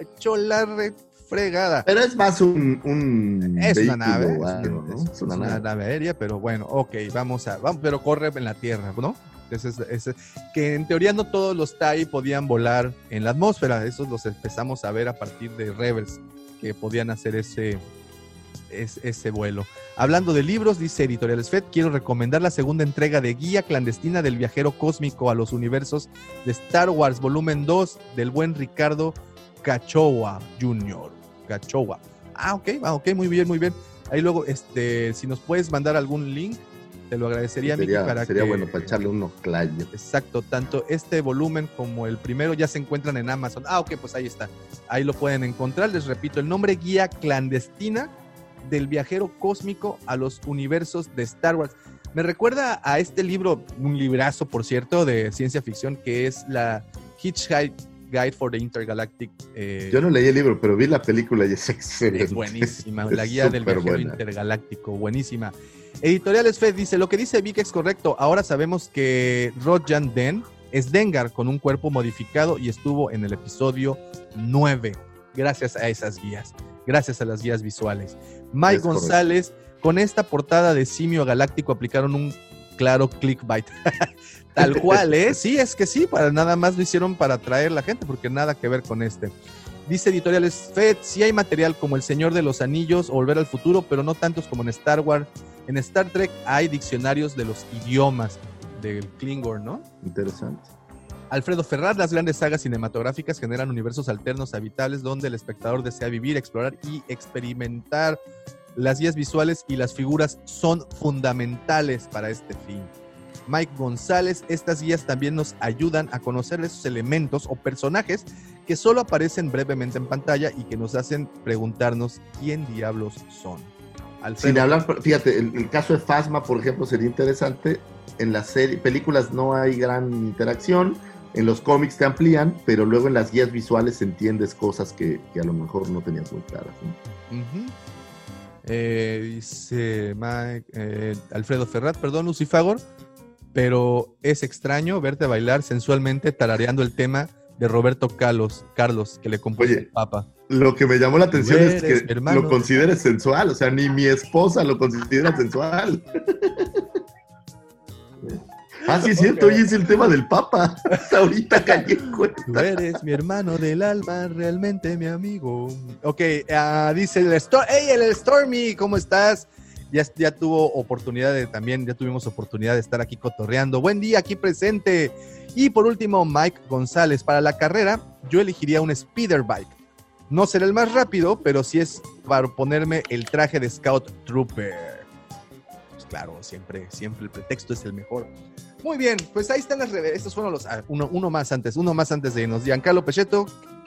Echó la re- fregada. Pero es más un, un Es una nave, es, algo, ¿no? es- es una nave aérea, pero bueno, ok, vamos a, vamos, pero corre en la Tierra, ¿no? Entonces, ese- que en teoría no todos los TIE podían volar en la atmósfera, esos los empezamos a ver a partir de Rebels, que podían hacer ese, es- ese vuelo. Hablando de libros, dice Editoriales Fed, quiero recomendar la segunda entrega de Guía Clandestina del Viajero Cósmico a los Universos de Star Wars, volumen 2, del buen Ricardo Cachowa Jr. Cachowa. Ah, ok, ah, ok, muy bien, muy bien. Ahí luego, este, si nos puedes mandar algún link, te lo agradecería, Miki, Sería, para sería que... bueno para echarle un oclayo. Exacto, tanto este volumen como el primero ya se encuentran en Amazon. Ah, ok, pues ahí está. Ahí lo pueden encontrar. Les repito, el nombre guía clandestina del viajero cósmico a los universos de Star Wars. Me recuerda a este libro, un librazo, por cierto, de ciencia ficción, que es la Hitchhike Guide for the Intergalactic. eh, Yo no leí el libro, pero vi la película y es excelente. es buenísima, la guía del viajero buena. intergaláctico, buenísima. Editoriales Fed dice, lo que dice Vic es correcto, ahora sabemos que Rojan Den es Dengar con un cuerpo modificado y estuvo en el episodio 9, gracias a esas guías, gracias a las guías visuales. Mike Es correcto. González, con esta portada de Simio Galáctico aplicaron un claro clickbait. Tal cual, ¿eh? Sí, es que sí, para nada más lo hicieron para atraer la gente, porque nada que ver con este. Dice Editoriales Fed, sí hay material como El Señor de los Anillos o Volver al Futuro, pero no tantos como en Star Wars. En Star Trek hay diccionarios de los idiomas del Klingon, ¿no? Interesante. Alfredo Ferraz, las grandes sagas cinematográficas generan universos alternos habitables donde el espectador desea vivir, explorar y experimentar. Las guías visuales y las figuras son fundamentales para este fin. Mike González, estas guías también nos ayudan a conocer esos elementos o personajes que solo aparecen brevemente en pantalla y que nos hacen preguntarnos quién diablos son. Sin hablar, fíjate, el, caso de Fasma, por ejemplo, sería interesante. En las películas no hay gran interacción, en los cómics te amplían, pero luego en las guías visuales entiendes cosas que, que a lo mejor no tenías muy claras. Eh, dice Mike, eh, Alfredo Ferrat, perdón, Lucifagor, pero es extraño verte bailar sensualmente tarareando el tema de Roberto Carlos, Carlos que le compuso Oye, el Papa. Lo que me llamó la atención Eres es que hermano. lo consideres sensual, o sea, ni mi esposa lo considera sensual. ah, sí, es cierto, hoy es el tema del Papa. Hasta ahorita caí en cuenta. Tú eres mi hermano del alma, realmente mi amigo. Ok, ah, dice el Storm. ¡Hey, el Stormy! ¿Cómo estás? Ya, ya tuvo oportunidad de también, ya tuvimos oportunidad de estar aquí cotorreando. Buen día, aquí presente. Y por último, Mike González. Para la carrera, yo elegiría un speeder bike. No será el más rápido, pero sí es para ponerme el traje de Scout Trooper. Pues claro, siempre, siempre el pretexto es el mejor. Muy bien, pues ahí están las redes. Estos fueron los. ah, uno, uno más antes, uno más antes de irnos. Giancarlo Pecheto,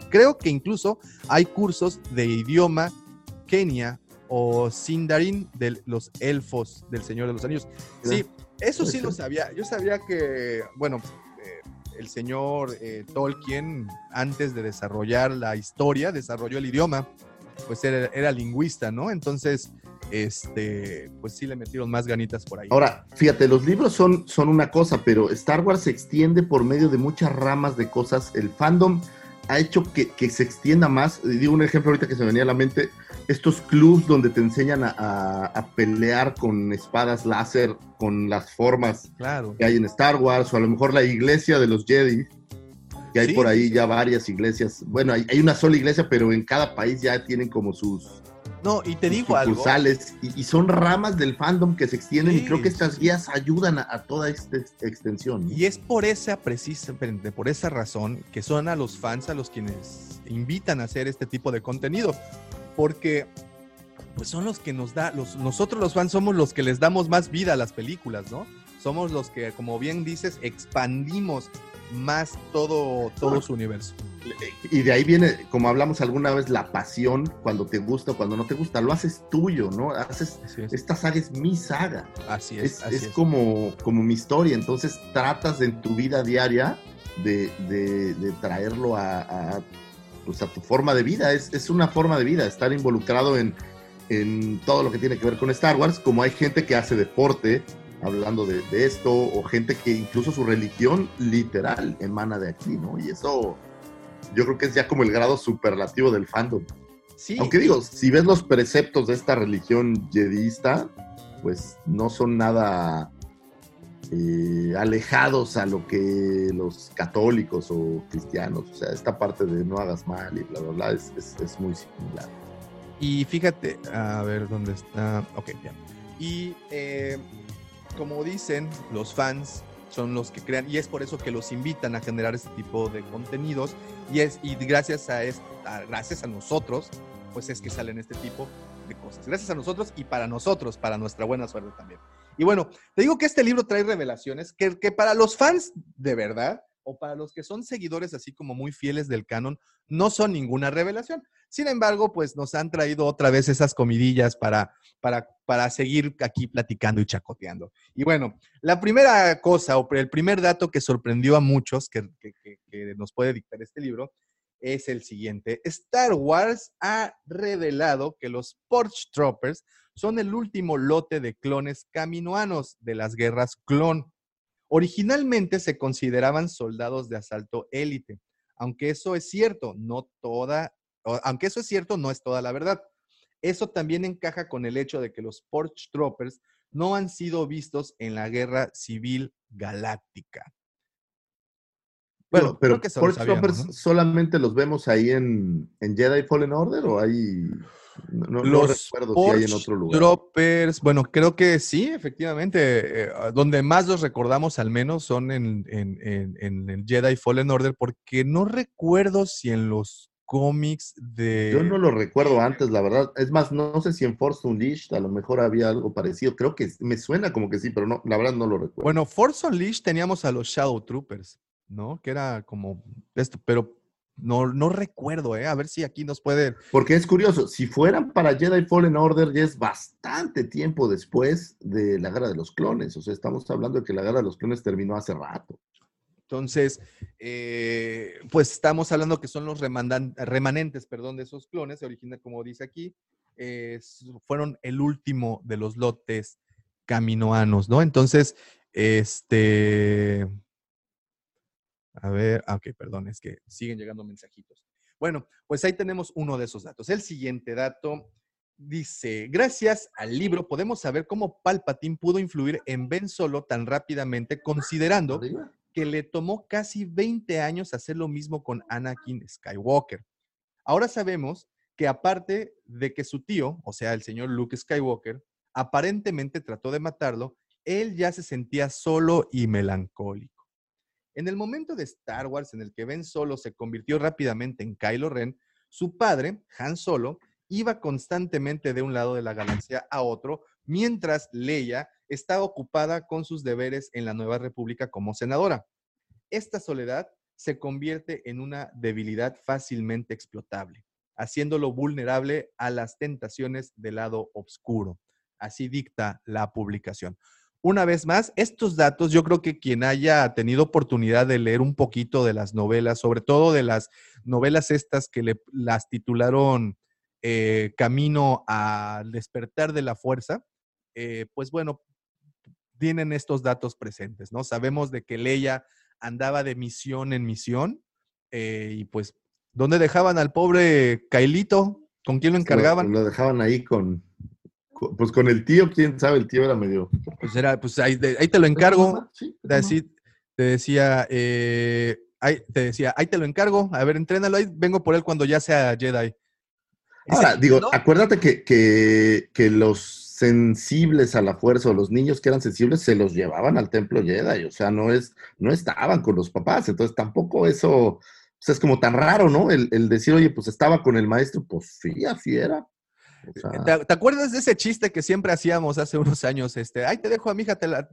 creo que incluso hay cursos de idioma Kenia o Sindarin de los elfos del Señor de los Anillos. Sí, eso sí lo sabía. Yo sabía que, bueno, eh, el señor eh, Tolkien, antes de desarrollar la historia, desarrolló el idioma, pues era, era lingüista, ¿no? Entonces, este, pues sí le metieron más ganitas por ahí. Ahora, fíjate, los libros son, son una cosa, pero Star Wars se extiende por medio de muchas ramas de cosas. El fandom ha hecho que, que se extienda más. Digo un ejemplo ahorita que se me venía a la mente, estos clubs donde te enseñan a, a- a pelear con espadas láser, con las formas Claro. que hay en Star Wars, o a lo mejor la iglesia de los Jedi, que hay Sí, por ahí ya varias iglesias. Bueno, hay, hay una sola iglesia, pero en cada país ya tienen como sus No, y te digo algo. y, y son ramas del fandom que se extienden, y creo que estas guías ayudan a, a toda esta ex- extensión. ¿no? Y es por esa precisamente, por esa razón que son a los fans a los quienes invitan a hacer este tipo de contenido. Porque pues son los que nos da, los, nosotros los fans somos los que les damos más vida a las películas, ¿no? Somos los que, como bien dices, expandimos más todo, todo su universo. Y de ahí viene, como hablamos alguna vez, la pasión, cuando te gusta o cuando no te gusta, lo haces tuyo, ¿no? Haces, es. esta saga es mi saga. Así es, es, así es es. como, como mi historia. Entonces tratas en tu vida diaria de, de- de traerlo a, a, pues, a tu forma de vida. Es, es una forma de vida, estar involucrado en, en todo lo que tiene que ver con Star Wars, como hay gente que hace deporte hablando de, de esto, o gente que incluso su religión literal emana de aquí, ¿no? Y eso yo creo que es ya como el grado superlativo del fandom. Sí, Aunque digo, si ves los preceptos de esta religión jedista, pues no son nada eh, alejados a lo que los católicos o cristianos, o sea, esta parte de no hagas mal y bla, bla, bla, es, es- es muy similar. Y fíjate, a ver dónde está. Ok, ya. Y eh, como dicen, los fans son los que crean, y es por eso que los invitan a generar este tipo de contenidos. Y es y gracias a, esta, gracias a nosotros, pues es que salen este tipo de cosas. Gracias a nosotros y para nosotros, para nuestra buena suerte también. Y bueno, te digo que este libro trae revelaciones que, que para los fans de verdad, o para los que son seguidores así como muy fieles del canon, no son ninguna revelación. Sin embargo, pues nos han traído otra vez esas comidillas para, para, para seguir aquí platicando y chacoteando. Y bueno, la primera cosa o el primer dato que sorprendió a muchos que, que- nos puede dictar este libro es el siguiente. Star Wars ha revelado que los Porch Troopers son el último lote de clones caminoanos de las guerras clon. Originalmente se consideraban soldados de asalto élite, aunque eso es cierto, no toda, aunque eso es cierto, no es toda la verdad. Eso también encaja con el hecho de que los Porch Troopers no han sido vistos en la guerra civil galáctica. Bueno, Pero, Porch Troopers ¿no? solamente los vemos ahí en, en Jedi Fallen Order o hay... No, no- no Los recuerdo si hay en otro lugar. Troopers, bueno, creo que sí, efectivamente. eh, donde más los recordamos al menos son en, en- en- en el Jedi Fallen Order, porque no recuerdo si en los cómics de... Yo no lo recuerdo antes, la verdad. Es más, no sé si en Force Unleashed a lo mejor había algo parecido. Creo que me suena como que sí, pero no, la verdad no lo recuerdo. Bueno, Force Unleashed teníamos a los Shadow Troopers, ¿no? Que era como esto, pero no, no recuerdo, ¿eh? A ver si aquí nos puede... Porque es curioso, si fueran para Jedi Fallen Order ya es bastante tiempo después de la Guerra de los Clones. O sea, estamos hablando de que la Guerra de los Clones terminó hace rato. Entonces, eh, pues estamos hablando que son los remanentes, perdón, de esos clones, se origina, como dice aquí, eh, fueron el último de los lotes caminoanos, ¿no? Entonces, este, a ver, ah, ok, perdón, es que siguen llegando mensajitos. Bueno, pues ahí tenemos uno de esos datos. El siguiente dato dice, gracias al libro podemos saber cómo Palpatine pudo influir en Ben Solo tan rápidamente, considerando que le tomó casi 20 años hacer lo mismo con Anakin Skywalker. Ahora sabemos que aparte de que su tío, o sea, el señor Luke Skywalker, aparentemente trató de matarlo, él ya se sentía solo y melancólico. En el momento de Star Wars en el que Ben Solo se convirtió rápidamente en Kylo Ren, su padre, Han Solo, iba constantemente de un lado de la galaxia a otro, mientras Leia está ocupada con sus deberes en la nueva república como senadora. Esta soledad se convierte en una debilidad fácilmente explotable, haciéndolo vulnerable a las tentaciones del lado oscuro. Así dicta la publicación. Una vez más, estos datos, yo creo que quien haya tenido oportunidad de leer un poquito de las novelas, sobre todo de las novelas estas que le, las titularon eh, Camino al despertar de la fuerza, eh, pues bueno, tienen estos datos presentes, ¿no? Sabemos de que Leia andaba de misión en misión eh, y pues, ¿dónde dejaban al pobre Kailito? ¿Con quién lo encargaban? Lo, lo dejaban ahí con- pues con el tío, quién sabe, el tío era medio... Pues era, pues ahí, de- ahí te lo encargo. Sí, Te decí- te decía, eh, ahí, te decía, ahí te lo encargo, a ver, entrénalo ahí, vengo por él cuando ya sea Jedi. Ahora, digo, acuérdate que, que, que los sensibles a la fuerza o los niños que eran sensibles se los llevaban al templo Jedi, o sea, no es, no estaban con los papás, entonces tampoco eso, o sea, es como tan raro, ¿no? El, el decir, oye, pues estaba con el maestro, pues sí, así era. O sea, ¿Te, te acuerdas de ese chiste que siempre hacíamos hace unos años? Este, ay, te dejo a mi hija, te la,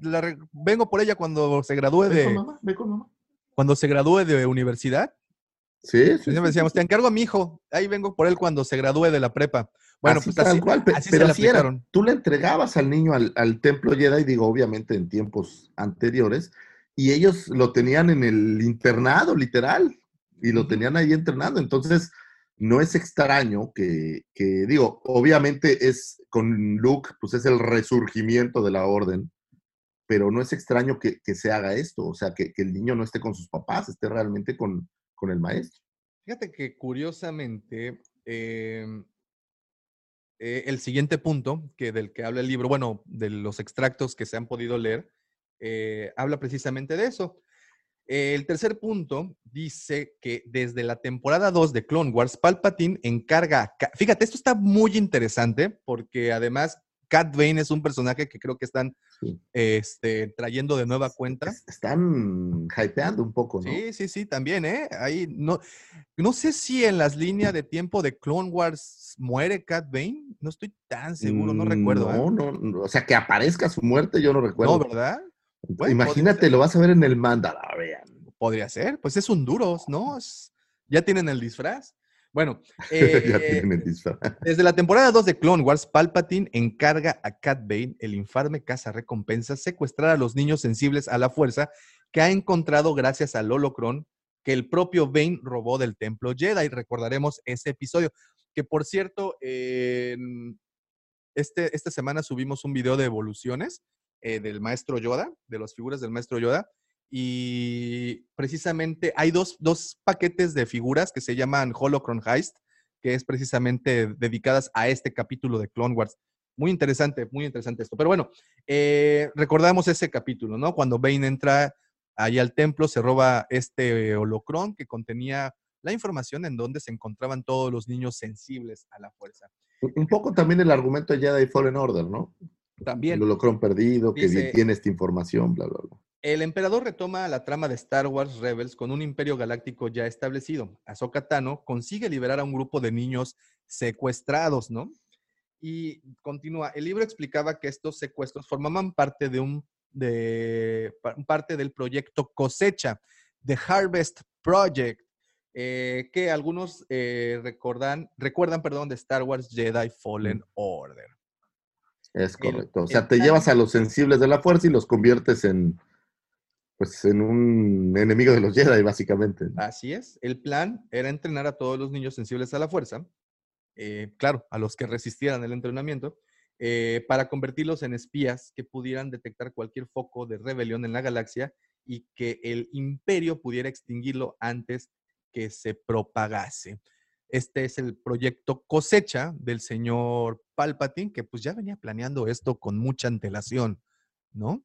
vengo por ella cuando se gradúe ve con de, mamá, ve con mamá. cuando se gradúe de universidad. Sí, sí, Siempre sí, decíamos, sí. te encargo a mi hijo, ahí vengo por él cuando se gradúe de la prepa. Bueno, así pues tal así, cual, así pero se era. Tú le entregabas al niño al, al templo Jedi, digo, obviamente en tiempos anteriores, y ellos lo tenían en el internado, literal, y lo tenían ahí entrenando. Entonces, no es extraño que, digo, obviamente es con Luke, pues es el resurgimiento de la orden, pero no es extraño que, se haga esto, o sea, que, que el niño no esté con sus papás, esté realmente con, con el maestro. Fíjate que curiosamente, em, eh, el siguiente punto que del que habla el libro, bueno, de los extractos que se han podido leer, eh, habla precisamente de eso. Eh, el tercer punto dice que desde la temporada 2 de Clone Wars, Palpatine encarga, a fíjate, esto está muy interesante porque además Cat Bane es un personaje que creo que están Sí. este, trayendo de nueva cuenta. Es- Están hypeando un poco, ¿no? Sí, sí, sí, también, ¿eh? Ahí no, no sé si en las líneas de tiempo de Clone Wars muere Cat Bane. No estoy tan seguro, no recuerdo. ¿eh? No, no, no, o sea, que aparezca su muerte, yo no recuerdo. No, ¿verdad? Bueno, Imagínate, lo vas a ver en el Mandalorian. Podría ser. Pues es un duros, ¿no? Es- ya tienen el disfraz. Bueno, ya eh, tienen el disfraz. Desde la temporada 2 de Clone Wars, Palpatine encarga a Cat Bane, el infame recompensas, secuestrar a los niños sensibles a la fuerza que ha encontrado gracias al holocron que el propio Bane robó del templo Jedi. Recordaremos ese episodio. Que por cierto, este, esta semana subimos un video de evoluciones eh, del maestro Yoda, de las figuras del maestro Yoda. Y precisamente hay dos, dos paquetes de figuras que se llaman Holocron Heist, que es precisamente dedicadas a este capítulo de Clone Wars. Muy interesante, muy interesante esto. Pero bueno, eh, recordamos ese capítulo, ¿no? Cuando Bane entra ahí al templo, se roba este holocron que contenía la información en donde se encontraban todos los niños sensibles a la fuerza. Un poco también el argumento de Jedi Fallen Order, ¿no? También. El perdido, que tiene esta información, bla, bla, bla. El emperador retoma la trama de Star Wars Rebels con un imperio galáctico ya establecido. Ahsoka Tano consigue liberar a un grupo de niños secuestrados, ¿no? Y continúa, el libro explicaba que estos secuestros formaban parte de un de pa- parte del proyecto Cosecha, The Harvest Project, eh, que algunos eh, recordan, recuerdan, perdón, de Star Wars Jedi Fallen Order. Es El- correcto. O sea, te llevas a los sensibles de la fuerza y los conviertes en, pues, en un enemigo de los Jedi, básicamente. Así es. El plan era entrenar a todos los niños sensibles a la fuerza, eh, claro, a los que resistieran el entrenamiento, eh, para convertirlos en espías que pudieran detectar cualquier foco de rebelión en la galaxia y que el imperio pudiera extinguirlo antes que se propagase. Este es el proyecto cosecha del señor Palpatine, que pues ya venía planeando esto con mucha antelación, ¿no?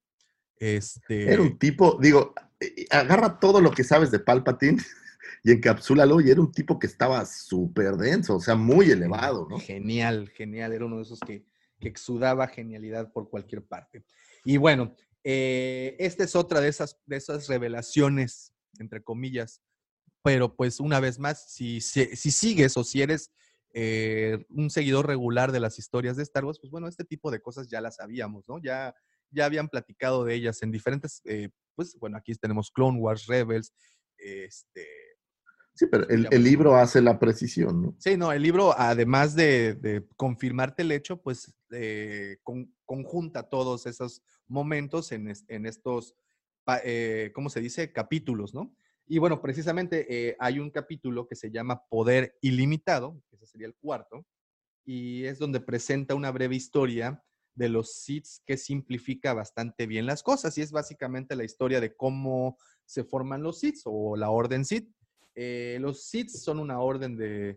Este, Era un tipo, digo, eh, agarra todo lo que sabes de Palpatine y encapsúlalo, y era un tipo que estaba súper denso, o sea, muy elevado, ¿no? Genial, genial. Era uno de esos que, que exudaba genialidad por cualquier parte. Y bueno, eh, esta es otra de esas, de esas revelaciones, entre comillas. Pero pues una vez más, si, si, si sigues o si eres eh, un seguidor regular de las historias de Star Wars, pues bueno, este tipo de cosas ya las sabíamos, ¿no? Ya ya habían platicado de ellas en diferentes, eh, pues bueno, aquí tenemos Clone Wars, Rebels, este... Sí, pero el, el libro hace la precisión, ¿no? Sí, no, el libro, además de, de confirmarte el hecho, pues eh, con- conjunta todos esos momentos en, en estos, eh, ¿cómo se dice? Capítulos, ¿no? Y bueno, precisamente eh, hay un capítulo que se llama Poder Ilimitado, ese sería el cuarto, y es donde presenta una breve historia de los Sith que simplifica bastante bien las cosas, y es básicamente la historia de cómo se forman los Sith o la Orden Sith. Eh, los Sith son una orden de,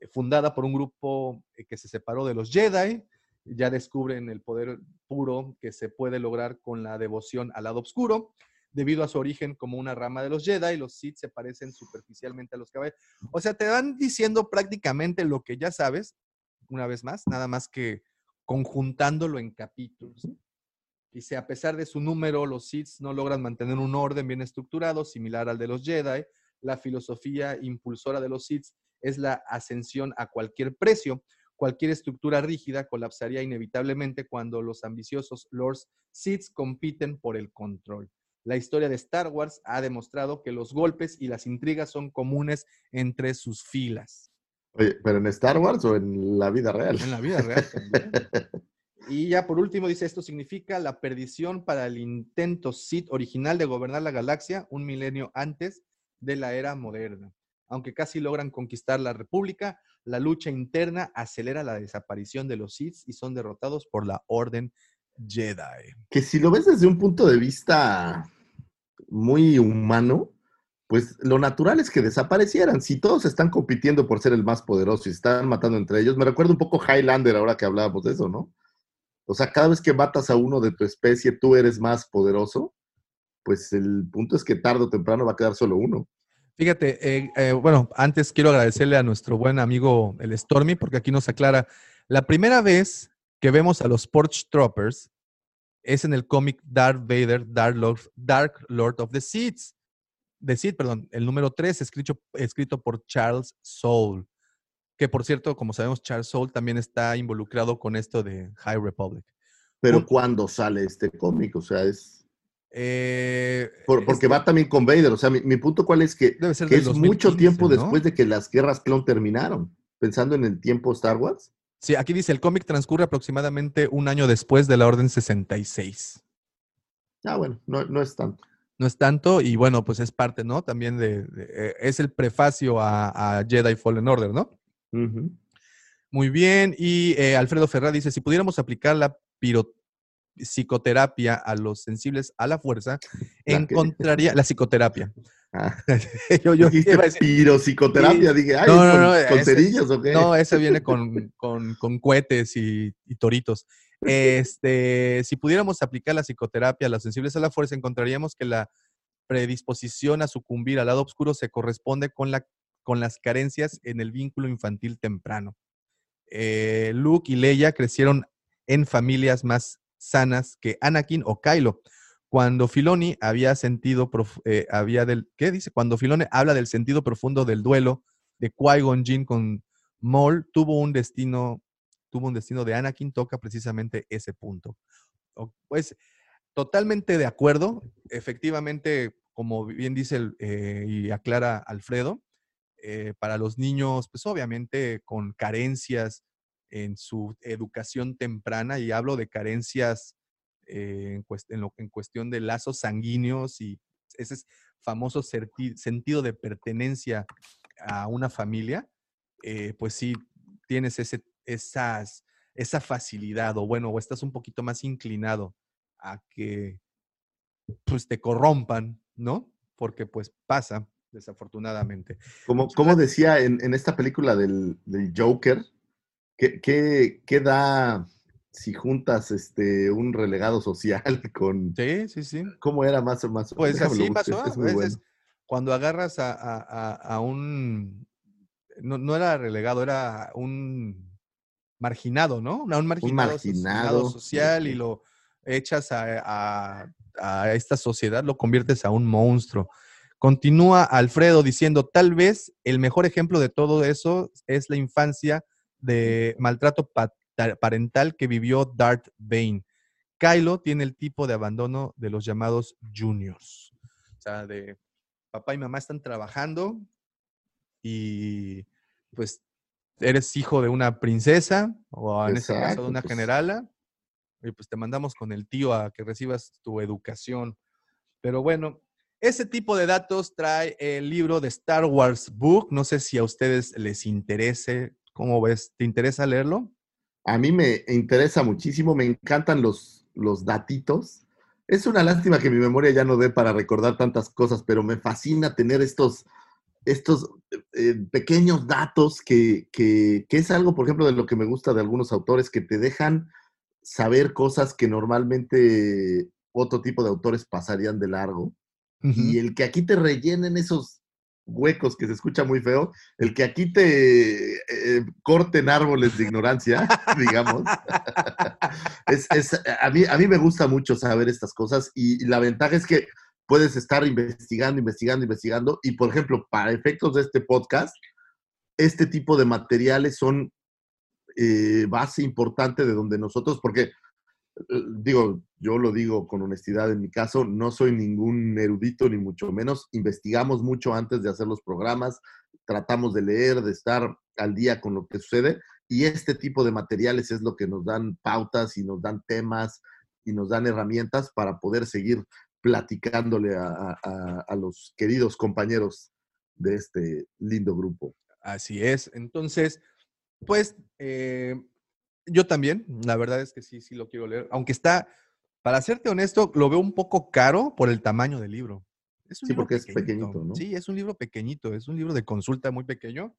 eh, fundada por un grupo que se separó de los Jedi, ya descubren el poder puro que se puede lograr con la devoción al lado oscuro. Debido a su origen como una rama de los Jedi, los Sith se parecen superficialmente a los caballeros. O sea, te van diciendo prácticamente lo que ya sabes, una vez más, nada más que conjuntándolo en capítulos. Dice, a pesar de su número, los Sith no logran mantener un orden bien estructurado, similar al de los Jedi. La filosofía impulsora de los Sith es la ascensión a cualquier precio. Cualquier estructura rígida colapsaría inevitablemente cuando los ambiciosos Lords Sith compiten por el control. La historia de Star Wars ha demostrado que los golpes y las intrigas son comunes entre sus filas. Oye, ¿pero en Star Wars o en la vida real? En la vida real también. Y ya por último dice, esto significa la perdición para el intento Sith original de gobernar la galaxia un milenio antes de la era moderna. Aunque casi logran conquistar la República, la lucha interna acelera la desaparición de los Sith y son derrotados por la Orden Jedi. que si lo ves desde un punto de vista muy humano, pues lo natural es que desaparecieran. Si todos están compitiendo por ser el más poderoso y están matando entre ellos, me recuerda un poco Highlander ahora que hablábamos de eso, ¿no? O sea, cada vez que matas a uno de tu especie, tú eres más poderoso, pues el punto es que tarde o temprano va a quedar solo uno. Fíjate, eh, eh, bueno, antes quiero agradecerle a nuestro buen amigo el Stormy, porque aquí nos aclara, la primera vez que vemos a los Porch Troopers es en el cómic Darth Vader, Dark Lord, Dark Lord of the Sith, de Sith, perdón, el número 3, escrito, escrito por Charles Soule, que por cierto, como sabemos, Charles Soule también está involucrado con esto de High Republic. Pero Un- ¿cuándo sale este cómic? O sea, es... Eh, por- porque este- va también con Vader. O sea, mi, mi punto cuál es que, Debe ser que del es mucho 2015, tiempo ¿no? después de que las guerras clon terminaron. Pensando en el tiempo Star Wars. Sí, aquí dice, el cómic transcurre aproximadamente un año después de la Orden 66. Ah, bueno, no, no es tanto. No es tanto, y bueno, pues es parte, ¿no? También de, de- eh, es el prefacio a, a Jedi Fallen Order, ¿no? Muy bien, y eh, Alfredo Ferrá dice, si pudiéramos aplicar la psicoterapia a los sensibles a la fuerza, encontraría la psicoterapia. Ah, yo, yo iba a decir- piropsicoterapia, Sí. dije, ay, No, no, ¿con, no, con ese- cerillos o qué? No, ese viene con, con, con cohetes y, y toritos. Este, si pudiéramos aplicar la psicoterapia a los sensibles a la fuerza, encontraríamos que la predisposición a sucumbir al lado oscuro se corresponde con, la, con las carencias en el vínculo infantil temprano. Eh, Luke y Leia crecieron en familias más sanas que Anakin o Kylo. Cuando Filoni había sentido, eh, había del, ¿qué dice? Cuando Filoni habla del sentido profundo del duelo de Qui-Gon Jinn con Maul, tuvo un destino, tuvo un destino de Anakin, toca precisamente ese punto. Pues totalmente de acuerdo. Efectivamente, como bien dice eh, y aclara Alfredo, eh, para los niños, pues obviamente con carencias en su educación temprana, y hablo de carencias eh, en, cuest- en lo- en cuestión de lazos sanguíneos y ese es famoso sentido de pertenencia a una familia, eh, pues sí tienes ese, esas, esa facilidad, o bueno, o estás un poquito más inclinado a que pues te corrompan, ¿no? Porque pues pasa, desafortunadamente. Como, como decía en, en esta película del, del Joker, ¿qué, qué, qué da si juntas este, un relegado social con... Sí, sí, sí. ¿Cómo era más o más? Pues Déjame así pasó. es a veces, bueno. cuando agarras a, a- un. No, no era relegado, era un marginado, ¿no? Un marginado, so- marginado, social y lo echas a, a- esta sociedad, lo conviertes a un monstruo. Continúa Alfredo diciendo, tal vez el mejor ejemplo de todo eso es la infancia de maltrato pa- parental que vivió Darth Bane. Kylo tiene el tipo de abandono de los llamados juniors. O sea, de papá y mamá están trabajando y pues eres hijo de una princesa o en este caso de una pues. generala y pues te mandamos con el tío a que recibas tu educación. Pero bueno, ese tipo de datos trae el libro de Star Wars Book. No sé si a ustedes les interese. ¿Cómo ves? ¿Te interesa leerlo? A mí me interesa muchísimo, me encantan los, los datitos. Es una lástima que mi memoria ya no dé para recordar tantas cosas, pero me fascina tener estos, estos eh, pequeños datos que, que, que es algo, por ejemplo, de lo que me gusta de algunos autores, que te dejan saber cosas que normalmente otro tipo de autores pasarían de largo. Y el que aquí te rellenen esos huecos que se escucha muy feo, el que aquí te eh, corten árboles de ignorancia, digamos. es, es- a, mí, a mí me gusta mucho saber estas cosas y, la ventaja es que puedes estar investigando, investigando, investigando y, por ejemplo, para efectos de este podcast, este tipo de materiales son eh, base importante de donde nosotros, porque eh, digo, yo lo digo con honestidad en mi caso, no soy ningún erudito ni mucho menos, investigamos mucho antes de hacer los programas, tratamos de leer, de estar al día con lo que sucede y este tipo de materiales es lo que nos dan pautas y nos dan temas y nos dan herramientas para poder seguir platicándole a, a- los queridos compañeros de este lindo grupo. Así es. Entonces, pues eh, yo también, la verdad es que sí, sí lo quiero leer. Aunque está, para serte honesto, lo veo un poco caro por el tamaño del libro. Es un Sí, libro porque es pequeñito, ¿no? Sí, es un libro pequeñito, es un libro de consulta muy pequeño,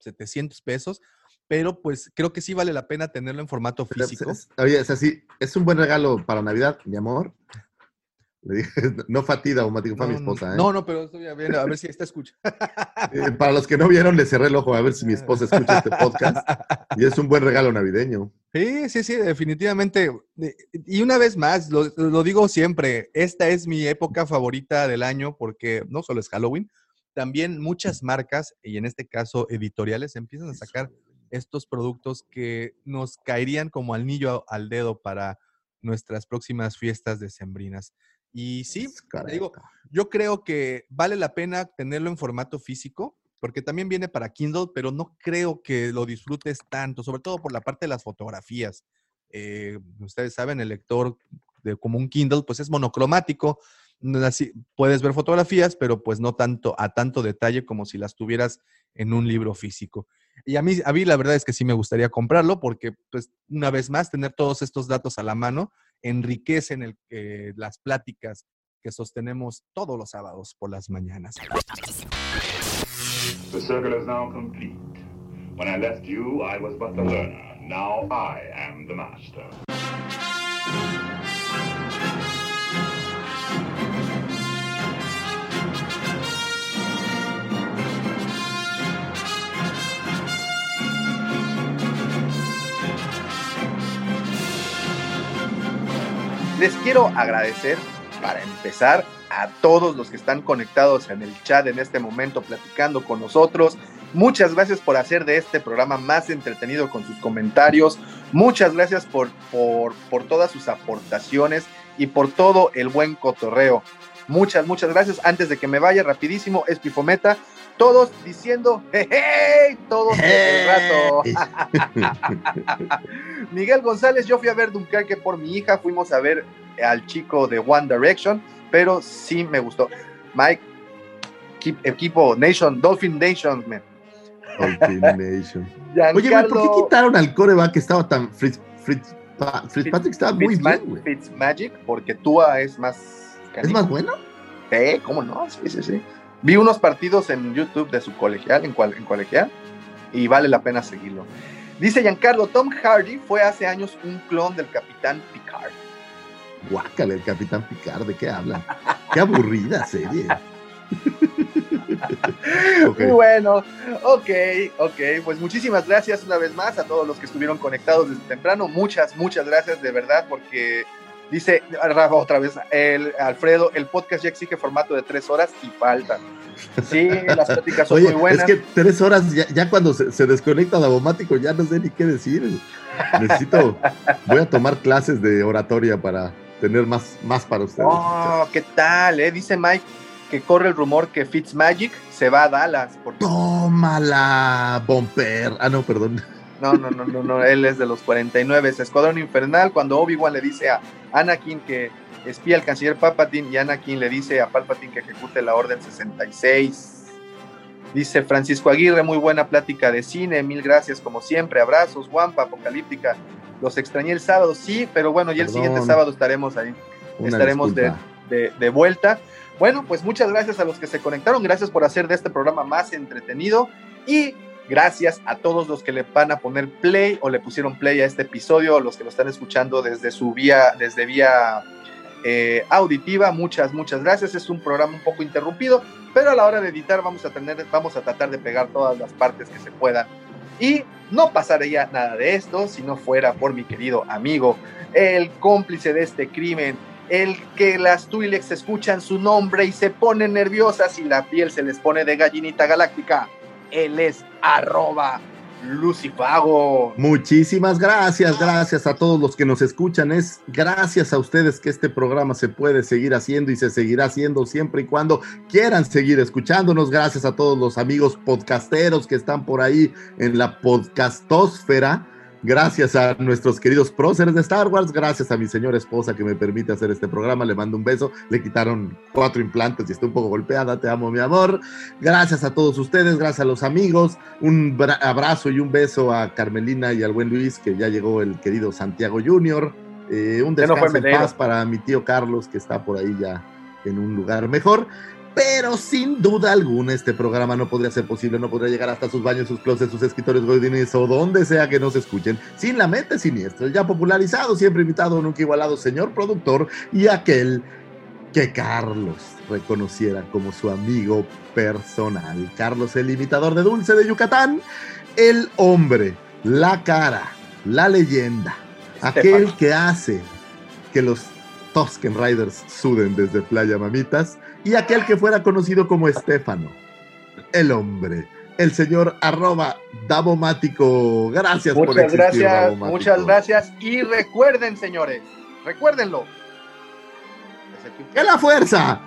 700 pesos, pero pues creo que sí vale la pena tenerlo en formato físico. es- Oye, es así, es un buen regalo para Navidad, mi amor. Le dije, no fatida o fue a mi No, no, esposa, ¿eh? No, no, pero estoy viendo, a ver si esta escucha. Eh, para los que no vieron, le cerré el ojo a ver si mi esposa escucha este podcast. Y es un buen regalo navideño. Sí, sí, sí, definitivamente. De- Y una vez más, lo, lo digo siempre, esta es mi época favorita del año porque no solo es Halloween, también muchas marcas, y en este caso editoriales, empiezan a sacar estos productos que nos caerían como anillo al dedo para nuestras próximas fiestas decembrinas. Y sí, digo, yo creo que vale la pena tenerlo en formato físico, porque también viene para Kindle, pero no creo que lo disfrutes tanto, sobre todo por la parte de las fotografías. Eh, ustedes saben, el lector de como un Kindle, pues es monocromático. Así, puedes ver fotografías, pero pues no tanto a tanto detalle como si las tuvieras en un libro físico. Y a mí, a mí la verdad es que sí me gustaría comprarlo porque, pues, una vez más, tener todos estos datos a la mano enriquecen el, eh, las pláticas que sostenemos todos los sábados por las mañanas. The circle is now complete. When I left you, I was but the learner. Now I am the master. Les quiero agradecer, para empezar, a todos los que están conectados en el chat en este momento platicando con nosotros. Muchas gracias por hacer de este programa más entretenido con sus comentarios. Muchas gracias por, por, por todas sus aportaciones y por todo el buen cotorreo. Muchas, muchas gracias. Antes de que me vaya rapidísimo, Espifometa, todos diciendo, hey, hey, todos el rato. Miguel González, yo fui a ver Dunkerque por mi hija, fuimos a ver al chico de One Direction, pero sí me gustó. Mike, equi- equipo Nation, Dolphin Nation, man. Dolphin Nation. Oye, ¿por qué quitaron al coreback que estaba tan. Fritz, Fritz, Pa- Fitzpatrick estaba muy Fitzma- bien, güey. Fitzmagic, porque Tua es más... ¿Es más bueno? Sí, ¿cómo no? Sí, sí, sí. Vi unos partidos en YouTube de su colegial, en, cual- en colegial, y vale la pena seguirlo. Dice Giancarlo, Tom Hardy fue hace años un clon del Capitán Picard. Guácale, el Capitán Picard, ¿de qué habla? Qué aburrida serie. Ok. Muy bueno, ok, ok, pues muchísimas gracias una vez más a todos los que estuvieron conectados desde temprano, muchas, muchas gracias de verdad porque dice Rafa otra vez, el Alfredo, el podcast ya exige formato de tres horas y faltan. Sí, las pláticas son Oye, muy buenas. es que tres horas, ya, ya cuando se, se desconecta Davomático, ya no sé ni qué decir. Necesito, voy a tomar clases de oratoria para tener más, más para ustedes. Oh, ¿qué tal? Eh? Dice Mike que corre el rumor que Fitzmagic se va a Dallas. Tómala, Bomper. Ah, no, perdón. No, no, no, no, no, él es de los 49. Es Escuadrón Infernal. Cuando Obi-Wan le dice a Anakin que espía al canciller Palpatine y Anakin le dice a Palpatine que ejecute la Orden 66. Dice Francisco Aguirre, muy buena plática de cine, mil gracias como siempre, abrazos, guampa, apocalíptica. Los extrañé el sábado, sí, pero bueno, ya el siguiente sábado estaremos ahí, estaremos de, de, de, vuelta. Bueno, pues muchas gracias a los que se conectaron, gracias por hacer de este programa más entretenido y gracias a todos los que le van a poner play o le pusieron play a este episodio, los que lo están escuchando desde su vía, desde vía eh, auditiva. Muchas, muchas gracias. Es un programa un poco interrumpido, pero a la hora de editar vamos a tener, vamos a tratar de pegar todas las partes que se puedan. Y no pasaría nada de esto si no fuera por mi querido amigo, el cómplice de este crimen, el que las Twi'leks escuchan su nombre y se ponen nerviosas y la piel se les pone de gallinita galáctica. Él es arroba Lucifago. Muchísimas gracias, gracias a todos los que nos escuchan. Es gracias a ustedes que este programa se puede seguir haciendo y se seguirá haciendo siempre y cuando quieran seguir escuchándonos. Gracias a todos los amigos podcasteros que están por ahí en la podcastósfera Gracias a nuestros queridos próceres de Star Wars, gracias a mi señora esposa que me permite hacer este programa, le mando un beso, le quitaron cuatro implantes y está un poco golpeada, te amo mi amor. Gracias a todos ustedes, gracias a los amigos, un abrazo y un beso a Carmelina y al buen Luis, que ya llegó el querido Santiago Junior. Eh, un descanso en paz para mi tío Carlos, que está por ahí ya en un lugar mejor pero sin duda alguna este programa no podría ser posible, no podría llegar hasta sus baños, sus closets, sus escritorios godines o donde sea que nos escuchen, sin la mente siniestra, ya popularizado, siempre invitado, nunca igualado, señor productor y aquel que Carlos reconociera como su amigo personal. Carlos, el imitador de Dulce de Yucatán, el hombre, la cara, la leyenda, aquel que hace que los Tusken Riders suden desde Playa Mamitas y aquel que fuera conocido como Estefano, el hombre, el señor arroba Davomático. Gracias muchas por existir, gracias, Muchas gracias y recuerden, señores, recuérdenlo. Que la fuerza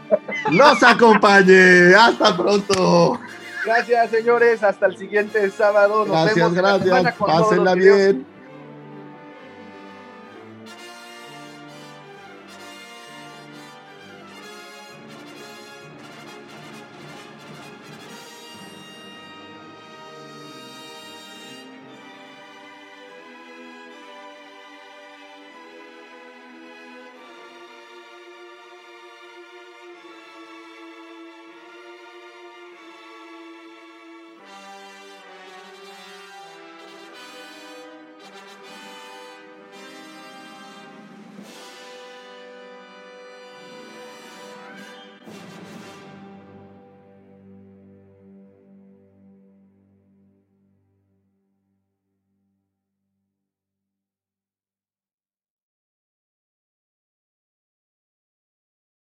los acompañe. Hasta pronto. Gracias, señores. Hasta el siguiente sábado. Nos gracias, vemos gracias. Pásenla bien.